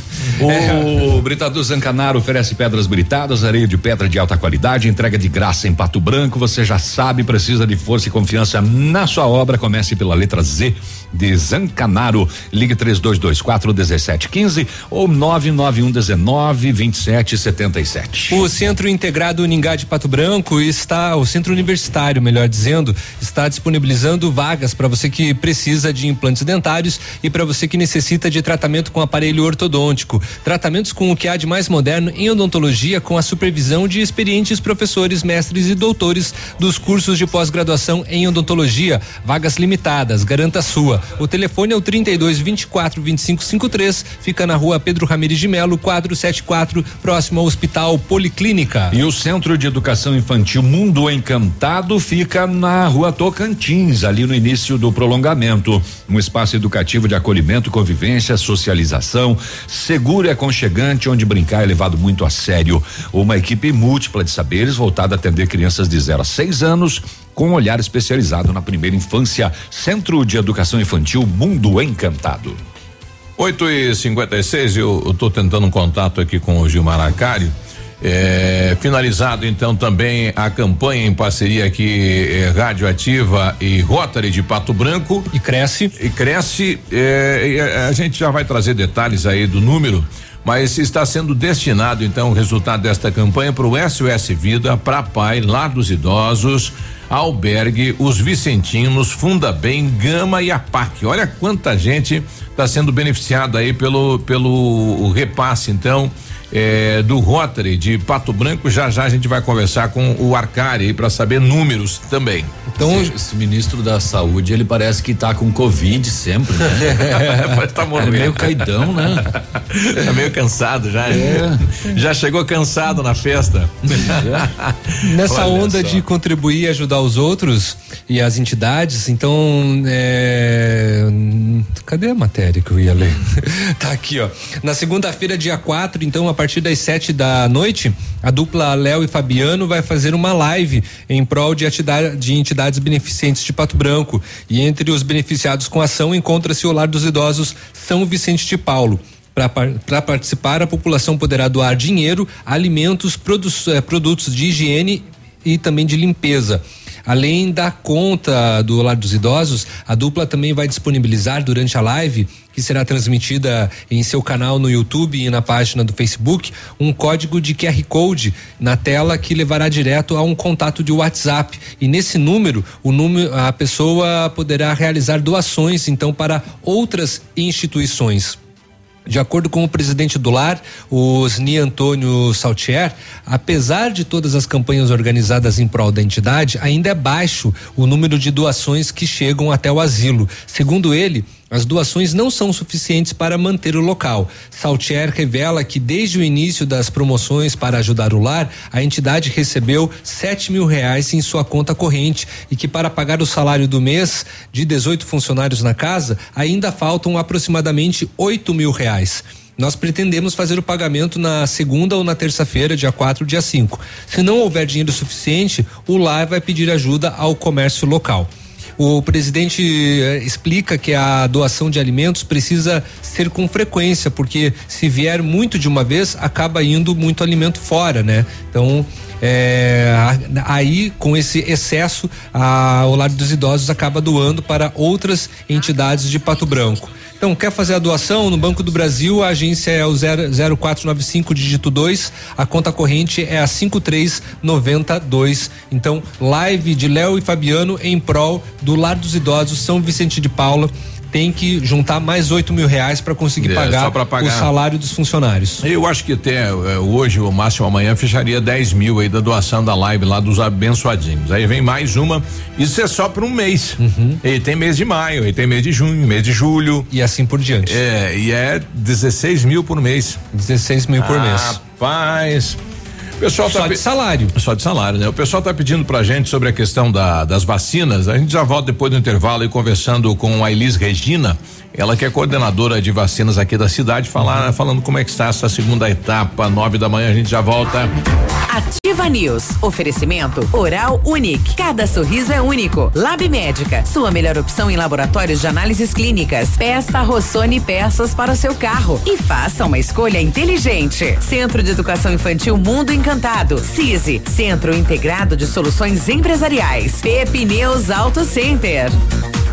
O Britador Zancanaro oferece pedras britadas, areia de pedra de alta qualidade, entrega de graça em Pato Branco. Você já sabe, precisa de força e confiança na sua obra. Comece pela letra Z de Zancanaro. Ligue 3224 1715 ou 99119 2777. O Centro Integrado Uningá de Pato Branco está, o Centro Universitário, melhor dizendo, está disponibilizando vagas para você que precisa de implantes dentários e para você que necessita de tratamento com aparelho ortodôntico. Tratamentos com o que há de mais moderno em odontologia com a supervisão de experientes professores, mestres e doutores dos cursos de pós-graduação em odontologia. Vagas limitadas, garanta a sua. O telefone é o 32 24 25 53, fica na rua Pedro Ramires de Melo, 474, próximo ao Hospital Policlínica. E o Centro de Educação Infantil Mundo Encantado fica na rua Tocantins, ali no início do prolongamento. Um espaço educativo de acolhimento, convivência, socialização, seguro e aconchegante, onde brincar é levado muito a sério. Uma equipe múltipla de saberes voltada a atender crianças de 0 a 6 anos. Com um olhar especializado na primeira infância, Centro de Educação Infantil Mundo Encantado. 8 e 56 eu, eu tô tentando um contato aqui com o Gilmar Arcari. É, finalizado então também a campanha em parceria aqui é, Radioativa e Rotary de Pato Branco. E cresce. E cresce. é, e a, gente já vai trazer detalhes aí do número, mas está sendo destinado então o resultado desta campanha para o SOS Vida, para Pai, Lar dos Idosos, Albergue, os Vicentinos, Funda Bem, Gama e APAC. Olha quanta gente está sendo beneficiada aí pelo pelo repasse então eh, do Rotary de Pato Branco. Já já a gente vai conversar com o Arcari para saber números também. Então, esse, esse ministro da saúde, ele parece que tá com covid sempre, né? Mas tá é morrendo. meio caidão, né? tá meio cansado já. É. Já chegou cansado na festa. Nessa Olha onda só. de contribuir e ajudar os outros e as entidades, então, é, cadê a matéria que eu ia ler? tá aqui, ó. Na segunda-feira, dia 4, então, a partir das sete da noite, a dupla Léo e Fabiano vai fazer uma live em prol de, atida- de entidades beneficentes de Pato Branco. E entre os beneficiados com a ação encontra-se o Lar dos Idosos São Vicente de Paulo. Para participar, a população poderá doar dinheiro, alimentos, produ- eh, produtos de higiene e também de limpeza. Além da conta do Lar dos Idosos, a dupla também vai disponibilizar durante a live, que será transmitida em seu canal no YouTube e na página do Facebook, um código de QR Code na tela que levará direto a um contato de WhatsApp. E nesse número, o número a pessoa poderá realizar doações então para outras instituições. De acordo com o presidente do lar, Osni Antônio Saltier, apesar de todas as campanhas organizadas em prol da entidade, ainda é baixo o número de doações que chegam até o asilo. Segundo ele, as doações não são suficientes para manter o local. Saltier revela que desde o início das promoções para ajudar o lar, a entidade recebeu sete mil reais em sua conta corrente e que para pagar o salário do mês de 18 funcionários na casa ainda faltam aproximadamente oito mil reais. Nós pretendemos fazer o pagamento na segunda ou na terça-feira, dia 4, dia 5. Se não houver dinheiro suficiente, o lar vai pedir ajuda ao comércio local. O presidente eh, explica que a doação de alimentos precisa ser com frequência, porque se vier muito de uma vez, acaba indo muito alimento fora, né? Então, é, aí com esse excesso, a, o Lar dos Idosos acaba doando para outras entidades de Pato Branco. Então, quer fazer a doação no Banco do Brasil? A agência é o 0495 dígito 2, a conta corrente é a 5392. Então, live de Léo e Fabiano em prol do Lar dos Idosos São Vicente de Paula tem que juntar mais oito mil reais para conseguir É, pagar, pagar. o salário dos funcionários. Eu acho que até eh, hoje, ou máximo amanhã, fecharia 10 mil aí da doação da live lá dos abençoadinhos. Aí vem mais uma. Isso é só para um mês. E tem mês de maio, e tem mês de junho, mês de julho. E assim por diante. É, e é 16 mil por mês. 16 mil por mês. Rapaz. O pessoal Só tá de salário. Só de salário, né? O pessoal tá pedindo pra gente sobre a questão da, das vacinas. A gente já volta depois do intervalo e conversando com a Elis Regina, ela que é coordenadora de vacinas aqui da cidade, falar, falando como é que está essa segunda etapa, nove da manhã, a gente já volta. Ativa News. Oferecimento Oral Unique. Cada sorriso é único. Lab Médica. Sua melhor opção em laboratórios de análises clínicas. Peça Rossoni peças para o seu carro e faça uma escolha inteligente. Centro de Educação Infantil Mundo Encantado. CISI. Centro Integrado de Soluções Empresariais. Pepineus Auto Center.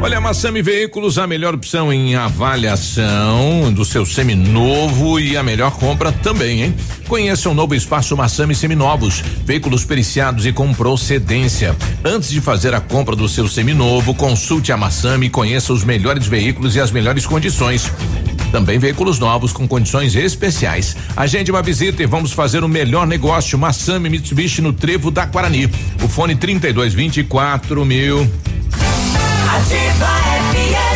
Olha, Massami Veículos, a melhor opção em avaliação do seu seminovo e a melhor compra também, hein? Conheça o novo espaço Massami Seminovos, veículos periciados e com procedência. Antes de fazer a compra do seu seminovo, consulte a Massami e conheça os melhores veículos e as melhores condições. Também veículos novos com condições especiais. Agende uma visita e vamos fazer o melhor negócio. Massami Mitsubishi no Trevo da Guarani. O fone 3224 mil. Ativa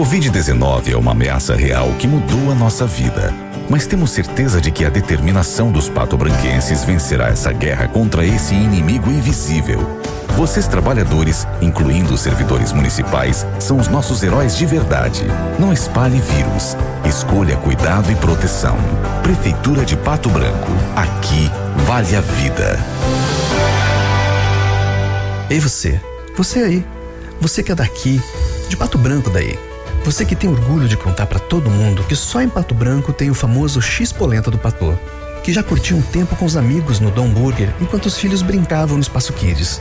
O Covid-19 é uma ameaça real que mudou a nossa vida. Mas temos certeza de que a determinação dos patobranquenses vencerá essa guerra contra esse inimigo invisível. Vocês, trabalhadores, incluindo os servidores municipais, são os nossos heróis de verdade. Não espalhe vírus. Escolha cuidado e proteção. Prefeitura de Pato Branco. Aqui vale a vida. Ei você, você aí, você que é daqui, de Pato Branco daí. Você que tem orgulho de contar pra todo mundo que só em Pato Branco tem o famoso X-Polenta do Patô. Que já curtiu um tempo com os amigos no Dom Burger enquanto os filhos brincavam no Espaço Kids.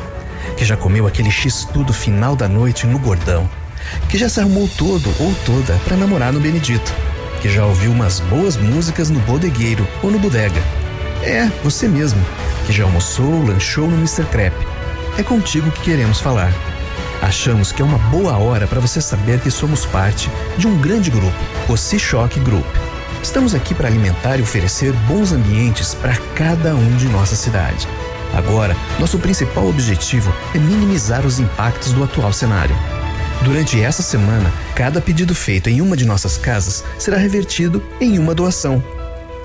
Que já comeu aquele X-Tudo final da noite no Gordão. Que já se arrumou todo ou toda pra namorar no Benedito. Que já ouviu umas boas músicas no Bodegueiro ou no Bodega. É, você mesmo. Que já almoçou, lanchou no Mr. Crepe. É contigo que queremos falar. Achamos que é uma boa hora para você saber que somos parte de um grande grupo, o C-Shock Group. Estamos aqui para alimentar e oferecer bons ambientes para cada um de nossa cidade. Agora, nosso principal objetivo é minimizar os impactos do atual cenário. Durante essa semana, cada pedido feito em uma de nossas casas será revertido em uma doação.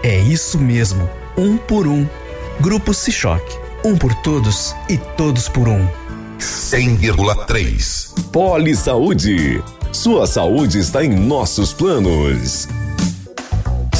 É isso mesmo, um por um. Grupo C-Shock. Um por todos e todos por um. 100,3. Poli Saúde. Sua saúde está em nossos planos.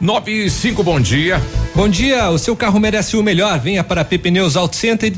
9 e 5, bom dia. Bom dia, o seu carro merece o melhor. Venha para P Pneus Auto Center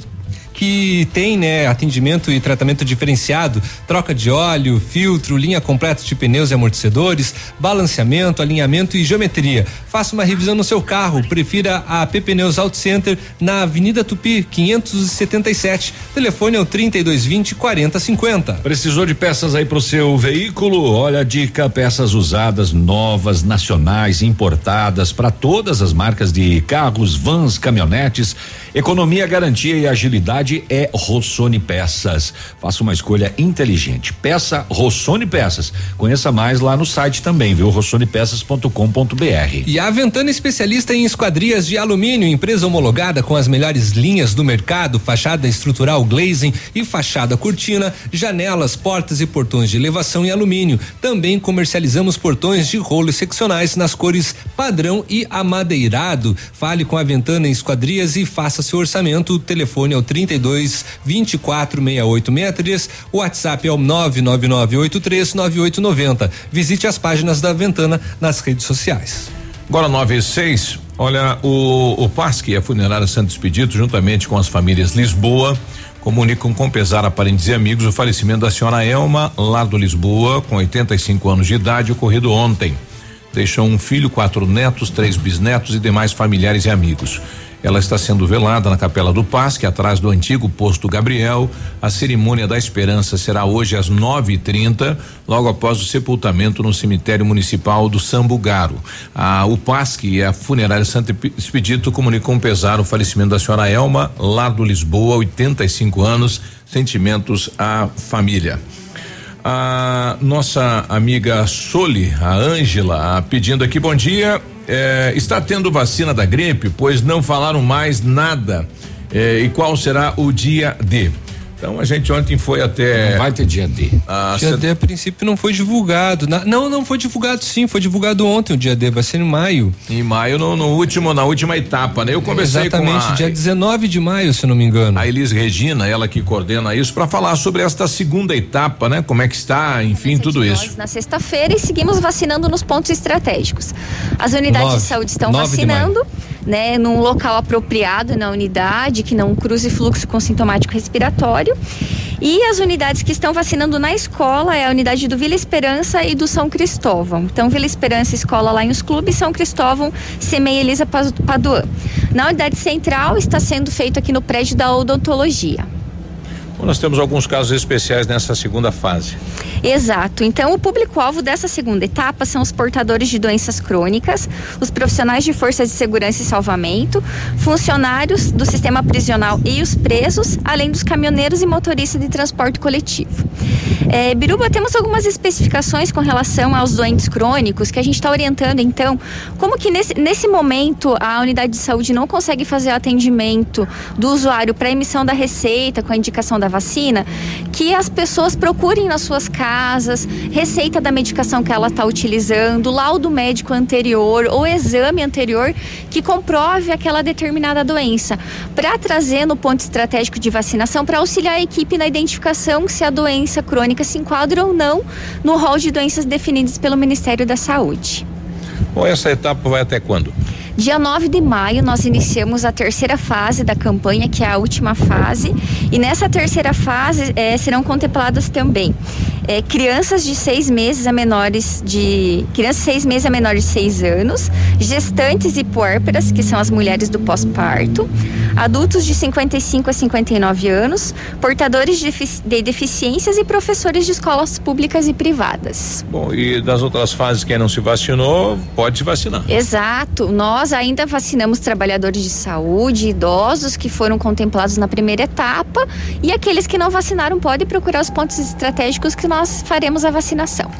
que tem, né, atendimento e tratamento diferenciado, troca de óleo, filtro, linha completa de pneus e amortecedores, balanceamento, alinhamento e geometria. Faça uma revisão no seu carro. Prefira a P Pneus Auto Center na Avenida Tupi, 577. Telefone é o 3220 4050. Precisou de peças aí pro seu veículo? Olha a dica: peças usadas, novas, nacionais, importadas para todas as marcas de carros, vans, caminhonetes. Economia, garantia e agilidade é Rossoni Peças. Faça uma escolha inteligente. Peça Rossoni Peças. Conheça mais lá no site também, viu? rossonepeças.com.br. E a Ventana especialista em esquadrias de alumínio, empresa homologada com as melhores linhas do mercado, fachada estrutural glazing e fachada cortina, janelas, portas e portões de elevação em alumínio. Também comercializamos portões de rolos seccionais nas cores padrão e amadeirado. Fale com a Ventana Esquadrias e faça seu orçamento. O telefone é o 32 24 68 63. O WhatsApp é o 99983 9890. Visite as páginas da Ventana nas redes sociais. Agora 9 e 6. Olha, o, o PASC, a funerária Santo Expedito, juntamente com as famílias Lisboa, comunicam com pesar a parentes e amigos o falecimento da senhora Elma, lá do Lisboa, com 85 anos de idade, ocorrido ontem. Deixou um filho, quatro netos, três bisnetos e demais familiares e amigos. Ela está sendo velada na Capela do Pasque, atrás do antigo posto Gabriel. A cerimônia da esperança será hoje às 9h30, logo após o sepultamento no cemitério municipal do Sambugaro. A o Pasque e a funerária Santo Expedito comunicam pesar o falecimento da senhora Elma, lá do Lisboa, 85 anos. Sentimentos à família a nossa amiga Soli, a Ângela, pedindo aqui bom dia. É, está tendo vacina da gripe, pois não falaram mais nada. É, e qual será o dia D? Então a gente ontem foi até. Não vai ter dia D. A dia D a princípio não foi divulgado. Na, não, não foi divulgado sim, foi divulgado ontem o dia D, vai ser em maio. Em maio, no, no último, na última etapa, né? Eu conversei Exatamente, com a. dia 19 de maio, se não me engano. A Elis Regina, ela que coordena isso, para falar sobre esta segunda etapa, né? Como é que está, enfim, tudo isso. Na sexta-feira e seguimos vacinando nos pontos estratégicos. As unidades Nove. de saúde estão vacinando, né, num local apropriado na unidade, que não cruze fluxo com sintomático respiratório. E as unidades que estão vacinando na escola é a unidade do Vila Esperança e do São Cristóvão. Então, Vila Esperança escola lá em os clubes, São Cristóvão, Semeia Elisa Paduan. Na unidade central está sendo feito aqui no prédio da odontologia. Nós temos alguns casos especiais nessa segunda fase. Exato. Então, o público-alvo dessa segunda etapa são os portadores de doenças crônicas, os profissionais de forças de segurança e salvamento, funcionários do sistema prisional e os presos, além dos caminhoneiros e motoristas de transporte coletivo. É, Biruba, temos algumas especificações com relação aos doentes crônicos que a gente está orientando, então, como que nesse, nesse momento a unidade de saúde não consegue fazer o atendimento do usuário para emissão da receita com a indicação da vacina, que as pessoas procurem nas suas casas receita da medicação que ela está utilizando, laudo médico anterior ou exame anterior que comprove aquela determinada doença, para trazer no ponto estratégico de vacinação para auxiliar a equipe na identificação se a doença crônica se enquadra ou não no rol de doenças definidas pelo Ministério da Saúde. Bom, essa etapa vai até quando? Dia 9 de maio, nós iniciamos a terceira fase da campanha, que é a última fase, e nessa terceira fase eh, serão contempladas também eh, crianças de seis meses a menores de. crianças seis meses a menores de seis anos, gestantes e puérperas, que são as mulheres do pós-parto, adultos de 55 a 59 anos, portadores de, defici de deficiências e professores de escolas públicas e privadas. Bom, e das outras fases, quem não se vacinou, pode se vacinar. Exato. Nós ainda vacinamos trabalhadores de saúde, idosos que foram contemplados na primeira etapa e aqueles que não vacinaram podem procurar os pontos estratégicos que nós faremos a vacinação.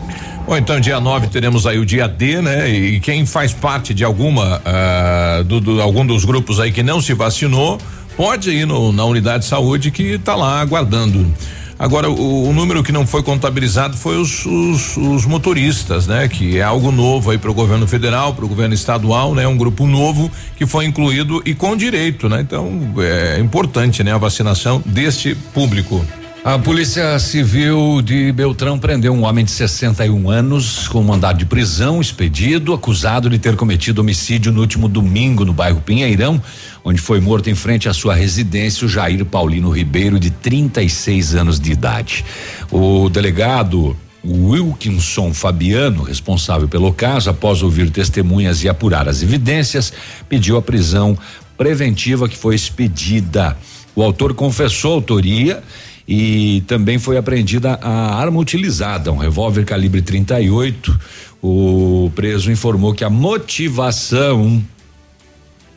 Bom, então dia 9 teremos aí o dia D, né? E quem faz parte de alguma uh, do, do, algum dos grupos aí que não se vacinou, pode ir no, na unidade de saúde que está lá aguardando. Agora, o, o, número que não foi contabilizado foi os, os, os motoristas, né? Que é algo novo aí para o governo federal, para o governo estadual, né? Um grupo novo que foi incluído e com direito, né? Então, é importante, né? A vacinação deste público. A Polícia Civil de Beltrão prendeu um homem de 61 anos com mandado de prisão expedido, acusado de ter cometido homicídio no último domingo no bairro Pinheirão, onde foi morto em frente à sua residência o Jair Paulino Ribeiro, de 36 anos de idade. O delegado Wilkinson Fabiano, responsável pelo caso, após ouvir testemunhas e apurar as evidências, pediu a prisão preventiva que foi expedida. O autor confessou autoria e também foi apreendida a arma utilizada, um revólver calibre 38. O preso informou que a motivação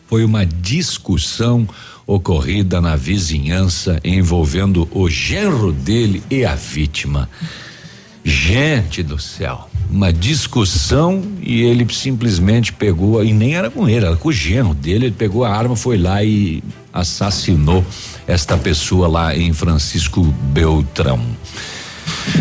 foi uma discussão ocorrida na vizinhança envolvendo o genro dele e a vítima. Gente do céu, uma discussão e ele simplesmente pegou, e nem era com ele, era com o genro dele, ele pegou a arma, foi lá e assassinou esta pessoa lá em Francisco Beltrão.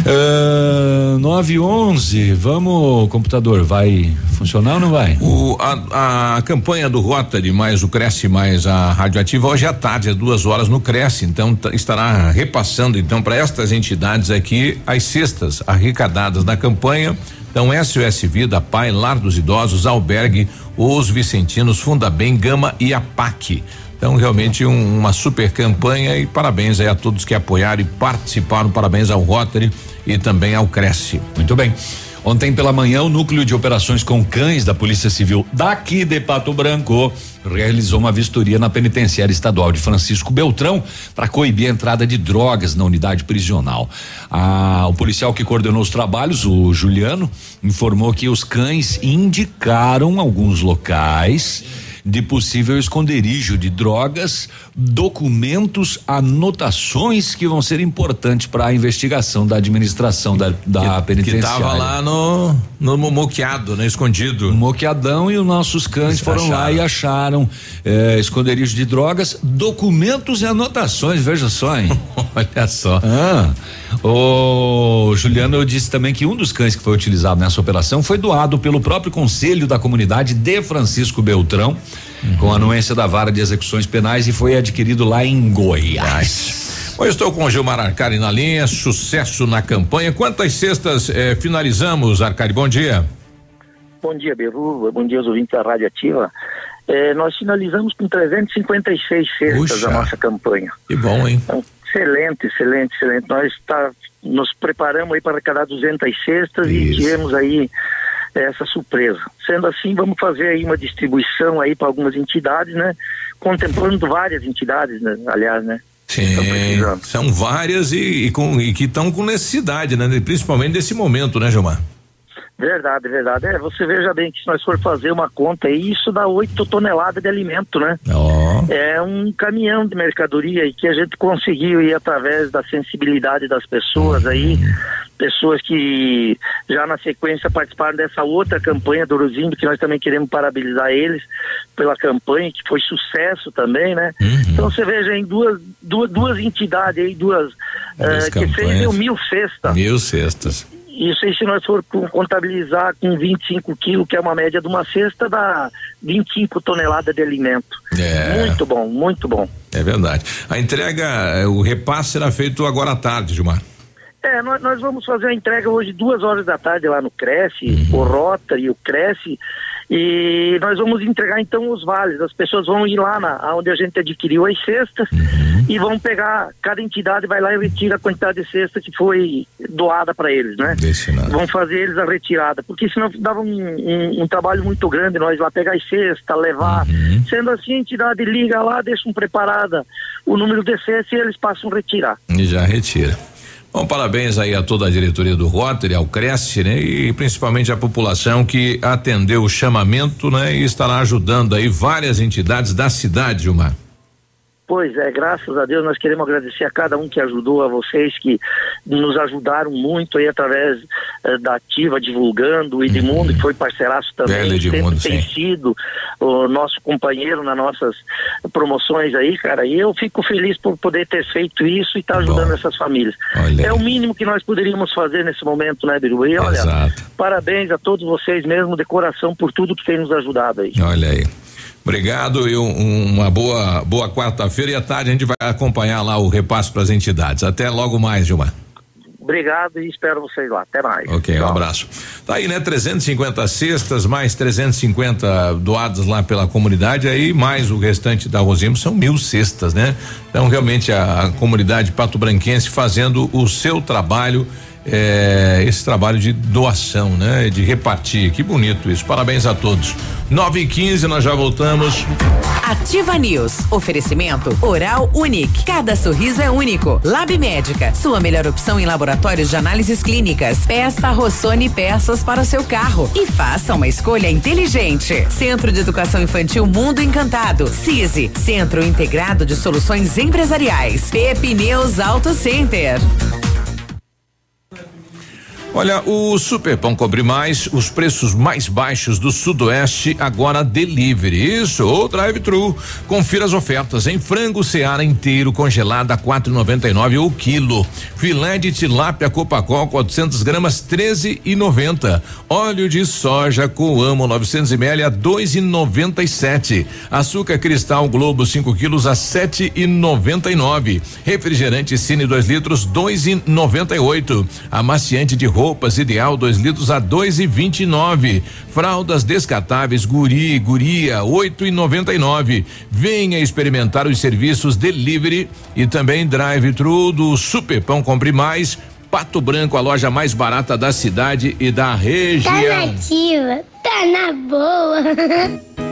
Uh, 9 11 vamos, computador, vai funcionar ou não vai? O, a, a campanha do Rotary mais o Cresce mais a Radioativa hoje à tarde, às duas horas no Cresce, então estará repassando então para estas entidades aqui as cestas arrecadadas na campanha. Então, SOS Vida, Pai, Lar dos Idosos, Albergue, Os Vicentinos, Fundabem, Gama e a PAC. Então, realmente um, uma super campanha e parabéns aí a todos que apoiaram e participaram. Parabéns ao Rotary e também ao Cresce. Muito bem. Ontem pela manhã, o núcleo de operações com cães da Polícia Civil daqui de Pato Branco realizou uma vistoria na penitenciária estadual de Francisco Beltrão para coibir a entrada de drogas na unidade prisional. Ah, o policial que coordenou os trabalhos, o Juliano, informou que os cães indicaram alguns locais de possível esconderijo de drogas, documentos, anotações que vão ser importantes para a investigação da administração da, da que, penitenciária. Que tava lá no no moqueado, né, escondido. Moqueadão e os nossos cães foram acharam. lá e acharam eh, esconderijo de drogas, documentos e anotações, veja só, hein? Olha só. Ah, o Juliano disse também que um dos cães que foi utilizado nessa operação foi doado pelo próprio Conselho da Comunidade de Francisco Beltrão, uhum. com anuência da Vara de Execuções Penais e foi adquirido lá em Goiás. Bom, eu estou com o Gilmar Arcari na linha, sucesso na campanha. Quantas cestas eh, finalizamos, Arcari? Bom dia. Bom dia, Beru. Bom dia aos ouvintes da Rádio Ativa. Eh, nós finalizamos com 356 cestas Puxa. a nossa campanha. Que bom, hein? Então, excelente, excelente, excelente. Nós tá, nos preparamos aí para arrecadar 200 cestas e Isso. tivemos aí essa surpresa. Sendo assim, vamos fazer aí uma distribuição aí para algumas entidades, né? Contemplando várias entidades, né? aliás, né? Sim, são várias e, e, com, e que estão com necessidade, né? Principalmente nesse momento, né, Gilmar? Verdade, verdade. É, você veja bem que se nós for fazer uma conta aí, isso dá 8 toneladas de alimento, né? Oh. É um caminhão de mercadoria e que a gente conseguiu ir através da sensibilidade das pessoas aí, pessoas que já na sequência participaram dessa outra campanha do Uruzindo, que nós também queremos parabenizar eles pela campanha, que foi sucesso também, né? Então você veja em duas, duas, duas entidades aí, duas, Duas eh, que fez mil cestas. Mil cestas. Isso aí, se nós for contabilizar com 25 quilos, que é uma média de uma cesta, dá 25 toneladas de alimento. É. Muito bom, muito bom. É verdade. A entrega, eh, o repasse será feito agora à tarde, Gilmar. É, nós, nós vamos fazer a entrega hoje duas horas da tarde lá no Cresce, o Rota e o Cresce, e nós vamos entregar então os vales. As pessoas vão ir lá na, onde a gente adquiriu as cestas e vão pegar, cada entidade vai lá e retira a quantidade de cesta que foi doada para eles, né? Vão fazer eles a retirada, porque senão dava um, um- um trabalho muito grande nós lá pegar as cestas, levar. Sendo assim, a entidade liga lá, deixam preparada o número de cestas e eles passam a retirar. E já retira. Bom, parabéns aí a toda a diretoria do Rotary, ao Cresce, né? E principalmente a população que atendeu o chamamento, né? E estará ajudando aí várias entidades da cidade, Gilmar. Pois é, graças a Deus nós queremos agradecer a cada um que ajudou, a vocês que nos ajudaram muito aí através eh, da Ativa divulgando, o Edmundo que foi parceiraço também, sempre Edmundo, tem sim. sido o nosso companheiro nas nossas promoções aí, cara, e eu fico feliz por poder ter feito isso e estar ajudando essas famílias. É o mínimo que nós poderíamos fazer nesse momento, né, Biru? E olha, Exato. parabéns a todos vocês mesmo de coração por tudo que tem nos ajudado aí. Olha aí. Obrigado e um- uma boa boa quarta-feira e à tarde a gente vai acompanhar lá o repasse para as entidades. Até logo mais, Gilmar. Obrigado e espero vocês lá. Até mais. Ok, um Tchau. abraço. Tá aí, né? 350 cestas, mais 350 doadas lá pela comunidade, aí mais o restante da Rosimbo são mil cestas, né? Então, realmente, a, a comunidade Pato Branquense fazendo o seu trabalho, eh, esse trabalho de doação, né? De repartir. Que bonito isso. Parabéns a todos. 9 e 15 nós já voltamos. Ativa News. Oferecimento Oral Unique. Cada sorriso é único. Lab Médica. Sua melhor opção em laboratórios de análises clínicas. Peça Rossoni peças para o seu carro. E faça uma escolha inteligente. Centro de Educação Infantil Mundo Encantado. CISI. Centro Integrado de Soluções Empresariais. Pepineus Auto Center. Olha, o Super Pão Cobre Mais, os preços mais baixos do Sudoeste, agora delivery. Isso, ou drive-thru. Confira as ofertas em frango Seara inteiro congelado a 4,99 o quilo. Filé de tilápia Copacol 400 gramas 13,90. Óleo de soja Coamo 900 ml a 2,97. Açúcar Cristal Globo 5 quilos a 7,99. Refrigerante Cine 2 litros 2,98. Amaciante de roupas ideal 2 litros a 2,29. Fraldas descartáveis Guri Guria 8,99. Venha experimentar os serviços delivery e também drive-thru do Super Pão Compre Mais. Pato Branco, a loja mais barata da cidade e da Tá região. nativa, tá na boa.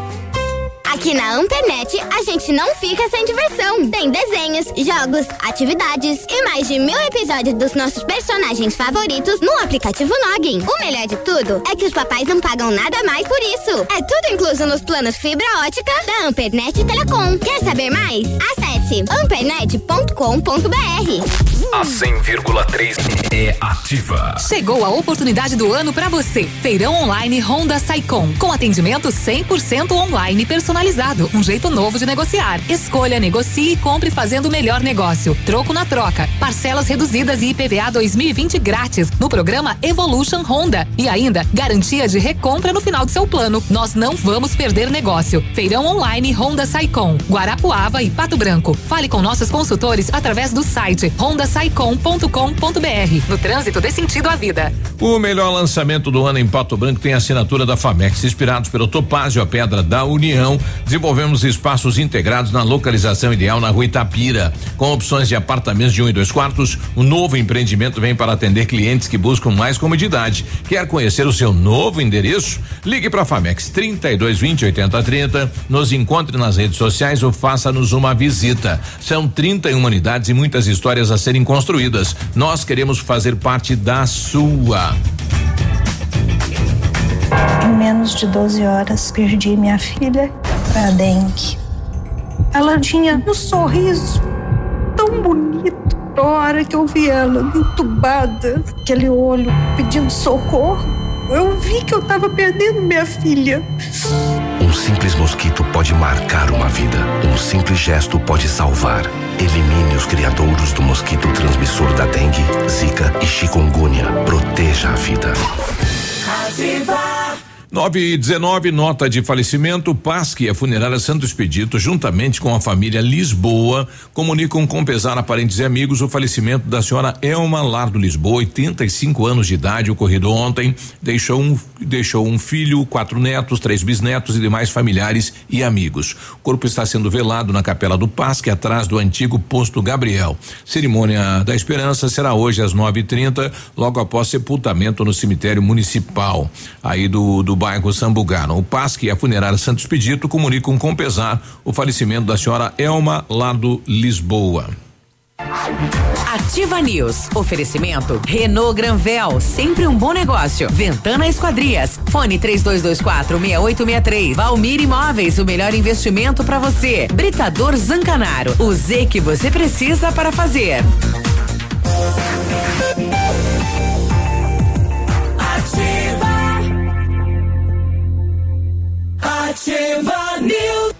Aqui na Ampernet, a gente não fica sem diversão. Tem desenhos, jogos, atividades e mais de mil episódios dos nossos personagens favoritos no aplicativo Noggin. O melhor de tudo é que os papais não pagam nada mais por isso. É tudo incluso nos planos fibra ótica da Ampernet Telecom. Quer saber mais? Acesse ampernet.com.br. A 100,3 é ativa. Chegou a oportunidade do ano para você. Feirão online Honda Saicom, com atendimento 100% online personalizado, um jeito novo de negociar. Escolha, negocie e compre fazendo o melhor negócio. Troco na troca, parcelas reduzidas e IPVA 2020 grátis no programa Evolution Honda e ainda garantia de recompra no final do seu plano. Nós não vamos perder negócio. Feirão online Honda Saicom, Guarapuava e Pato Branco. Fale com nossos consultores através do site hondasaicom.com.br saicom.com.br. No trânsito dê sentido à vida. O melhor lançamento do ano em Pato Branco tem assinatura da Famex. Inspirados pelo Topázio, a Pedra da União, desenvolvemos espaços integrados na localização ideal na rua Itapira. Com opções de apartamentos de um e dois quartos, o novo empreendimento vem para atender clientes que buscam mais comodidade. Quer conhecer o seu novo endereço? Ligue para a Famex 3220 8030, nos encontre nas redes sociais ou faça-nos uma visita. São 31 unidades e muitas histórias a serem construídas. Nós queremos fazer parte da sua. Em menos de 12 horas, perdi minha filha para dengue. Ela tinha um sorriso tão bonito. A hora que eu vi ela entubada, aquele olho pedindo socorro, eu vi que eu estava perdendo minha filha. Um simples mosquito pode marcar uma vida. Um simples gesto pode salvar. Elimine os criadouros do mosquito transmissor da dengue, zika e chikungunya. Proteja a vida. Ativa. 9 e 19, nota de falecimento. Pasque, a funerária Santo Expedito, juntamente com a família Lisboa, comunicam com pesar a parentes e amigos o falecimento da senhora Elma Lardo Lisboa, 85 anos de idade, ocorrido ontem. Deixou um, deixou um filho, quatro netos, três bisnetos e demais familiares e amigos. O corpo está sendo velado na capela do Pasque, atrás do antigo posto Gabriel. Cerimônia da Esperança será hoje às 9h30, logo após sepultamento no cemitério municipal. Aí do, do bairro Sambugano. O PASC e a funerária Santos Pedito comunicam com pesar o falecimento da senhora Elma Lado Lisboa. Ativa News. Oferecimento Renault Granvel, sempre um bom negócio. Ventana Esquadrias. Fone 3224 6863. Valmir Imóveis, o melhor investimento para você. Britador Zancanaro. O Z que você precisa para fazer. Ativa News.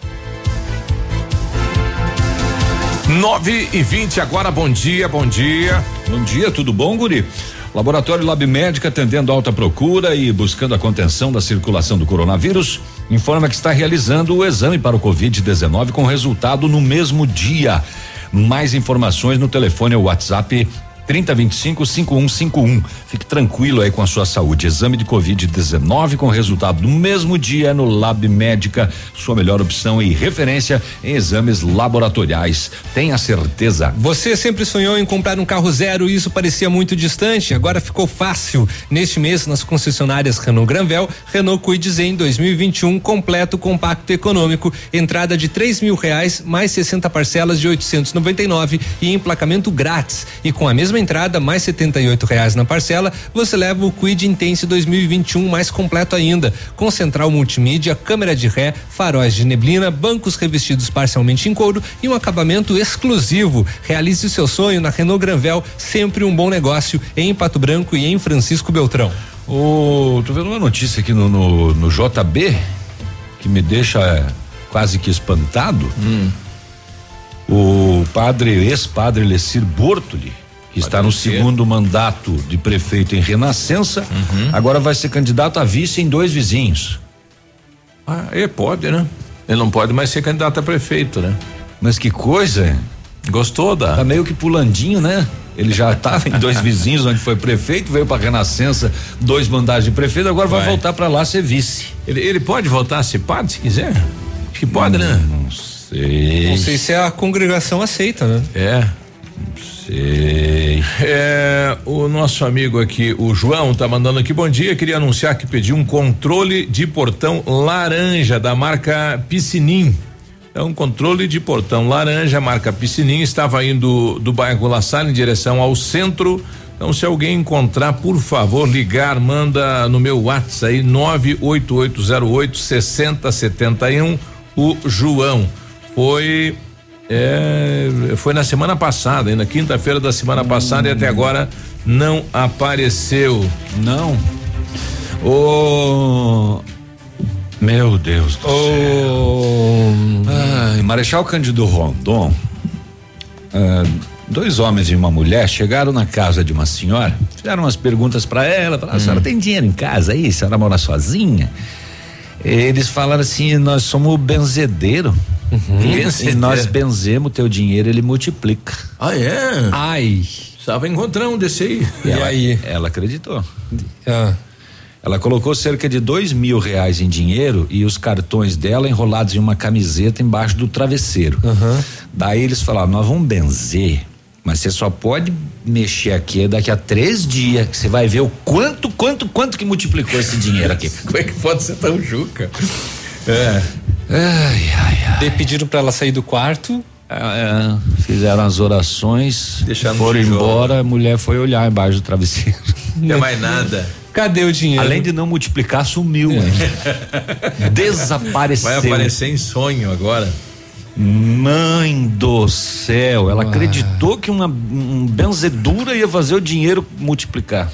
9 e 20 agora, bom dia, bom dia. Bom dia, tudo bom, Guri? Laboratório Lab Médica, atendendo alta procura e buscando a contenção da circulação do coronavírus, informa que está realizando o exame para o Covid-19 com resultado no mesmo dia. Mais informações no telefone ou WhatsApp 3025 5151. Fique tranquilo aí com a sua saúde. Exame de Covid-19 com resultado no mesmo dia no Lab Médica, sua melhor opção e referência em exames laboratoriais. Tenha certeza. Você sempre sonhou em comprar um carro zero e isso parecia muito distante, agora ficou fácil. Neste mês, nas concessionárias Renault Granvel, Renault Kwid Zen 2021 completo, compacto econômico, entrada de três mil reais, mais 60 parcelas de 899 e emplacamento grátis. E com a mesma entrada, mais R$ reais na parcela, você leva o Quid Intense 2021 mais completo ainda, com central multimídia, câmera de ré, faróis de neblina, bancos revestidos parcialmente em couro e um acabamento exclusivo. Realize o seu sonho na Renault Granvel, sempre um bom negócio em Pato Branco e em Francisco Beltrão. Ô, tô vendo uma notícia aqui no, no, no JB que me deixa é, quase que espantado. Hum. O padre, ex-padre Lecir Bortoli, que está no ser. segundo mandato de prefeito em Renascença, Uhum. agora vai ser candidato a vice em dois vizinhos. Ah, ele pode, né? Ele não pode mais ser candidato a prefeito, né? Mas que coisa! Gostou da? Tá meio que pulandinho, né? Ele já estava em dois vizinhos onde foi prefeito, veio para Renascença, dois mandatos de prefeito, agora vai, Vai. voltar para lá ser vice. Ele, ele pode voltar a ser padre se quiser? Acho que pode, né? Não sei. Não sei se a congregação aceita, né? É. Sei. É, o nosso amigo aqui, o João, tá mandando aqui, bom dia, queria anunciar que pedi um controle de portão laranja da marca Piscinim. É um controle de portão laranja, marca Piscinim, estava indo do bairro La Salle em direção ao centro. Então, se alguém encontrar, por favor, ligar, manda no meu WhatsApp aí, 98808 6071, o João. Foi é, foi na semana passada, aí na quinta-feira da semana passada e até agora não apareceu. Não. Ô. Meu Deus do céu. Ai, Marechal Cândido Rondon. ah, dois homens e uma mulher chegaram na casa de uma senhora, fizeram umas perguntas para ela, falaram, a senhora tem dinheiro em casa aí? A senhora mora sozinha? Eles falaram assim, nós somos benzedeiro. E Benzedeiro. nós benzemos teu dinheiro, ele multiplica. Ah, é? Ai. Estava encontrando um desse aí. E, ela, aí? Ela acreditou. Ela colocou cerca de dois mil reais em dinheiro e os cartões dela enrolados em uma camiseta embaixo do travesseiro. Daí eles falaram: nós vamos benzer, mas você só pode mexer aqui daqui a três dias que você vai ver o quanto, quanto, quanto que multiplicou esse dinheiro aqui. Como é que pode ser tão juca? É. Ai, ai, ai. Daí pediram pra ela sair do quarto. É, fizeram as orações, Deixaram foram embora, a mulher foi olhar embaixo do travesseiro. Não é mais nada. Cadê o dinheiro? Além de não multiplicar, sumiu. Desapareceu. Vai aparecer em sonho agora. Mãe do céu, ela Ah. acreditou que uma um benzedura ia fazer o dinheiro multiplicar.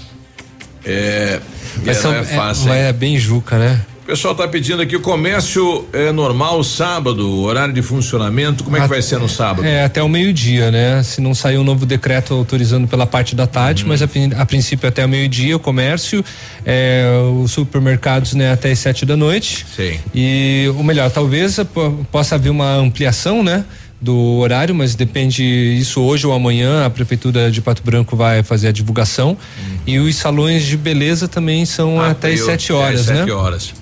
É, Mas é, são- não é fácil. é, é bem juca, né? O pessoal tá pedindo aqui o comércio é normal sábado, horário de funcionamento, como é que vai ser no sábado? É, até o meio-dia, né? Se não sair um novo decreto autorizando pela parte da tarde, Uhum. mas a, a princípio até o meio-dia, o comércio, é, os supermercados, né, até as sete da noite. Sim. E o melhor, talvez po- possa haver uma ampliação, né? Do horário, mas depende isso hoje ou amanhã. A prefeitura de Pato Branco vai fazer a divulgação e os salões de beleza também são até as Abriu sete horas, às né? sete horas.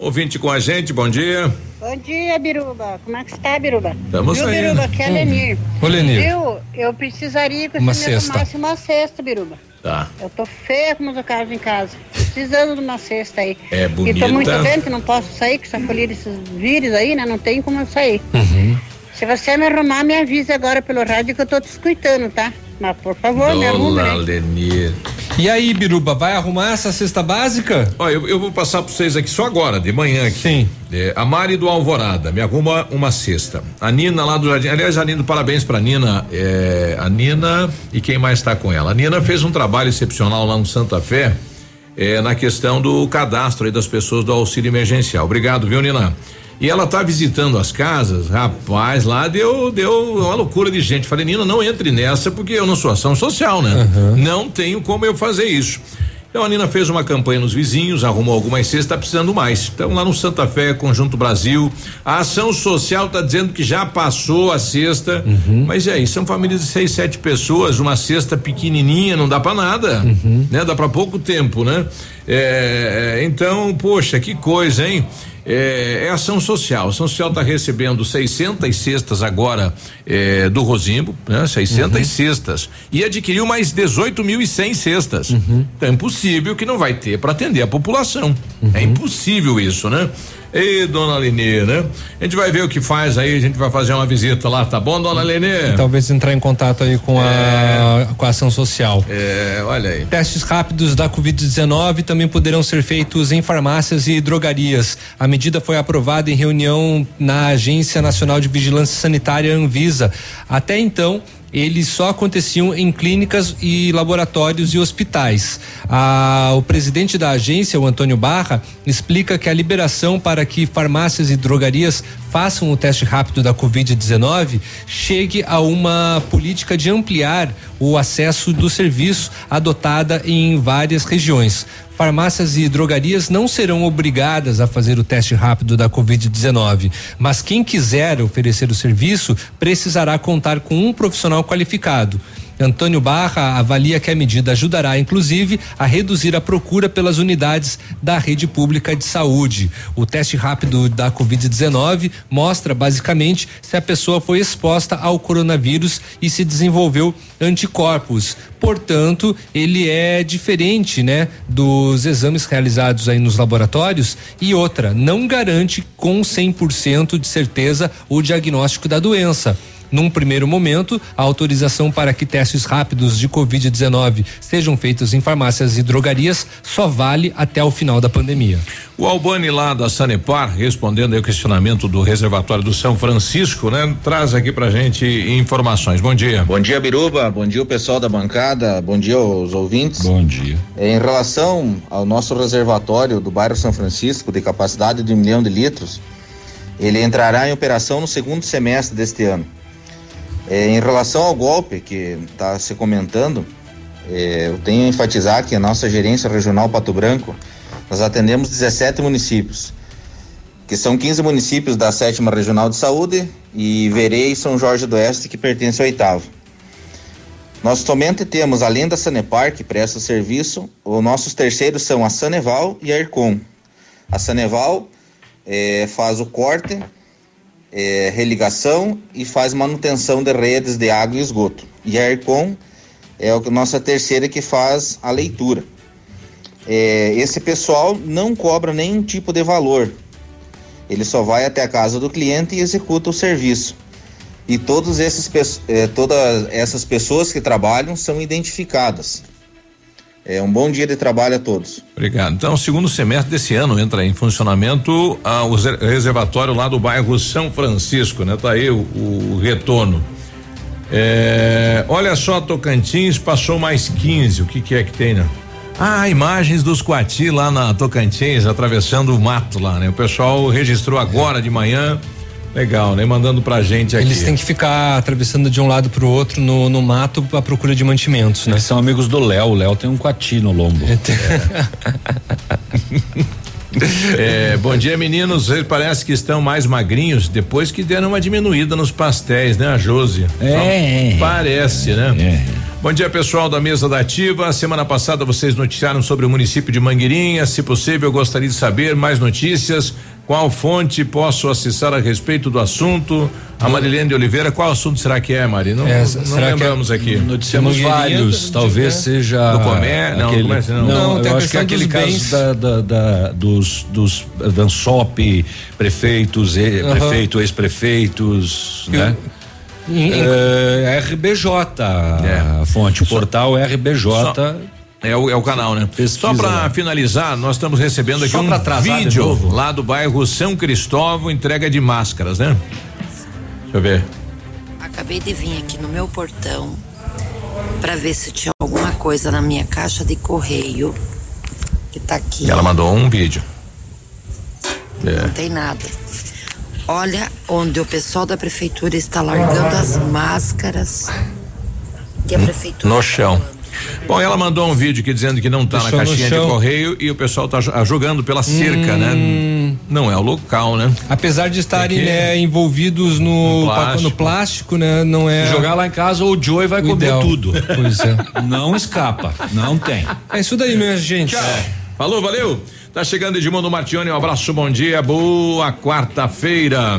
Ouvinte com a gente, bom dia. Bom dia, Biruba. Como é que está, Biruba? Tamo Viu, saindo. Biruba? Aqui é Hum. Lenir. Ô, Lenir. Viu? Eu precisaria que Uma você me cesta. arrumasse uma cesta, Biruba. Tá. Eu tô feia com meus carros em casa. Precisando de uma cesta aí. É E bonita. tô muito doente, não posso sair, que essa colher desses vírus aí, né? Não tem como eu sair. Uhum. Se você me arrumar, me avise agora pelo rádio que eu tô te escutando, tá? Mas por favor, me arrume, Dona né? Lenir. E aí, Biruba, vai arrumar essa cesta básica? Ó, eu, eu vou passar para vocês aqui só agora, de manhã aqui. Sim. É, a Mari do Alvorada, me arruma uma cesta. A Nina lá do Jardim. Aliás, a Nina, parabéns pra Nina. É, a Nina e quem mais está com ela? A Nina fez um trabalho excepcional lá no Santa Fé, é, na questão do cadastro aí das pessoas do auxílio emergencial. Obrigado, viu, Nina? E ela tá visitando as casas, rapaz, lá deu, deu uma loucura de gente. Falei, Nina, não entre nessa, porque eu não sou ação social, né? Não tenho como eu fazer isso. Então a Nina fez uma campanha nos vizinhos, arrumou algumas cestas, está precisando mais. Então lá no Santa Fé, Conjunto Brasil, a ação social está dizendo que já passou a cesta, mas e aí, são famílias de seis, sete pessoas, uma cesta pequenininha, não dá para nada, né? Dá para pouco tempo, né? É, é, então, poxa, que coisa, hein? É, é ação social. A ação social está recebendo 600 cestas agora é, do Rosimbo, né? 600 cestas. E adquiriu mais 18.100 cestas. Então é impossível que não vai ter para atender a população. É impossível isso, né? Ei, dona Lenê, né? A gente vai ver o que faz aí, a gente vai fazer uma visita lá, tá bom, dona Lenê? Talvez entrar em contato aí com a com a ação social. É, olha aí. Testes rápidos da Covid-19 também poderão ser feitos em farmácias e drogarias. A medida foi aprovada em reunião na Agência Nacional de Vigilância Sanitária Anvisa. Até então, eles só aconteciam em clínicas e laboratórios e hospitais. O presidente da agência, o Antônio Barra, explica que a liberação para que farmácias e drogarias façam o teste rápido da Covid-19 chegue a uma política de ampliar o acesso do serviço adotada em várias regiões. Farmácias e drogarias não serão obrigadas a fazer o teste rápido da Covid-19, mas quem quiser oferecer o serviço precisará contar com um profissional qualificado. Antônio Barra avalia que a medida ajudará, inclusive, a reduzir a procura pelas unidades da rede pública de saúde. O teste rápido da Covid-19 mostra, basicamente, se a pessoa foi exposta ao coronavírus e se desenvolveu anticorpos. Portanto, ele é diferente, né, dos exames realizados aí nos laboratórios e outra, não garante com 100% de certeza o diagnóstico da doença. Num primeiro momento, a autorização para que testes rápidos de Covid-19 sejam feitos em farmácias e drogarias só vale até o final da pandemia. O Albani lá da Sanepar, respondendo ao questionamento do reservatório do São Francisco, né? Traz aqui pra gente informações. Bom dia. Bom dia, Biruba. Bom dia, o pessoal da bancada. Bom dia aos ouvintes. Bom dia. Em relação ao nosso reservatório do bairro São Francisco, de capacidade de um milhão de litros, ele entrará em operação no segundo semestre deste ano. É, em relação ao golpe que está se comentando, é, eu tenho a enfatizar que a nossa gerência regional Pato Branco, nós atendemos 17 municípios, que são 15 municípios da sétima regional de saúde e Verei e São Jorge do Oeste, que pertence ao oitavo. Nós somente temos, além da Sanepar, que presta serviço, os nossos terceiros são a Saneval e a Ercom. A Saneval eh, faz o corte, eh, religação e faz manutenção de redes de água e esgoto. E a Ercom é a nossa terceira que faz a leitura. Eh, esse pessoal não cobra nenhum tipo de valor. Ele só vai até a casa do cliente e executa o serviço. E todos esses, eh, todas essas pessoas que trabalham são identificadas. É um bom dia de trabalho a todos. Obrigado. Então, segundo semestre desse ano entra em funcionamento ah, o reservatório lá do bairro São Francisco, né? Tá aí o, o retorno. É, olha só, Tocantins passou mais 15. O que, que é que tem, né? Ah, imagens dos Coati lá na Tocantins, atravessando o mato lá, né? O pessoal registrou agora de manhã. Legal, né? Mandando pra gente aqui. Eles têm que ficar atravessando de um lado pro outro no, no mato à procura de mantimentos, né? Eles são amigos do Léo. O Léo tem um coati no lombo. É, bom dia, meninos. Vocês Parece que estão mais magrinhos depois que deram uma diminuída nos pastéis, né, a Josi? É. Só Parece, né? Bom dia, pessoal da mesa da Ativa. Semana passada vocês noticiaram sobre o município de Mangueirinha. Se possível, eu gostaria de saber mais notícias. Qual fonte posso acessar a respeito do assunto? A Marilene de Oliveira, qual assunto será que é, Mari? Não, É, não é- lembramos aqui. Noticiamos vários, talvez seja. Do comércio? Não, aquele, comércio não. não, Não, tem eu acho que é aquele dos caso da, da- da- dos, dos Dansop, prefeitos, e- Aham. prefeito, ex-prefeitos, né? Em- É, RBJ, a fonte, o portal RBJ. É o, é o canal, né? Só para lá. finalizar, nós estamos recebendo aqui Só um atrasar vídeo lá do bairro São Cristóvão, entrega de máscaras, né? Deixa eu ver. Acabei de vir aqui no meu portão para ver se tinha alguma coisa na minha caixa de correio que tá aqui. Ela mandou um vídeo. Não É. tem nada. Olha onde o pessoal da prefeitura está largando as máscaras que a prefeitura No chão. Bom, ela mandou um vídeo aqui dizendo que não tá Deixou na caixinha de correio e o pessoal tá jo- ah, jogando pela cerca, né? Não é o local, né? Apesar de estarem né, envolvidos no, plástico. no plástico, né? Não é. Jogar lá em casa, o Joey vai o comer ideal. tudo. Pois é. Não escapa, não tem. É isso daí, minha gente. Falou, valeu. Tá chegando Edmundo Martione, um abraço, bom dia, boa quarta-feira.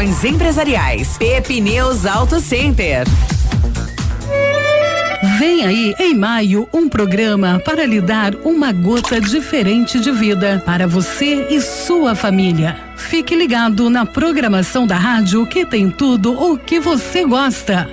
Empresariais. Pepineus Auto Center. Vem aí, em maio, um programa para lhe dar uma gota diferente de vida para você e sua família. Fique ligado na programação da rádio que tem tudo o que você gosta.